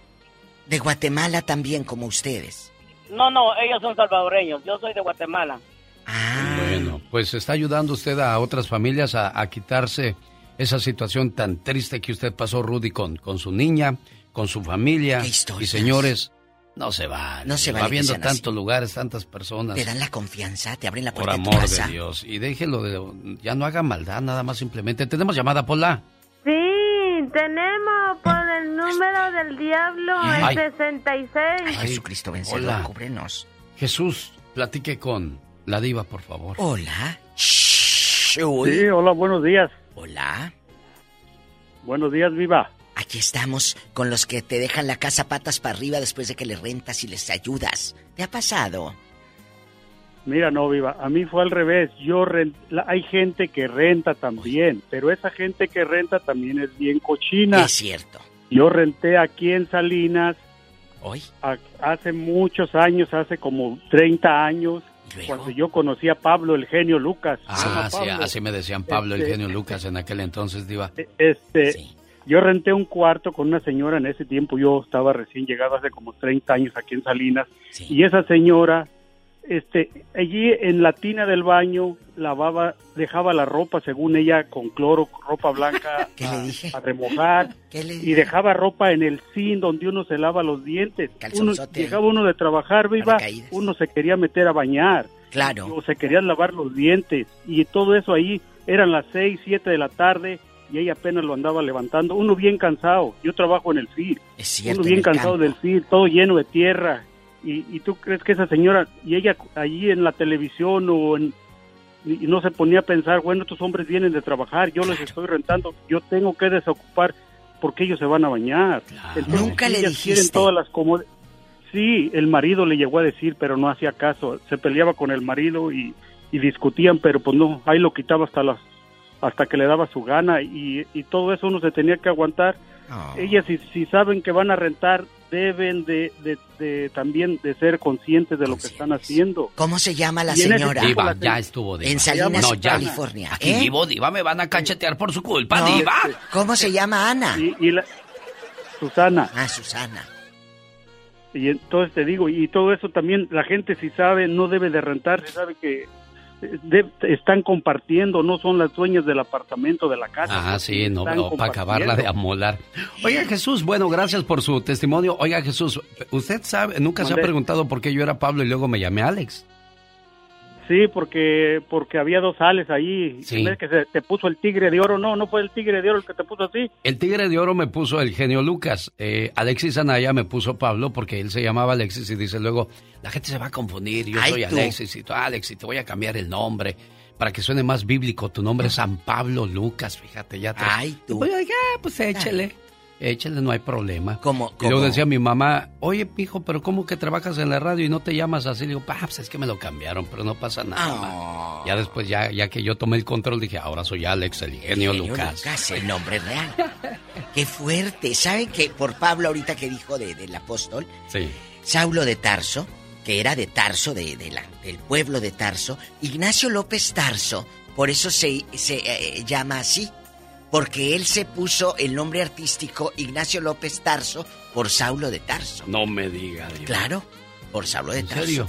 De Guatemala también, como ustedes. No, no, ellos son salvadoreños. Yo soy de Guatemala. Bueno, pues está ayudando usted a otras familias a, a quitarse esa situación tan triste que usted pasó, Rudy, con, con su niña, con su familia. Y señores, no se va. No se va vale que viendo tantos lugares, tantas personas. Te dan la confianza, te abren la Por puerta de tu amor casa. de Dios. Y déjelo de. Ya no haga maldad, nada más simplemente. Tenemos llamada, Pola. Sí, tenemos por el número del diablo, Ay. Ay, el 66. Jesucristo vencedor, Hola. cúbrenos. Jesús, platique con la diva, por favor. Hola. Sí, hola, buenos días. Hola. Buenos días, Viva. Aquí estamos con los que te dejan la casa patas para arriba después de que les rentas y les ayudas. ¿Te ha pasado? Mira, no, Viva, a mí fue al revés. Yo ren- la- hay gente que renta también, pero esa gente que renta también es bien cochina. Es cierto. Yo renté aquí en Salinas ¿Hoy? a- hace muchos años, hace como 30 años, cuando yo conocí a Pablo, el genio Lucas. Ah, sí, Pablo. así me decían Pablo, el Este, genio Lucas, en aquel entonces, diva. Este, yo renté un cuarto con una señora en ese tiempo, yo estaba recién llegado hace como 30 años aquí en Salinas, y esa señora, este, allí en la tina del baño lavaba, dejaba la ropa según ella con cloro, ropa blanca a, a remojar, y dejaba ropa en el zinc donde uno se lava los dientes. Uno, llegaba uno de trabajar, viva, uno se quería meter a bañar. Claro. O se querían lavar los dientes. Y todo eso ahí eran las 6, 7 de la tarde y ella apenas lo andaba levantando. Uno bien cansado. Yo trabajo en el FIR. Es cierto, Uno en bien cansado campo. del FIR, todo lleno de tierra. Y, y tú crees que esa señora, y ella allí en la televisión o en... Y no se ponía a pensar, bueno, estos hombres vienen de trabajar, yo les estoy rentando, yo tengo que desocupar porque ellos se van a bañar. Entonces, Nunca le dijiste. todas las comod- Sí, el marido le llegó a decir, pero no hacía caso. Se peleaba con el marido y, y discutían, pero pues no, ahí lo quitaba hasta las hasta que le daba su gana y, y todo eso uno se tenía que aguantar. Ellas si, si saben que van a rentar deben de, de- de también de ser conscientes de lo que están haciendo. ¿Cómo se llama la señora? Diva, la ya estuvo, Diva. En Salinas, no, ya. California. Aquí ¿eh? vivo, Diva, me van a cachetear por su culpa, No, Diva. ¿Cómo se llama Ana? Y, y la- Susana. Ah, Susana. Y entonces te digo, y todo eso también la gente si sabe no debe de rentar, si sabe que de- están compartiendo, no son las dueñas del apartamento, de la casa. Ah, sí, no, Están no, para acabarla de amolar. Oiga, Jesús, bueno, gracias por su testimonio. Oiga, Jesús, ¿usted sabe, nunca se ha preguntado por qué yo era Pablo y luego me llamé Alex? Sí, porque porque había dos sales ahí. Sí. ¿Ves que se te puso el tigre de oro? No, no fue el tigre de oro el que te puso así. El tigre de oro me puso el genio Lucas. Eh, Alexis Anaya me puso Pablo porque él se llamaba Alexis y dice luego, la gente se va a confundir, yo Ay, soy tú. Alexis y tú, Alex, y te voy a cambiar el nombre para que suene más bíblico. Tu nombre es San Pablo Lucas, fíjate, ya te... Ay, tú. Pues, oiga, pues échele. Échale, no hay problema. ¿Cómo? Y luego decía mi mamá, oye, hijo, pero ¿cómo que trabajas en la radio y no te llamas así? Le digo, "Pa, pues es que me lo cambiaron, pero no pasa nada. ma". Ya después, ya, ya que yo tomé el control, dije, ahora soy Alex, el genio, Genio Lucas. el nombre real. Qué fuerte. ¿Saben que por Pablo ahorita que dijo de- del apóstol? Sí. Saulo de Tarso, que era de Tarso, de, de la- del pueblo de Tarso, Ignacio López Tarso, por eso se, se eh, llama así, porque él se puso el nombre artístico Ignacio López Tarso por Saulo de Tarso. No me diga, Diva. Claro, por Saulo de ¿En Tarso. serio?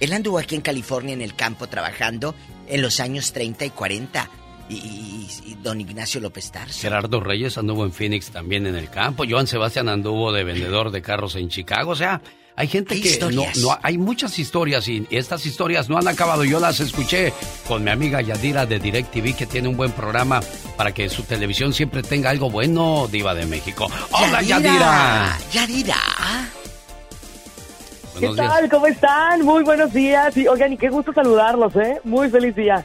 Él anduvo aquí en California en el campo trabajando en los años 30 y 40. Y, y- y don Ignacio López Tarso. Gerardo Reyes anduvo en Phoenix también en el campo. Joan Sebastián anduvo de vendedor de carros en Chicago. O sea, hay gente que no, hay muchas historias y estas historias no han acabado. Yo las escuché con mi amiga Yadira de DirecTV que tiene un buen programa para que su televisión siempre tenga algo bueno, diva de México. Hola Yadira. Yadira. ¿Qué Buenos días. tal? ¿Cómo están? Muy buenos días. Y, oigan, y qué gusto saludarlos, ¿eh? Muy feliz día.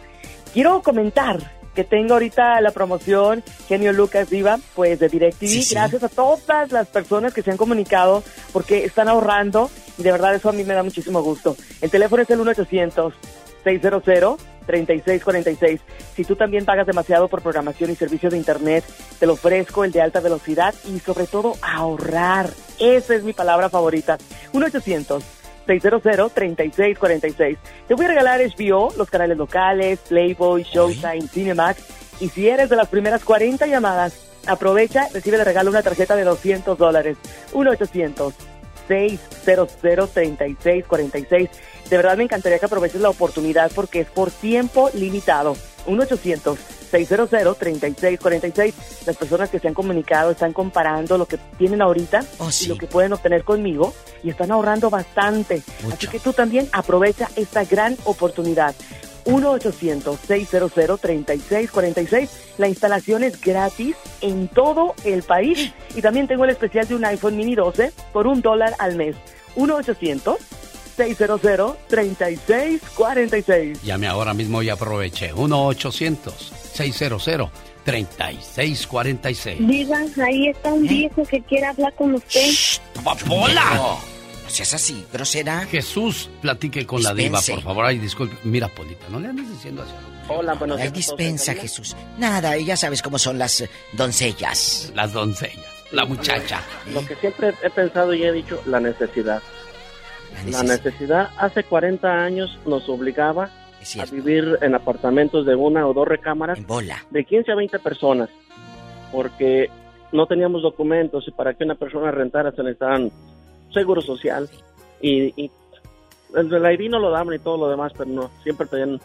Quiero comentar que tengo ahorita la promoción Genio Lucas Diva, pues de DirecTV. Sí, sí. Gracias a todas las personas que se han comunicado porque están ahorrando y de verdad eso a mí me da muchísimo gusto. El teléfono es el 1-800-600-3646. Si tú también pagas demasiado por programación y servicios de internet, te lo ofrezco el de alta velocidad y sobre todo ahorrar. Esa es mi palabra favorita. 1-800. 600-3646. Te voy a regalar HBO, los canales locales, Playboy, Showtime, Cinemax. Y si eres de las primeras 40 llamadas, aprovecha, recibe de regalo una tarjeta de 200 dólares. 1-800-600-3646. De verdad me encantaría que aproveches la oportunidad porque es por tiempo limitado. 1-800-600-3646. Las personas que se han comunicado están comparando lo que tienen ahorita y lo que pueden obtener conmigo y están ahorrando bastante. Así que tú también aprovecha esta gran oportunidad. 1-800-600-3646. La instalación es gratis en todo el país. Y también tengo el especial de un iPhone mini 12 por un dólar al mes. 1-800-600-3646. Llame ahora mismo y aproveche. 1-800-600-3646. Diva, ahí está un viejo que quiere hablar con usted. ¡Hola! No, no seas así, grosera. Jesús, platique con la diva, Dispense. por favor. Ay, disculpe. Mira, Polita, no le andes diciendo así. Hola, buenos días. dispensa, Jesús. Nada, y ya sabes cómo son las eh, doncellas. Las doncellas. La muchacha. Lo que siempre he pensado y he dicho, la necesidad. La necesidad. hace 40 años nos obligaba a vivir en apartamentos de una o dos recámaras de 15 a 20 personas, porque no teníamos documentos y para que una persona rentara se necesitaban seguro social y, y el ID no lo daban y todo lo demás, pero no, siempre pedían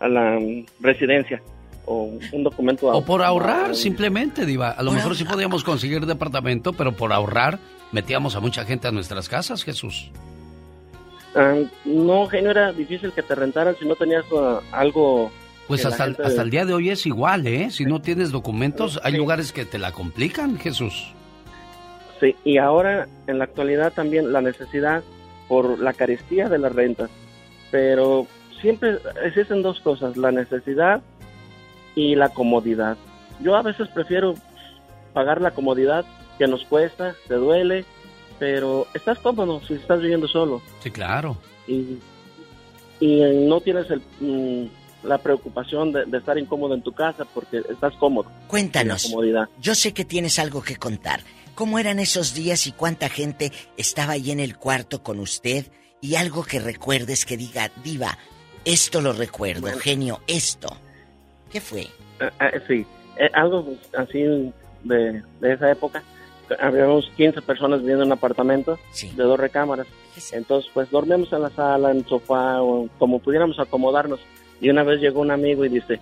a la residencia o un documento. O por ahorrar, Ah, simplemente, Diva. A lo mejor sí podíamos conseguir departamento, pero por ahorrar metíamos a mucha gente a nuestras casas, Jesús. Ah, no, genio, era difícil que te rentaran si no tenías ah, algo. Pues hasta, gente- hasta el día de hoy es igual, ¿eh? Si no tienes documentos, hay lugares que te la complican, Jesús. Sí, y ahora en la actualidad también la necesidad por la carestía de las rentas. Pero siempre existen dos cosas, la necesidad y la comodidad. Yo a veces prefiero pagar la comodidad que nos cuesta, te duele, pero estás cómodo si estás viviendo solo. Sí, claro. y, y no tienes el, mm, la preocupación de, de estar incómodo en tu casa porque estás cómodo. Cuéntanos. Yo sé que tienes algo que contar. ¿Cómo eran esos días y cuánta gente estaba ahí en el cuarto con usted? Y algo que recuerdes que diga, Diva, esto lo recuerdo, genio, esto. ¿Qué fue? Ah, ah, sí, Eh, algo así de, de esa época. Habíamos 15 personas viviendo en un apartamento de dos recámaras. Entonces, pues dormíamos en la sala, en el sofá, o como pudiéramos acomodarnos. Y una vez llegó un amigo y dice,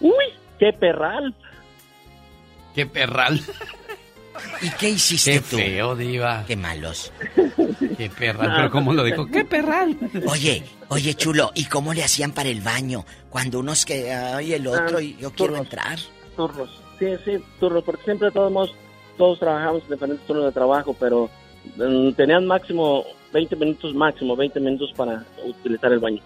¡Uy, qué perral! ¡Qué perral! ¿Y qué hiciste Qué tú? feo, Diva. Qué malos. Qué perral, pero ¿cómo lo dijo? ¡Qué perral! Oye, oye, chulo, ¿y cómo le hacían para el baño? Cuando unos que, ay, el otro, Ah, y yo quiero entrar. Turnos. Sí, sí, turnos, porque siempre todos modos, todos trabajamos en diferentes turnos de trabajo, pero mm, tenían máximo 20 minutos, máximo 20 minutos para utilizar el baño.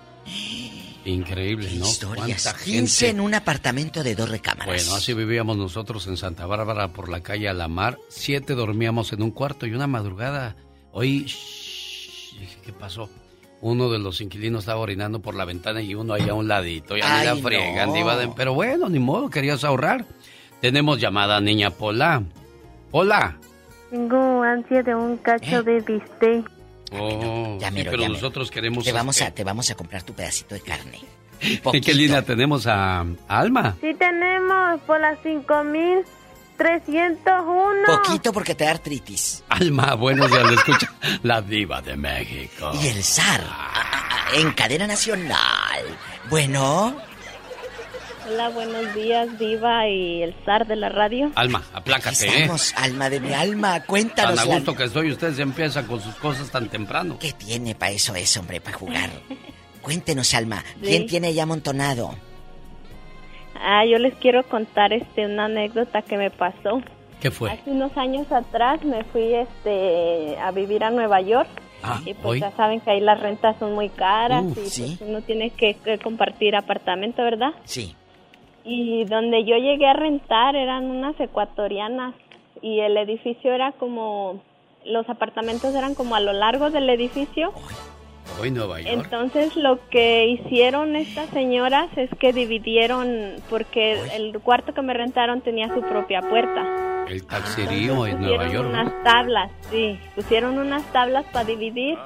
Increíble, ¿no? Historias. ¿Cuánta 15 gente? en un apartamento de dos recámaras. Bueno, así vivíamos nosotros en Santa Bárbara por la calle Alamar. Siete dormíamos en un cuarto y una madrugada. Hoy, shh, dije, ¿qué pasó? Uno de los inquilinos estaba orinando por la ventana y uno ahí a un ladito. Ya ni la Ay, friegan, no. de- Pero bueno, ni modo, querías ahorrar. Tenemos llamada niña Pola. Hola. Tengo ansia de un cacho de bistec. Oh, ya sí, mero, pero ya mero. nosotros queremos... Te vamos, este, a, te vamos a comprar tu pedacito de carne. ¿En qué línea tenemos a, a Alma? Sí tenemos por las 5301. Poquito porque te da artritis. Alma, buenos días, le escucha la diva de México. Y el zar. a- a- a- en cadena nacional. Bueno, Hola, buenos días, Diva y el zar de la radio. Alma, aplácate, ¿eh? estamos, alma de mi alma. Cuéntanos. Tan a la- gusto que estoy, ustedes empiezan con sus cosas tan temprano. ¿Qué tiene para eso es, hombre, para jugar? Cuéntenos, Alma. Sí. ¿Quién tiene ya amontonado? Ah, yo les quiero contar este una anécdota que me pasó. ¿Qué fue? Hace unos años atrás me fui este a vivir a Nueva York. Ah, y pues hoy. ya saben que ahí las rentas son muy caras y sí. pues uno tiene que, que compartir apartamento, ¿verdad? Sí. Y donde yo llegué a rentar eran unas ecuatorianas y el edificio era como los apartamentos eran como a lo largo del edificio. Hoy Nueva York. Entonces lo que hicieron estas señoras es que dividieron porque el cuarto que me rentaron tenía su propia puerta. El taxerío en Nueva York. unas tablas, sí, pusieron unas tablas para dividir.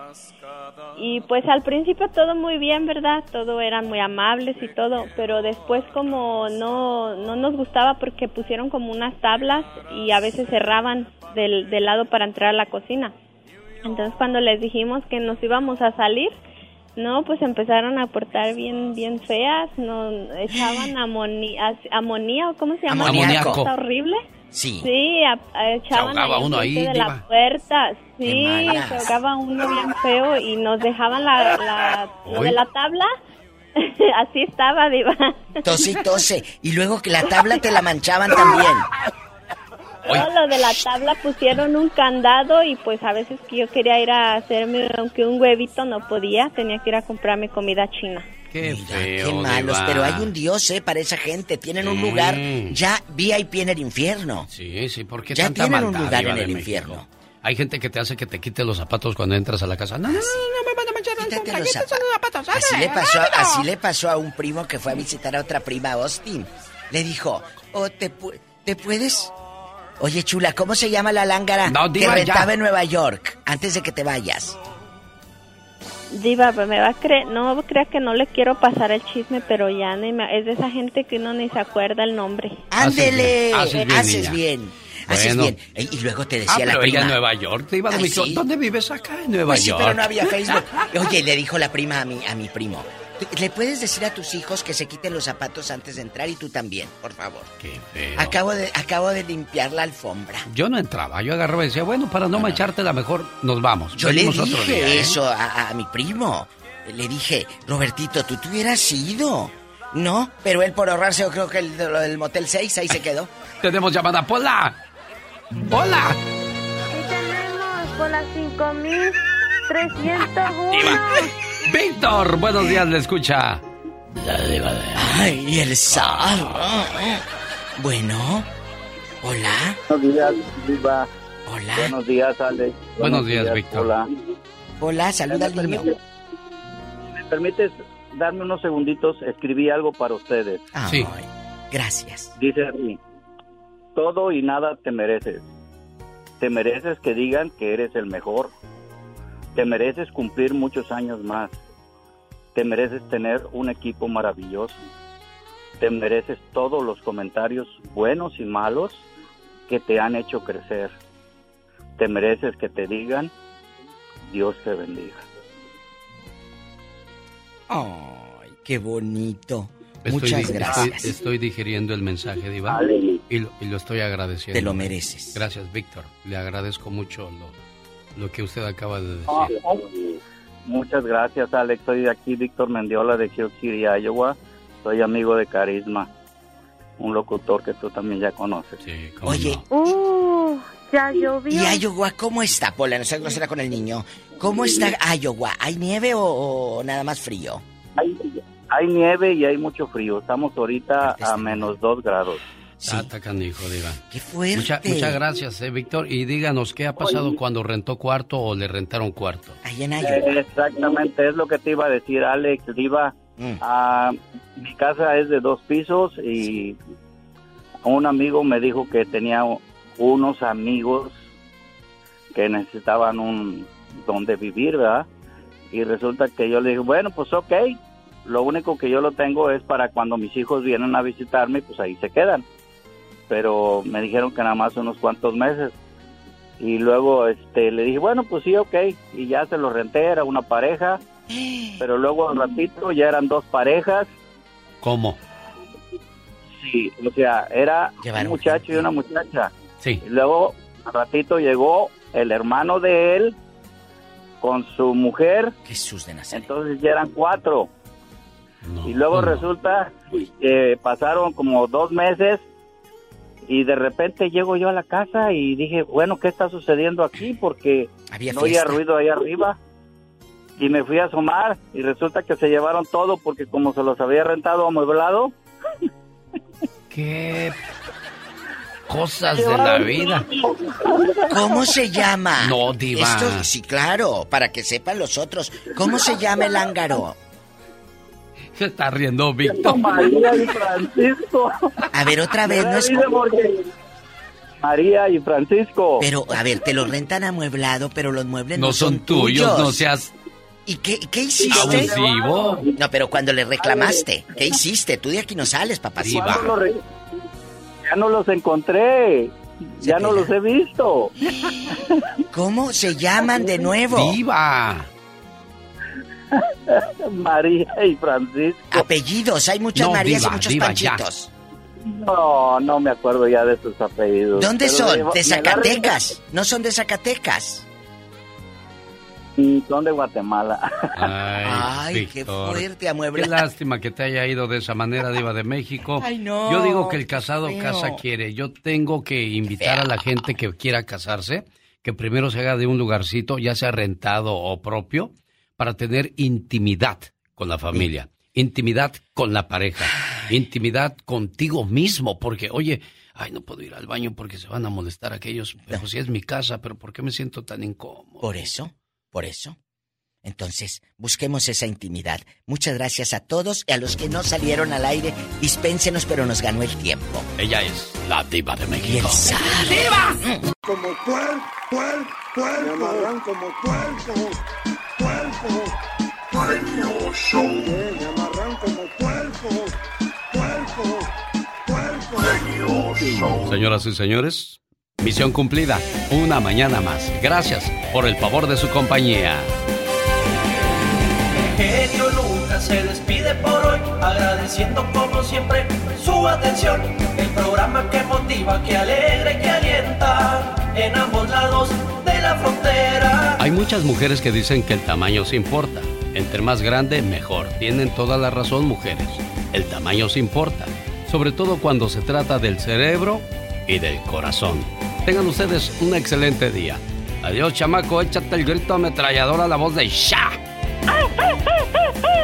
Y pues al principio todo muy bien, ¿verdad? Todo eran muy amables y todo, pero después como no, no nos gustaba porque pusieron como unas tablas y a veces cerraban del, del lado para entrar a la cocina. Entonces cuando les dijimos que nos íbamos a salir, no, pues empezaron a portar bien, bien feas, no, echaban amonía, amonía, ¿o cómo se llama? Amoníaco. Horrible. Sí. Sí, a- a- echaban ahí uno enfrente ahí, de diva. la puerta. Qué Sí, se ahogaba uno bien feo y nos dejaban la, la lo de la tabla. Así estaba, diva. Tose y tose. Y luego que la tabla te la manchaban también. No, lo de la tabla pusieron un candado y pues a veces que yo quería ir a hacerme, aunque un huevito no podía, tenía que ir a comprarme comida china. Qué feo, Qué malos, diva. pero hay un Dios, ¿eh? Para esa gente. Tienen un lugar ya VIP en el infierno. Sí, sí, ¿por qué Ya tanta tienen un lugar en el infierno. Hay gente que te hace que te quite los zapatos cuando entras a la casa. No, no, no, no me van a manchar los los zapatos. Así ¡ándale, le, pasó, rápido! así le pasó a un primo que fue a visitar a otra prima, Austin. Le dijo, oh, ¿te, pu- ¿te puedes...? Oye, chula, ¿cómo se llama la lángara No, que diva, rentaba ya. en Nueva York antes de que te vayas? Diva, pues me va a creer, no crea que no le quiero pasar el chisme, pero ya ni me- es de esa gente que uno ni se acuerda el nombre. ¡Ándele! Haces bien, haces bien, Haces Bueno. bien. E- Y luego te Ah, decía la pero ella prima... en Nueva York, te iba México. sí. ¿Dónde vives acá en Nueva Pues sí, York? pero no había Facebook. Oye, le dijo la prima a mi, a mi primo. "Tú- ¿Le puedes decir a tus hijos que se quiten los zapatos antes de entrar y tú también, por favor? Qué feo. Acabo de, acabo de limpiar la alfombra. Yo no entraba, yo agarraba y decía, bueno, para no manchártela mejor, nos vamos. Yo le Venimos dije otro día, ¿eh? eso a, a mi primo. Le dije, Robertito, tú te hubieras ido. No, pero él por ahorrarse, yo creo que el de lo del Motel 6 ahí se quedó. Tenemos llamada, Pola. Hola. Y tenemos por las 5301. Víctor, buenos días, le escucha. La diva de... Ay, y el zar. Bueno, hola. Buenos días, Viva. Hola. Buenos días, Alex. Buenos días, Víctor. Hola. Hola, saluda al ¿Me niño. ¿Me permites darme unos segunditos? Escribí algo para ustedes. Sí. Gracias. Dice así, todo y nada te mereces. Te mereces que digan que eres el mejor. Te mereces cumplir muchos años más. Te mereces tener un equipo maravilloso. Te mereces todos los comentarios buenos y malos que te han hecho crecer. Te mereces que te digan, Dios te bendiga. Ay, qué bonito. Estoy Muchas gracias. Estoy, estoy digiriendo el mensaje, Diva. Vale. Y lo, y lo estoy agradeciendo. Te lo mereces. Gracias, Víctor. Le agradezco mucho lo, lo que usted acaba de decir. Muchas gracias, Alex. Soy aquí Víctor Mendiola de Hill City, Iowa. Soy amigo de Carisma, un locutor que tú también ya conoces. Oye, Uh, ya llovió. ¿y Iowa cómo está, Pola? No seas grosera con el niño. ¿Cómo está Iowa? ¿Hay nieve o, o nada más frío? Hay, hay nieve y hay mucho frío. Estamos ahorita a menos dos grados. Sí. hijo, Diva. ¡Qué fuerte! muchas gracias, eh, Víctor. Y díganos, ¿qué ha pasado cuando rentó cuarto o le rentaron cuarto? exactamente, es lo que te iba a decir, Alex. Diva, mm. ah, mi casa es de dos pisos y un amigo me dijo que tenía unos amigos que necesitaban un donde vivir, ¿verdad? Y resulta que yo le dije, bueno, pues ok, lo único que yo lo tengo es para cuando mis hijos vienen a visitarme, pues ahí se quedan. Pero me dijeron que nada más unos cuantos meses. Y luego este le dije, bueno, pues sí, ok. Y ya se lo renté, era una pareja. Pero luego al ratito ya eran dos parejas. ¿Cómo? Sí, o sea, era un muchacho y una muchacha. Sí. Y luego al ratito llegó el hermano de él con su mujer. Jesús de Nazaret. Entonces ya eran cuatro. y luego resulta que pasaron como dos meses y de repente llego yo a la casa y dije, bueno, ¿qué está sucediendo aquí? Porque no había ruido ahí arriba. Y me fui a asomar y resulta que se llevaron todo porque como se los había rentado amueblado. ¿Qué cosas de la vida. ¿Cómo se llama? No, diva. sí, claro, para que sepan los otros. ¿Cómo se llama el ángaro? Se está riendo Víctor. María y Francisco. A ver, otra vez, no es... María y Francisco. Pero, a ver, te lo rentan amueblado, pero los muebles no, son, tuyos. No seas... ¿Y qué, qué hiciste? No, pero cuando le reclamaste, ¿qué hiciste? Tú de aquí no sales, papacito. Ya no los encontré. Ya no los he visto. ¿Cómo se llaman de nuevo? ¡Viva! María y Francisco. Apellidos, hay muchas Marías y muchos Panchitos. No, no me acuerdo ya de sus apellidos. ¿Dónde son? ¿De Zacatecas? ¿No son de Zacatecas? son de Guatemala. Ay, qué fuerte, amuebla. Qué lástima que te haya ido de esa manera, Diva de México. Ay, no. Yo digo que el casado casa quiere. Yo tengo que invitar a la gente que quiera casarse que primero se haga de un lugarcito, ya sea rentado o propio, para tener intimidad con la familia, intimidad con la pareja, intimidad contigo mismo, porque, oye, ay, no puedo ir al baño porque se van a molestar aquellos, pero si es mi casa, pero ¿por qué me siento tan incómodo? Por eso. Por eso. Entonces, busquemos esa intimidad. Muchas gracias a todos y a los que no salieron al aire. Dispénsenos, pero nos ganó el tiempo. Ella es la diva de México. ¡Diva! Como cuerpo, cuerpo, cuerpo. Me amarran como cuerpo, cuerpo. Cuerpo show. Me amarran como cuerpo, cuerpo, cuerpo. Señoras y señores, Misión cumplida, una mañana más. Gracias por el favor de su compañía. genio Lucas se despide por hoy, agradeciendo como siempre su atención. El programa que motiva, que alegra y que alienta en ambos lados de la frontera. Hay muchas mujeres que dicen que el tamaño se importa. Entre más grande, mejor. Tienen toda la razón, mujeres. El tamaño se importa. Sobre todo cuando se trata del cerebro y del corazón. Tengan ustedes un excelente día. Adiós, chamaco. Échate el grito ametrallador a la voz de Sha.